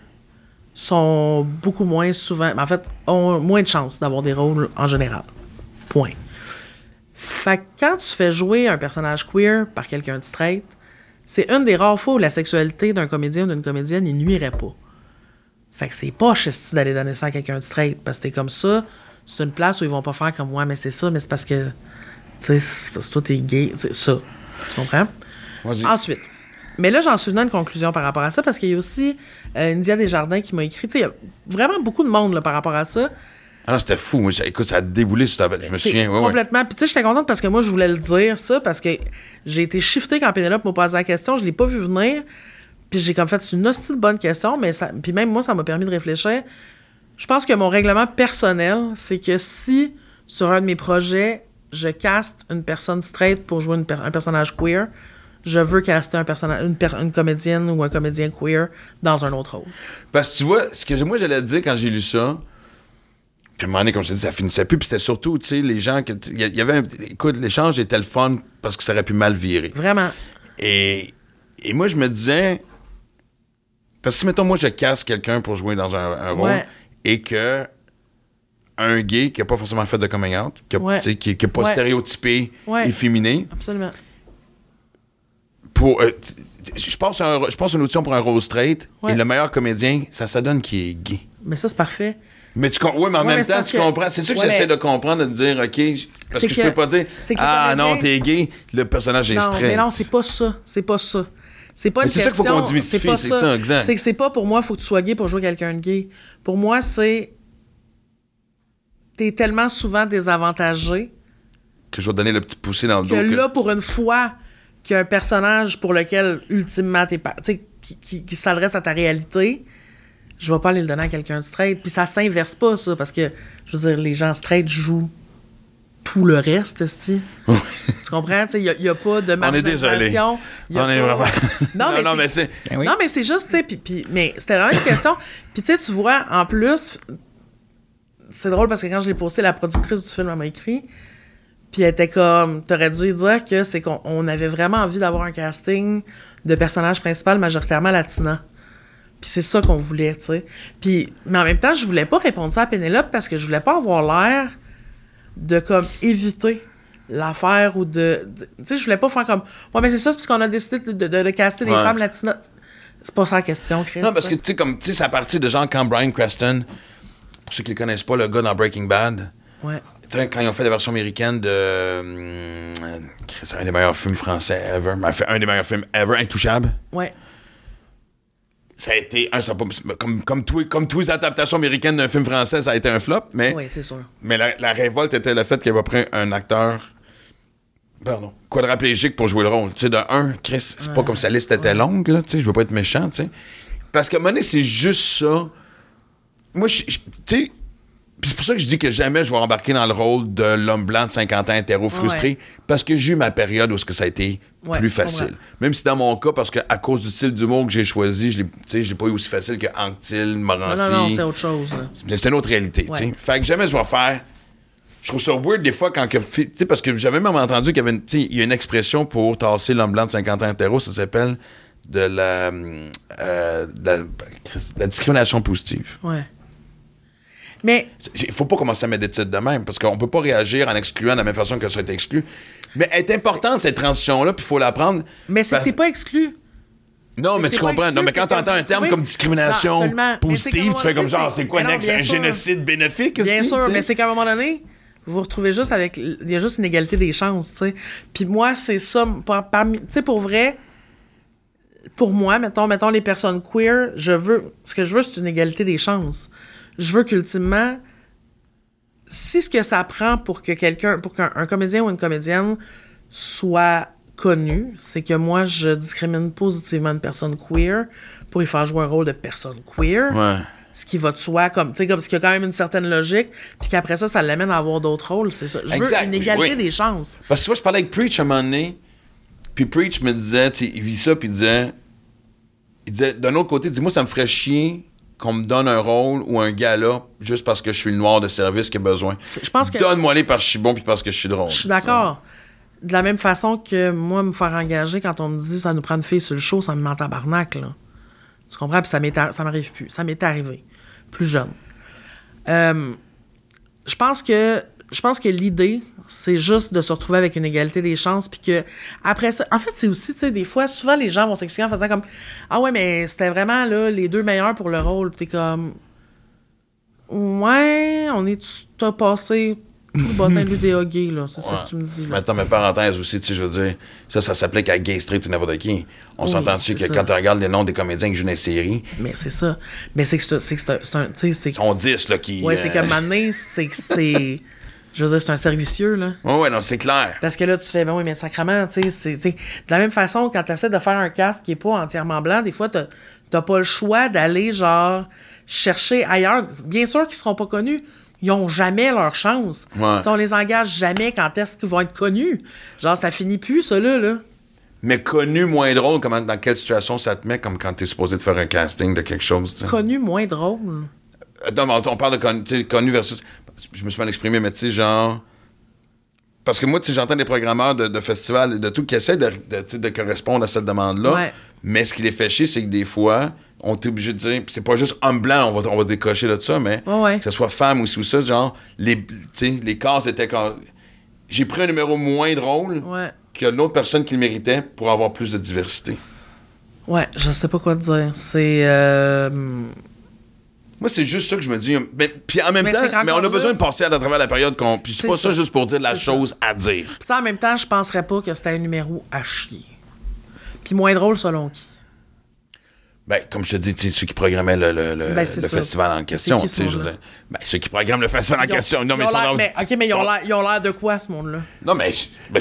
sont beaucoup moins souvent, en fait, ont moins de chances d'avoir des rôles en général. Point. Fait que quand tu fais jouer un personnage queer par quelqu'un de straight, c'est une des rares fois où la sexualité d'un comédien ou d'une comédienne n'y nuirait pas. Fait que c'est pas d'aller donner ça à quelqu'un de straight, parce que t'es comme ça, c'est une place où ils vont pas faire comme, ouais, mais c'est ça, mais c'est parce que, tu sais, c'est parce que toi, t'es gay, c'est ça. Tu comprends? Ensuite. Mais là, j'en suis venu à une conclusion par rapport à ça, parce qu'il y a aussi euh, India Desjardins qui m'a écrit. Tu sais, il y a vraiment beaucoup de monde là, par rapport à ça. Ah non, c'était fou. Moi, écoute, ça a déboulé sur ta Je me souviens. Ouais, ouais. complètement. Puis tu sais, j'étais contente parce que moi, je voulais le dire, ça, parce que j'ai été shiftée quand Pénélope m'a posé la question. Je l'ai pas vu venir. Puis j'ai comme fait une hostie de bonne question, mais ça, puis même moi, ça m'a permis de réfléchir. Je pense que mon règlement personnel, c'est que si sur un de mes projets, je caste une personne straight pour jouer une per- un personnage queer, je veux caster un personnage, une, per- une comédienne ou un comédien queer dans un autre rôle. Parce que tu vois, ce que moi j'allais dire quand j'ai lu ça, puis à un moment donné, comme je te dis, ça finissait plus, puis c'était surtout, tu sais, les gens que. Il y, avait un- Écoute, l'échange était le fun parce que ça aurait pu mal virer. Vraiment. Et, et moi, je me disais. Parce que si, mettons, moi, je casse quelqu'un pour jouer dans un, un rôle Ouais. Et que un gay qui n'a pas forcément fait de coming out, qui n'a Ouais. pas Ouais. stéréotypé, Ouais. efféminé, Absolument. pour. euh, je passe un- je passe une audition pour un rôle straight Ouais. et le meilleur comédien, ça se donne qui est gay. Mais ça, c'est parfait. Mais tu ouais, mais en Ouais, même mais temps, tu que- comprends. C'est ça que Ouais, j'essaie mais- de comprendre, de me dire, OK, parce C'est que, je que- peux pas dire, que ah comédien- non, t'es gay, le personnage est Non, straight. mais non, c'est pas ça. C'est pas ça. C'est pas une c'est ça qu'il faut question- qu'on démystifie, pas c'est ça, exact. C'est que c'est pas pour moi, faut que tu sois gay pour jouer quelqu'un de gay. Pour moi, c'est. T'es tellement souvent désavantagé Que je vais donner le petit poussé dans le que dos. que- là, pour une fois, qu'il y a un personnage pour lequel, ultimement, t'es pas. Tu sais, qui, qui- qui s'adresse à ta réalité, je vais pas aller le donner à quelqu'un de straight. Puis ça s'inverse pas, ça, parce que, je veux dire, les gens straight jouent tout le reste, tu comprends? Il n'y a, pas de On est désolé. On est pas- vraiment. Non, mais, non, c'est- mais c'est. Ben oui. non, mais c'est juste, tu sais, puis- puis- mais c'était vraiment une question. Puis tu sais, tu vois, en plus, c'est drôle parce que quand je l'ai posté, la productrice du film m'a écrit, puis elle était comme, t'aurais dû dire que c'est qu'on on avait vraiment envie d'avoir un casting de personnage principal majoritairement latina. Puis c'est ça qu'on voulait, tu sais. Puis, mais en même temps, je voulais pas répondre ça à Pénélope parce que je voulais pas avoir l'air de comme éviter l'affaire ou de, de- tu sais je voulais pas faire comme ouais mais c'est ça c'est parce qu'on a décidé de, de, de caster des Ouais. femmes latinas c'est pas ça la question Chris Non, parce que, tu sais, comme, tu sais, à partir de gens comme Brian Creston, pour ceux qui ne connaissent pas, le gars dans Breaking Bad, ouais quand ils ont fait la version américaine de. hum, c'est un des meilleurs films français ever. Un des meilleurs films ever, Intouchable. ouais Ça a été. Un, ça a pas- comme, comme, tous- comme les adaptations américaines d'un film français, ça a été un flop, mais. oui c'est sûr Mais la, la révolte était le fait qu'il avait pris un acteur pardon, quadraplégique pour jouer le rôle. Tu sais, de un, Chris, c'est pas comme sa liste était longue, là, tu sais, je veux pas être méchant, tu sais. Parce moment donné, c'est juste ça. Moi, tu sais, c'est pour ça que je dis que jamais je vais embarquer dans le rôle de l'homme blanc de 50 ans hétéro frustré, Ouais. parce que j'ai eu ma période où ce que ça a été Ouais, plus facile. Même si dans mon cas, parce que à cause du style d'humour que j'ai choisi, je l'ai, je l'ai pas eu aussi facile que Anctil, Morancy. non non c'est autre chose c'est une autre réalité. Ouais. Fait que jamais je vais faire. Je trouve ça weird des fois quand que. Tu sais, parce que j'avais même entendu qu'il y avait une, il y a une expression pour tasser l'homme blanc de 50 ans hétéro, ça s'appelle de la, euh, de la, de la discrimination positive. ouais mais Il faut pas commencer à mettre des titres de même, parce qu'on peut pas réagir en excluant de la même façon que ça a été exclu. Mais elle est importante, cette transition-là, puis il faut la prendre. mais t'es pas exclu Non, mais tu comprends. exclu, non, mais quand t'entends un terme oui. comme discrimination Non, positive, tu fais comme genre, c'est quoi, mais un, sûr. génocide bénéfique? Bien sûr, mais c'est qu'à un moment donné, vous vous retrouvez juste avec. Il y a juste une égalité des chances, tu sais. Puis moi, c'est ça. Tu sais, pour vrai, pour moi, mettons, mettons les personnes queer, je veux. Ce que je veux, c'est une égalité des chances. Je veux qu'ultimement, si ce que ça prend pour que quelqu'un, pour qu'un un comédien ou une comédienne soit connu, c'est que moi, je discrimine positivement une personne queer pour y faire jouer un rôle de personne queer Ouais. ce qui va de soi, comme, tu sais, comme, ce qui a quand même une certaine logique, puis qu'après ça, ça l'amène à avoir d'autres rôles, c'est ça. Je Exact, veux une égalité oui. des chances. Parce que tu vois, je parlais avec Preach à un moment donné, puis Preach me disait, tu sais, il vit ça, puis il disait, il disait, d'un autre côté, dis-moi, ça me ferait chier qu'on me donne un rôle ou un gala juste parce que je suis le noir de service qui a besoin. C'est- Je pense que Donne-moi les parce que je suis bon puis parce que je suis drôle. je suis d'accord. De la même façon que moi, me faire engager quand on me dit ça nous prend une fille sur le show, ça me met en tabarnak, là. Tu comprends? Puis ça m'est ar- ça m'arrive plus. Ça m'est arrivé. Plus jeune. Euh, je pense que je pense que l'idée, c'est juste de se retrouver avec une égalité des chances, puis que après ça, en fait, c'est aussi, tu sais, des fois, souvent les gens vont s'excuser en faisant comme ah ouais, mais c'était vraiment là les deux meilleurs pour le rôle. Puis t'es comme ouais, on est, t'as passé tout le bottin de l'UDA gay là, c'est ça que tu me dis là. Maintenant, mes parenthèses aussi, tu sais, je veux dire, ça, ça s'applique à Gay Street ou n'importe qui. On Oui, s'entend-tu que ça. quand tu regardes les noms des comédiens qui jouent dans les séries, Mais c'est ça. Mais c'est que c'est un, c'est ils sont 10, là, qui. Ouais, c'est euh, comme maintenant, c'est que c'est je veux dire, c'est un servicieux là. Ouais, ouais, non, c'est clair. Parce que là, tu fais, ben oui, mais sacrement, tu sais, de la même façon, quand tu essaies de faire un casque qui est pas entièrement blanc, des fois, t'as pas le choix d'aller, genre, chercher ailleurs. Bien sûr qu'ils seront pas connus. Ils ont jamais leur chance. Ouais. Si on les engage jamais, quand est-ce qu'ils vont être connus? Genre, ça finit plus, ça, là, là. Mais connu moins drôle, comment, dans quelle situation ça te met, comme quand t'es supposé de faire un casting de quelque chose. Connu moins drôle. Attends, mais on, parle de connu versus. Je me suis mal exprimé, mais tu sais, genre. Parce que moi, tu sais, j'entends des programmeurs de, de festivals et de tout qui essaient de, de, correspondre à cette demande-là. Ouais. Mais ce qui les fait chier, c'est que des fois, on est obligé de dire. c'est pas juste homme blanc, on va, on va décocher de ça, mais ouais. que ce soit femme ou sous ça, genre, les, tu sais, les cases étaient quand. J'ai pris un numéro moins drôle Ouais. qu'une autre personne qui le méritait pour avoir plus de diversité. Ouais, je sais pas quoi te dire. C'est. euh, Moi, c'est juste ça que je me dis. Mais, puis en même Mais temps, mais on a là- besoin de passer à travers la période qu'on. Puis c'est pas ça. ça. juste pour dire la ça. chose à dire. Puis ça, en même temps, je penserais pas que c'était un numéro à chier. Puis moins drôle selon qui. Ben, comme je te dis, tu sais, ceux qui programmaient le, le, le- Ben, le festival en question, qui, tu ce sais, je veux monde-là? dire. Ben, ceux qui programment le festival en question. Non, mais ils ont mais, OK, mais ils ont sont- l'air- de quoi, ce monde-là? Non, mais. ben,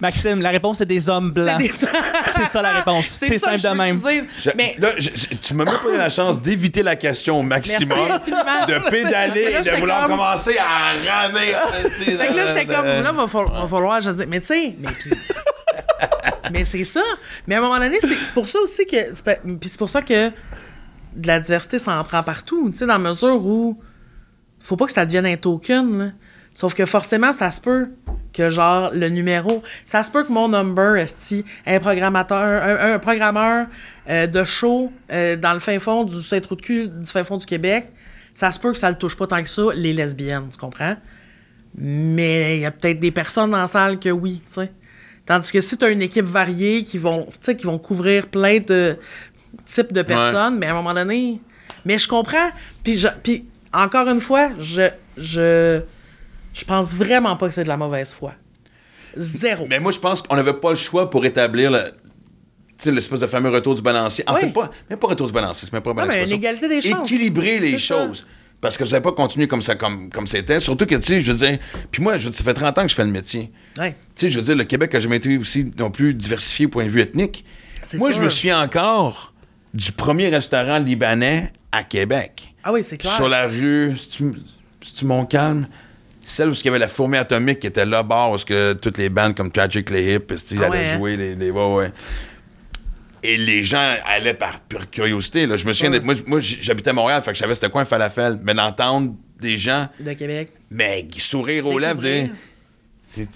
Maxime, la réponse c'est des hommes blancs. des... C'est ça la réponse. C'est simple de même. je- Mais Là, je- je- tu m'as même pas eu la chance d'éviter la question au maximum, de pédaler là, et de vouloir comme- commencer à ramer. Fait que là, j'étais comme, là, va falloir, va falloir, je dis, mais tu sais, mais mais c'est ça. Mais à un moment donné, c'est pour ça aussi que, puis c'est pour ça que de la diversité, ça en prend partout, tu sais, dans la mesure où faut pas que ça devienne un token, là. Sauf que forcément, ça se peut que, genre, le numéro, ça se peut que mon number, esti, un, un programmeur euh, de show euh, dans le fin fond du saint de cul, du fin fond du Québec, ça se peut que ça le touche pas tant que ça, les lesbiennes, tu comprends? Mais il y a peut-être des personnes dans la salle que oui, tu sais. Tandis que si tu as une équipe variée qui vont, qui vont couvrir plein de types de personnes, mais à un moment donné. Mais je comprends. Puis, je- puis encore une fois, je, je, je pense vraiment pas que c'est de la mauvaise foi. Zéro. Mais moi, je pense qu'on n'avait pas le choix pour établir le. Tu sais, l'espèce de fameux retour du balancier. En Oui. fait, pas, même pas retour du balancier, c'est même pas Non, mais balancier. une égalité des chances. Équilibrer les ça. Parce que vous n'avez pas continué comme ça, comme, comme c'était. Surtout que, tu sais, je veux dire. Puis moi, je veux dire, ça fait 30 ans que je fais le métier. Ouais. Tu sais, je veux dire, le Québec n'a jamais été aussi non plus diversifié au point de vue ethnique. Moi, je me souviens encore du premier restaurant libanais à Québec. Ah oui, c'est clair. Sur la rue, c'est-tu c'est-tu Montcalm? Celle où il y avait la fourmi atomique qui était là bas, où que toutes les bandes comme Hip, tu sais, ils Ah allaient ouais, hein? jouer les, les ouais, ouais. Et les gens allaient par pure curiosité. Là. Je me souviens, Ouais. moi, moi, j'habitais à Montréal, fait que je savais c'était quoi un falafel. Mais d'entendre des gens, De Québec. mais sourire aux lèvres, dire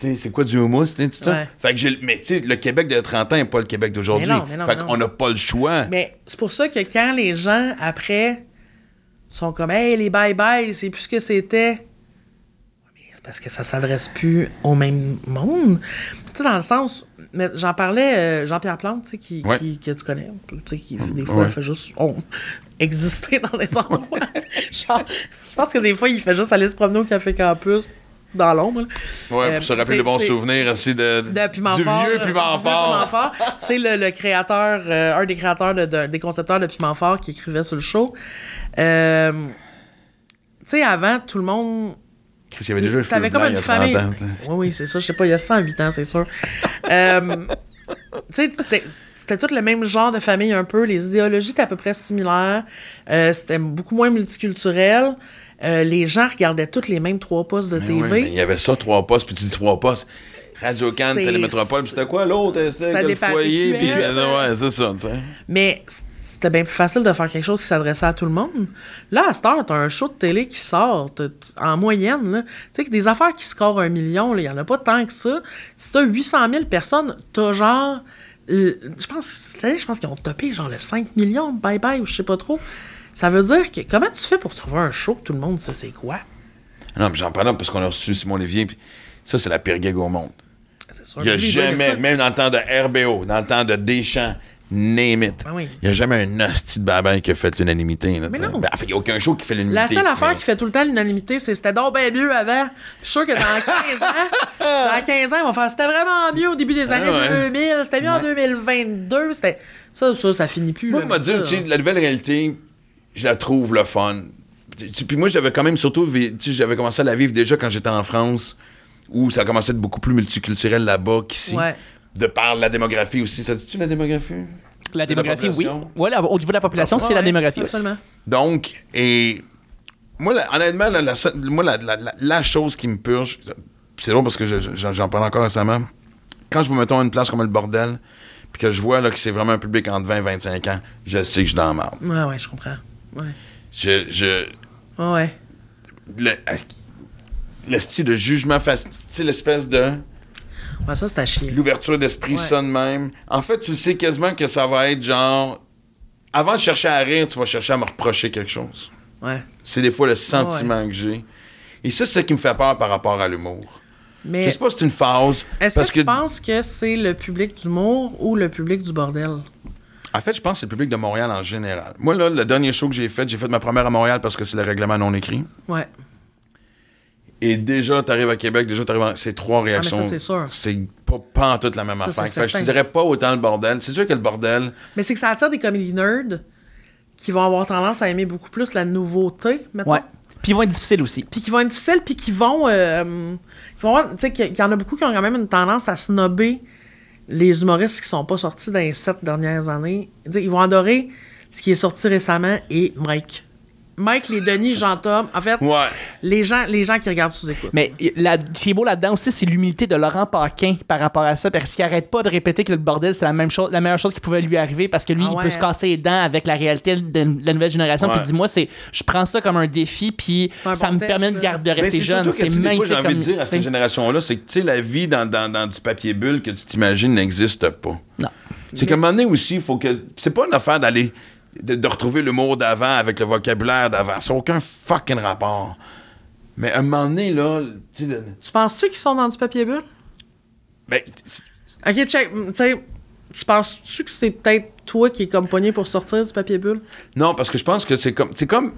c'est quoi du houmous, tu sais? Ouais. Fait que j'ai, mais tu sais, le Québec de 30 ans n'est pas le Québec d'aujourd'hui. Fait qu'on n'a pas le choix. Mais c'est pour ça que quand les gens, après, sont comme, hey, les bye-bye, c'est plus ce que c'était. C'est parce que ça s'adresse plus au même monde. Tu sais, dans le sens. Mais j'en parlais, euh, Jean-Pierre Plante, tu sais, qui, Ouais. qui- que tu connais, tu sais, qui des fois Ouais. il fait juste exister dans des endroits. Genre, je pense que des fois, il fait juste aller se promener au Café Campus dans l'ombre. ouais, Euh, pour se rappeler le bon souvenir aussi de, de Piment du Fort, vieux euh, Piment du vieux Fort. Piment Fort. C'est le, le créateur, euh, un des créateurs, de, de- des concepteurs de Piment Fort qui écrivait sur le show. Euh, tu sais, avant, tout le monde. Chris, il y avait déjà T'avais comme une il y a 30 famille. ans. Oui, oui, c'est ça. Je sais pas, il y a 108 ans, c'est sûr. Euh, tu sais, c'était- tout le même genre de famille un peu. Les idéologies étaient à peu près similaires. Euh, c'était beaucoup moins multiculturel. Euh, les gens regardaient tous les mêmes trois postes de Mais TV. oui, mais il y avait ça, trois postes, puis tu dis trois postes. Radio Cannes, C'est- Télémétropole, puis c'était quoi l'autre? C'était le foyer, puis QS, ouais, c'est ça, tu sais. Mais c'était bien plus facile de faire quelque chose qui s'adressait à tout le monde. Là, à cette heure, t'as un show de télé qui sort en moyenne. là. Tu sais, que des affaires qui scorent un million, il y en a pas tant que ça. Si t'as 800 000 personnes, t'as genre... euh, je pense je pense qu'ils ont topé genre le 5 millions, bye-bye, ou je sais pas trop. Ça veut dire que... Comment tu fais pour trouver un show que tout le monde sait c'est quoi? Non, mais j'en parle parce qu'on a reçu Simon Lévien, puis ça, c'est la pire gag au monde. C'est sûr. Il n'y a jamais, même dans le temps de RBO, dans le temps de Deschamps, name it. Oui. Il n'y a jamais un hostie de babaille qui a fait l'unanimité. là, Mais non. Ben, il n'y a aucun show qui fait l'unanimité. La seule affaire qui fait tout le temps l'unanimité, c'est c'était donc bien mieux avant. Je suis sûr que dans 15 ans, dans 15 ans, ils vont faire c'était vraiment mieux au début des années Ah ouais. 2000, c'était mieux en 2022, c'était ça ça ça finit plus. Moi, on m'a dit, ça, tu sais, la nouvelle réalité, je la trouve le fun. Puis moi, j'avais quand même surtout, j'avais commencé à la vivre déjà quand j'étais en France, où ça a commencé à être beaucoup plus multiculturel là-bas qu'ici. Ouais. De par la démographie aussi. Ça dit-tu la démographie? La démographie, oui. population? Voilà, au niveau de la population, c'est Ouais, la démographie. Absolument. Donc, et moi, honnêtement, la, moi, la, la- la- la chose qui me purge, c'est drôle parce que je- je- j'en parle encore récemment, quand je vous mettons à une place comme le bordel, puis que je vois là, que c'est vraiment un public entre 20 et 25 ans, je sais que je suis dans la merde. Ouais, ouais, je comprends. Ouais. Je, je, Ouais, ouais. le, le style de jugement facile, tu sais, l'espèce de Ouais, ça, c'est à chier. l'ouverture d'esprit, Ouais. ça de même. En fait, tu sais quasiment que ça va être genre. Avant de chercher à rire, tu vas chercher à me reprocher quelque chose. Ouais. C'est des fois le sentiment que j'ai. Et ça, c'est ce qui me fait peur par rapport à l'humour. Mais Je sais pas si c'est une phase. est-ce parce que tu penses que c'est le public d'humour ou le public du bordel? En fait, je pense que c'est le public de Montréal en général. Moi, là, le dernier show que j'ai fait, j'ai fait ma première à Montréal parce que c'est le règlement non écrit. Ouais. Et déjà, t'arrives à Québec, déjà, t'arrives à... C'est trois Ah, mais réactions. ça, c'est sûr. C'est pas, pas en toute la même Ça, affaire. c'est Fait que je te dirais pas autant le bordel. C'est sûr que le bordel... Mais c'est que ça attire des comédies nerds qui vont avoir tendance à aimer beaucoup plus la nouveauté, maintenant. Ouais. Puis ils vont être difficiles aussi. Puis qui vont être difficiles, puis qui vont. euh, qui vont avoir- tu sais, qu'il y- en a beaucoup qui ont quand même une tendance à snobber les humoristes qui sont pas sortis dans les sept dernières années. Ils vont adorer ce qui est sorti récemment et Mike. Mike, les Denis, Jean-Tom. En fait, Ouais. les, gens, les gens qui regardent sous écoute. Mais la, ce qui est beau là-dedans aussi, c'est l'humilité de Laurent Paquin par rapport à ça, parce qu'il arrête pas de répéter que le bordel, c'est la même chose, la meilleure chose qui pouvait lui arriver, parce que lui, Ah il peut se casser les dents avec la réalité de, la nouvelle génération. Puis dis-moi, c'est, je prends ça comme un défi, puis un ça bon me test, permet de, garder, de rester c'est jeune. C'est magnifique. j'ai envie comme- de dire à cette génération-là, c'est que, tu sais, la vie dans, dans, dans du papier bulle que tu t'imagines n'existe pas. Non. C'est qu'à un moment donné aussi, il faut que. C'est pas une affaire d'aller. De, de retrouver l'humour d'avant avec le vocabulaire d'avant. Ça n'a aucun fucking rapport. Mais à un moment donné, là. Tu le- Tu penses-tu qu'ils sont dans du papier bulle? ben, Ok, check. Tu sais, tu penses-tu que c'est peut-être toi qui est comme pogné pour sortir du papier bulle? non, parce que je pense que c'est comme. C'est comme.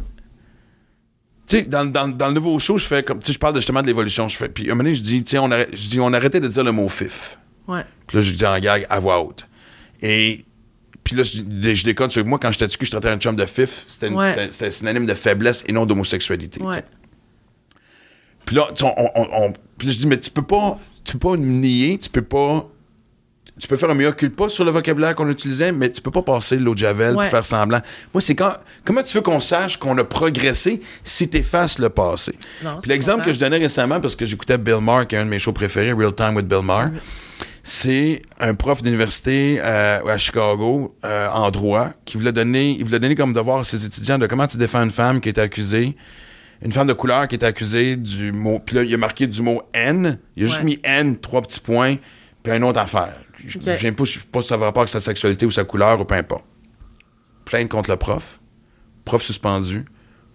Tu sais, dans, dans, dans le nouveau show, je fais comme. Tu sais, je parle justement de l'évolution. Je fais. Puis à un moment donné, je dis, tiens, on, arrête- je dis, on arrêtait de dire le mot fif. Ouais. Puis là, je dis en gag à voix haute. Et puis là, je, je déconne sur moi, quand j'étais dessus, je traitais un chum de fif, c'était Ouais. synonyme de faiblesse et non d'homosexualité. Ouais. Puis là, tu sais, on, on- on- puis là, je dis, mais tu peux pas, tu peux pas nier, tu peux pas. Tu peux faire un meilleur culpa sur le vocabulaire qu'on utilisait, mais tu peux pas passer l'eau de Javel Ouais. pour faire semblant. Moi, c'est quand. Comment tu veux qu'on sache qu'on a progressé si t'effaces le passé? Puis l'exemple que je donnais récemment, parce que j'écoutais Bill Maher, qui est un de mes shows préférés, Real Time with Bill Maher, c'est un prof d'université euh, à Chicago, euh, en droit, qui voulait donner, il voulait donner comme devoir à ses étudiants de comment tu défends une femme qui était accusée, une femme de couleur qui était accusée du mot. Puis là, il a marqué du mot N. Il a juste mis N, trois petits points, puis une autre affaire. Je je sais pas si ça va rapport avec sa sexualité ou sa couleur ou peu importe. Plainte contre le prof, prof suspendu,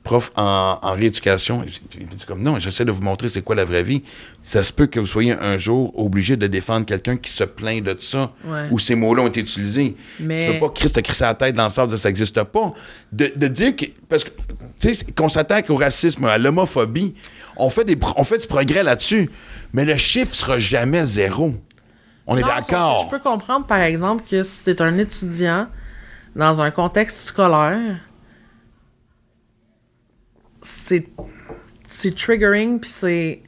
prof en, en rééducation. Il dit comme non, j'essaie de vous montrer c'est quoi la vraie vie. Ça se peut que vous soyez un jour obligé de défendre quelqu'un qui se plaint de ça, Ouais. où ces mots-là ont été utilisés. Mais- Tu peux pas Christ te crisser la tête dans le sable, dire que ça n'existe pas. De, de dire que. Parce que, tu sais, qu'on s'attaque au racisme, à l'homophobie, on fait, des, on fait du progrès là-dessus, mais le chiffre sera jamais zéro. On est Non, d'accord. Je peux comprendre, par exemple, que si t'es un étudiant dans un contexte scolaire, c'est c'est triggering, puis c'est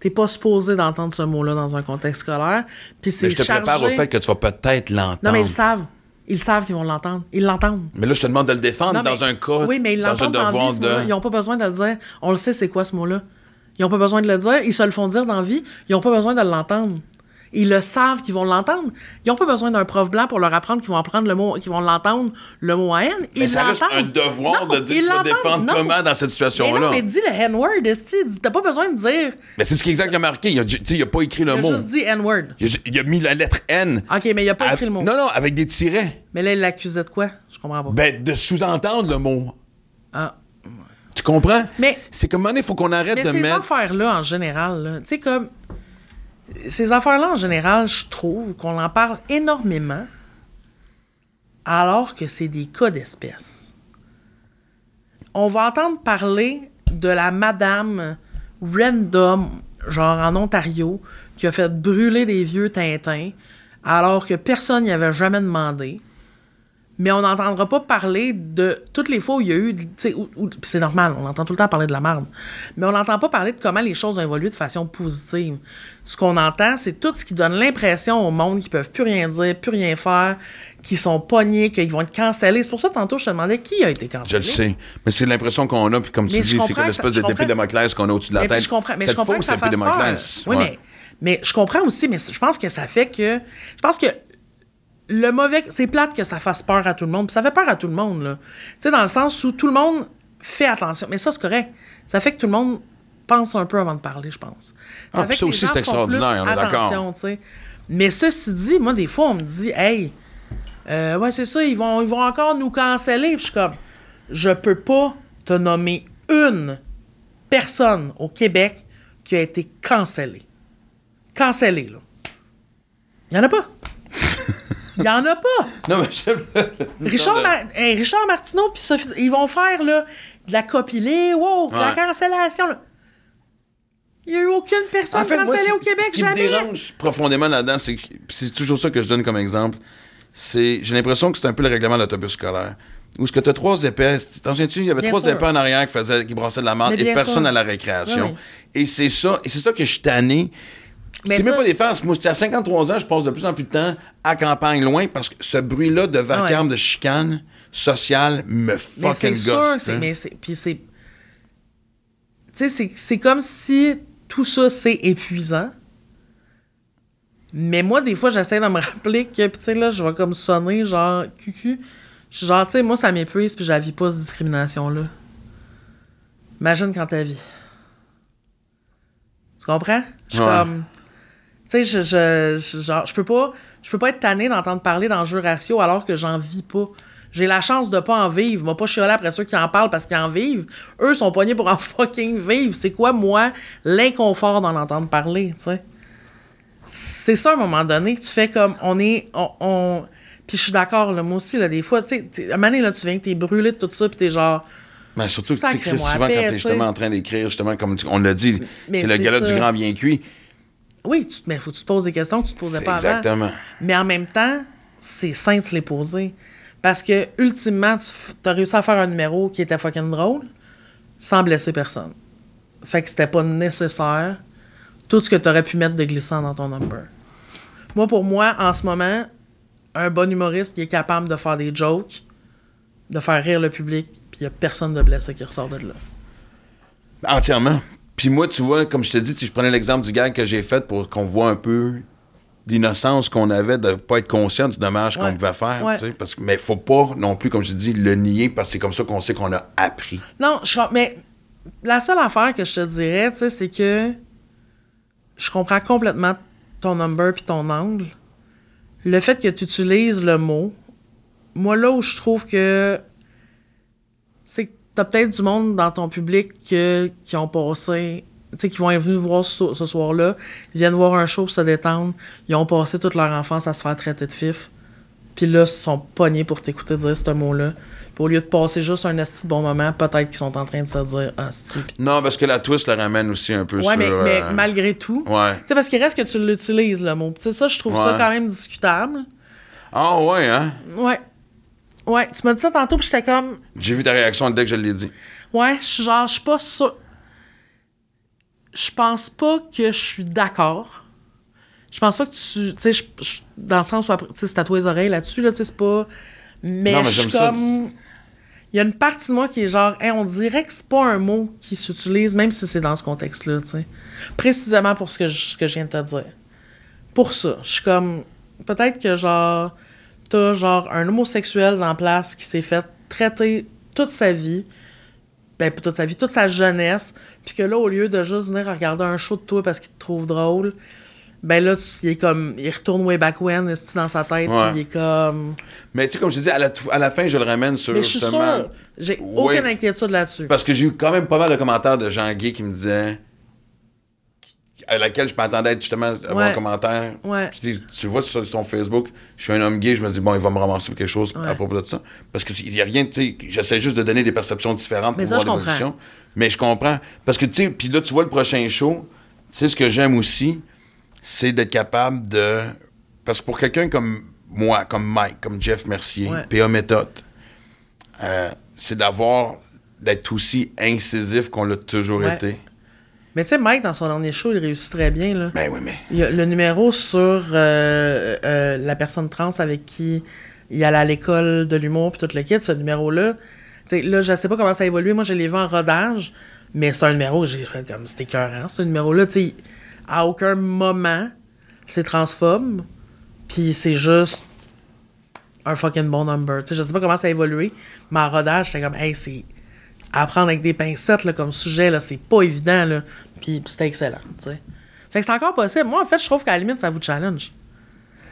t'es pas supposé d'entendre ce mot-là dans un contexte scolaire, puis c'est Mais je te chargé. prépare au fait que tu vas peut-être l'entendre. Non, mais ils le savent. Ils savent qu'ils vont l'entendre. Ils l'entendent. Mais là, je te demande de le défendre Non, dans mais- un cas, Oui, mais ils l'entendent dans vie, de... Ils n'ont pas besoin de le dire. On le sait, c'est quoi ce mot-là. Ils n'ont pas besoin de le dire. Ils se le font dire dans la vie. Ils n'ont pas besoin de l'entendre. Ils le savent qu'ils vont l'entendre. Ils n'ont pas besoin d'un prof blanc pour leur apprendre qu'ils vont apprendre le mot, qu'ils vont l'entendre le mot haine. Ils Mais ça reste un devoir Non, de dire tu vas défendre Non. comment dans cette Mais situation-là. non, mais dis le N-word, T'as pas besoin de dire. Mais c'est ce qui est marqué. Il a, sais, il a pas écrit le Il a mot. juste dit N-word. Il a, il a mis la lettre N. OK, mais il n'a pas à- écrit le mot. Non, non, avec des tirets. Mais là, il l'accusait de quoi? Je comprends pas. Ben, de sous-entendre le mot. Ah. Tu comprends? Mais- C'est comme, il faut qu'on arrête Mais de ces mettre... affaires-là, en général, là, tu sais, comme. Ces affaires-là, en général, je trouve qu'on en parle énormément, alors que c'est des cas d'espèce. On va entendre parler de la madame random, genre en Ontario, qui a fait brûler des vieux Tintins, alors que personne n'y avait jamais demandé. Mais on n'entendra pas parler de toutes les fois où il y a eu. c'est normal, on entend tout le temps parler de la merde. Mais on n'entend pas parler de comment les choses ont évolué de façon positive. Ce qu'on entend, c'est tout ce qui donne l'impression au monde qu'ils peuvent plus rien dire, plus rien faire, qu'ils sont pognés, qu'ils vont être cancellés. C'est pour ça, tantôt, je te demandais qui a été Je cancellé. le sais. Mais c'est l'impression qu'on a, puis comme tu dis, je c'est l'espèce ça- de je d'épée Damoclès qu'on a au-dessus de la Mais tête. je comprends, mais Cette je comprends que fausse ça épée fasse peur. Damoclès. Oui, ouais. mais Mais je comprends aussi, mais je pense que ça fait que. Je pense que le mauvais. C'est plate que ça fasse peur à tout le monde. Puis ça fait peur à tout le monde, là. Tu sais, dans le sens où tout le monde fait attention. Mais ça, c'est correct. Ça fait que tout le monde pense un peu avant de parler, je pense. Ah, fait que ça les aussi, c'est extraordinaire, on est d'accord. Mais ceci dit, moi, des fois, on me dit, hey, euh, ouais, c'est ça, ils vont, ils vont encore nous canceller. Je suis comme, je peux pas te nommer une personne au Québec qui a été cancellée. Cancellée, là. Il y en a pas. Il y en a pas. Non, mais j'aime. Richard, hey, Richard Martineau, puis Sophie, ils vont faire là, de la copilée, wow, de la cancellation. là. Il n'y a eu aucune personne En fait, cancellée ce, au Québec, ce qui jamais. me dérange profondément là-dedans, c'est que c'est toujours ça que je donne comme exemple. C'est, j'ai l'impression que c'est un peu le règlement de l'autobus scolaire. Où ce que tu as trois épais, t'en souviens-tu, il y avait Bien trois sûr. épais en arrière qui, faisaient, qui brassaient de la menthe et personne sûr. à la récréation. Oui, oui. Et c'est ça, et c'est ça que je suis tanné. Mais c'est même pas des farces. Moi, à 53 ans, je passe de plus en plus de temps à campagne loin parce que ce bruit-là de vacarme, de chicane sociale me fucking gosse. sûr, c'est, mais c'est, puis c'est, tu sais, c'est, comme si tout ça, c'est épuisant. Mais moi, des fois, j'essaie de me rappeler que, tu sais, là, je vais comme sonner, genre, cucu. Je suis genre, tu sais, moi, ça m'épuise, puis je la vis pas, cette discrimination-là. Imagine quand t'as vie. Tu comprends? Je suis Ouais. comme... Tu sais, je, je, je- genre, je peux pas, je peux pas être tanné d'entendre parler d'enjeux raciaux alors que j'en vis pas. J'ai la chance de pas en vivre. Moi, pas chialer après ceux qui en parlent parce qu'ils en vivent. Eux sont pognés pour en fucking vivre. C'est quoi, moi, l'inconfort d'en entendre parler, tu sais? C'est ça, à un moment donné, que tu fais comme, on est, on... on- Puis je suis d'accord, là, moi aussi, là, des fois, tu sais, à un moment donné, là, tu viens que t'es brûlé de tout ça, puis t'es genre... Mais surtout, que, tu souvent, paix, quand t'es justement en train d'écrire, justement, comme tu- on l'a dit, c'est le gala du ça. grand bien cuit. Oui, tu, mais faut que tu te poses des questions que tu te posais pas avant. exactement. Mais en même temps, c'est sain de se les poser. Parce que, ultimement, tu as réussi à faire un numéro qui était fucking drôle sans blesser personne. Fait que c'était pas nécessaire tout ce que tu aurais pu mettre de glissant dans ton number. Moi, pour moi, en ce moment, un bon humoriste qui est capable de faire des jokes, de faire rire le public, puis il y a personne de blessé qui ressort de là. Entièrement. Puis moi, tu vois, comme je te dis, si je prenais l'exemple du gag que j'ai fait pour qu'on voit un peu l'innocence qu'on avait de pas être conscient du dommage qu'on pouvait faire, Ouais. tu sais, parce que mais faut pas non plus comme je dis le nier parce que c'est comme ça qu'on sait qu'on a appris. Non, je, mais la seule affaire que je te dirais, c'est que je comprends complètement ton number puis ton angle. Le fait que tu utilises le mot, moi, là où je trouve que c'est que t'as peut-être du monde dans ton public que- qui ont passé, tu sais, qui vont être venus voir ce, ce soir-là, ils viennent voir un show pour se détendre, ils ont passé toute leur enfance à se faire traiter de fif, puis là, ils sont pognés pour t'écouter dire ce mot-là. Puis au lieu de passer juste un esti de bon moment, peut-être qu'ils sont en train de se dire ah, esti. Puis- Non, parce que la twist le ramène aussi un peu Ouais, sur. mais, mais euh, malgré tout. Ouais. Tu sais, parce qu'il reste que tu l'utilises, le mot. Tu sais, ça, je trouve ça quand même discutable. Ah ouais, hein? Ouais. Ouais, tu m'as dit ça tantôt, puis j'étais comme. J'ai vu ta réaction dès que je l'ai dit. Ouais, je suis genre, je suis pas sûre. Je pense pas que je suis d'accord. Je pense pas que tu. Tu sais, dans le sens où, tu sais, c'est à toi les oreilles là-dessus, là, tu sais, c'est pas. Mais, Non, mais je suis comme. Il y a une partie de moi qui est genre, Hey, on dirait que c'est pas un mot qui s'utilise, même si c'est dans ce contexte-là, tu sais. Précisément pour ce que, je, ce que je viens de te dire. Pour ça, je suis comme. Peut-être que genre. T'as genre un homosexuel dans la place qui s'est fait traiter toute sa vie ben, pas toute sa vie, toute sa jeunesse, puis que là, au lieu de juste venir regarder un show de toi parce qu'il te trouve drôle, ben là, il est comme, il retourne way back when, est dans sa tête, Ouais. puis il est comme... Mais tu sais, comme je te dis, à la, à la fin, je le ramène sur Mais je suis justement. j'ai Oui. aucune inquiétude là-dessus. Parce que j'ai eu quand même pas mal de commentaires de gens gays qui me disaient. À laquelle je m'attendais justement avoir Ouais. un commentaire. Ouais. Puis tu, tu vois sur son Facebook, je suis un homme gay, je me dis, bon, il va me ramasser quelque chose à propos de ça. Parce qu'il n'y a rien, tu sais, j'essaie juste de donner des perceptions différentes Mais pour ça, voir l'évolution. Mais je comprends. Parce que, tu sais, puis là, tu vois le prochain show, tu sais, ce que j'aime aussi, c'est d'être capable de. Parce que pour quelqu'un comme moi, comme Mike, comme Jeff Mercier. PA Méthode, euh, c'est d'avoir. d'être aussi incisif qu'on l'a toujours Ouais. été. Mais tu sais, Mike, dans son dernier show, il réussit très bien, là. Ben oui, mais. Il y a le numéro sur euh, euh, la personne trans avec qui il allait à l'école de l'humour puis tout le kit, ce numéro-là. Tu sais, là, je sais pas comment ça a évolué. Moi, je l'ai vu en rodage, mais c'est un numéro, j'ai fait comme c'était écœurant, ce numéro-là. Tu sais, à aucun moment, c'est transphobe. Puis c'est juste un fucking bon number. Tu sais, je sais pas comment ça a évolué, mais en rodage, c'était comme, hey, c'est. Apprendre avec des pincettes là, comme sujet, là, c'est pas évident. Là. Puis, c'était excellent. tu sais. Fait que c'est encore possible. Moi, en fait, je trouve qu'à la limite, ça vous challenge.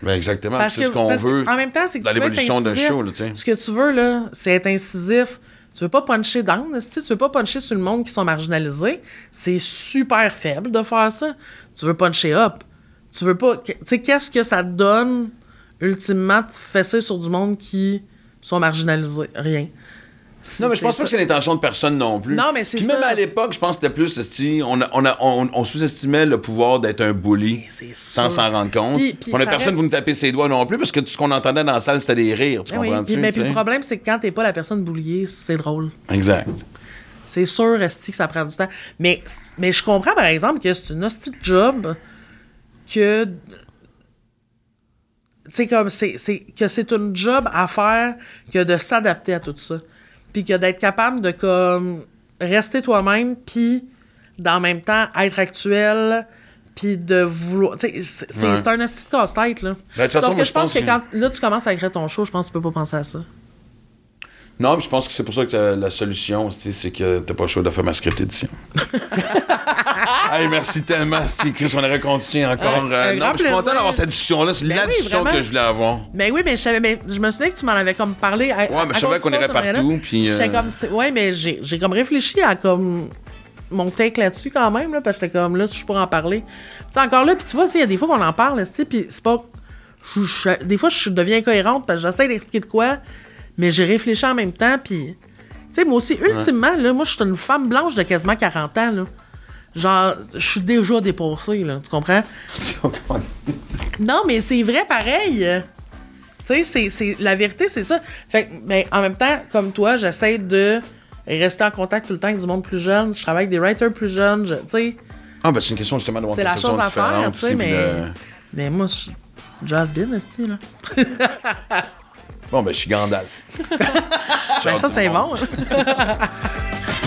Ben exactement. Parce C'est que, ce qu'on parce veut en même temps, c'est que dans l'évolution d'un show, là, tu sais. Ce que tu veux, là, c'est être incisif. Tu veux pas puncher down, tu veux pas puncher sur le monde qui sont marginalisés. C'est super faible de faire ça. Tu veux puncher up. Tu veux pas. Tu sais, qu'est-ce que ça te donne, ultimement, de fesser sur du monde qui sont marginalisés? Rien. Non, mais je pense pas que c'est l'intention de personne non plus. Non, mais c'est Puis même ça. à l'époque, je pense que c'était plus, esti, on, a- on, a- on, on sous-estimait le pouvoir d'être un bully sans s'en rendre compte. Puis- puis on a ça personne reste- vous nous taper ses doigts non plus parce que tout ce qu'on entendait dans la salle, c'était des rires. Tu oui, comprends-tu? mais puis le problème, c'est que quand t'es pas la personne bouliée, c'est drôle. Exact. C'est sûr, Esti, que ça prend du temps. Mais, mais je comprends, par exemple, que c'est une hostie job que. Tu sais, comme, c'est, c'est, que c'est une job à faire que de s'adapter à tout ça. Puis que d'être capable de, comme, rester toi-même, puis d'en même temps être actuel, puis de vouloir. Tu sais, c'est, Ouais. un de casse-tête, là. Ben, façon, Sauf que je pense que, que- quand là, tu commences à écrire ton show, je pense que tu peux pas penser à ça. Non, puis je pense que c'est pour ça que la solution, c'est que t'as pas le choix de faire ma script édition. hey, merci tellement, si Chris, on aurait continué encore. Euh, non, grand mais je suis content d'avoir cette discussion-là. C'est Ben la oui, discussion vraiment. que je voulais avoir. Mais oui, mais je savais, mais je me souviens que tu m'en avais comme parlé. À, Ouais, mais je savais qu'on irait partout, puis, euh, comme, ouais, mais j'ai, comme réfléchi à comme mon take là-dessus quand même, là, parce que j'étais comme là, si je pourrais en parler. Tu sais, encore là, puis tu vois, il y a des fois qu'on en parle, puis c'est pas. des fois, je deviens incohérente parce que j'essaie d'expliquer de quoi, mais j'ai réfléchi en même temps, puis. Tu sais, moi aussi, ultimement, là, moi, je suis une femme blanche de quasiment 40 ans, là. Genre, je suis déjà dépassée, là, tu comprends? Non, mais c'est vrai pareil. Euh, Tu sais, c'est, la vérité, c'est ça. Fait que, ben, en même temps, comme toi, j'essaie de rester en contact tout le temps avec du monde plus jeune. Je travaille avec des writers plus jeunes. je- Tu sais, Ah, ben c'est une question justement d'avoir c'est la chose à faire, tu sais, mais. de- Mais moi, je jazz bin, esti, là. Bon, ben je suis Gandalf. Ben, ça, c'est bon.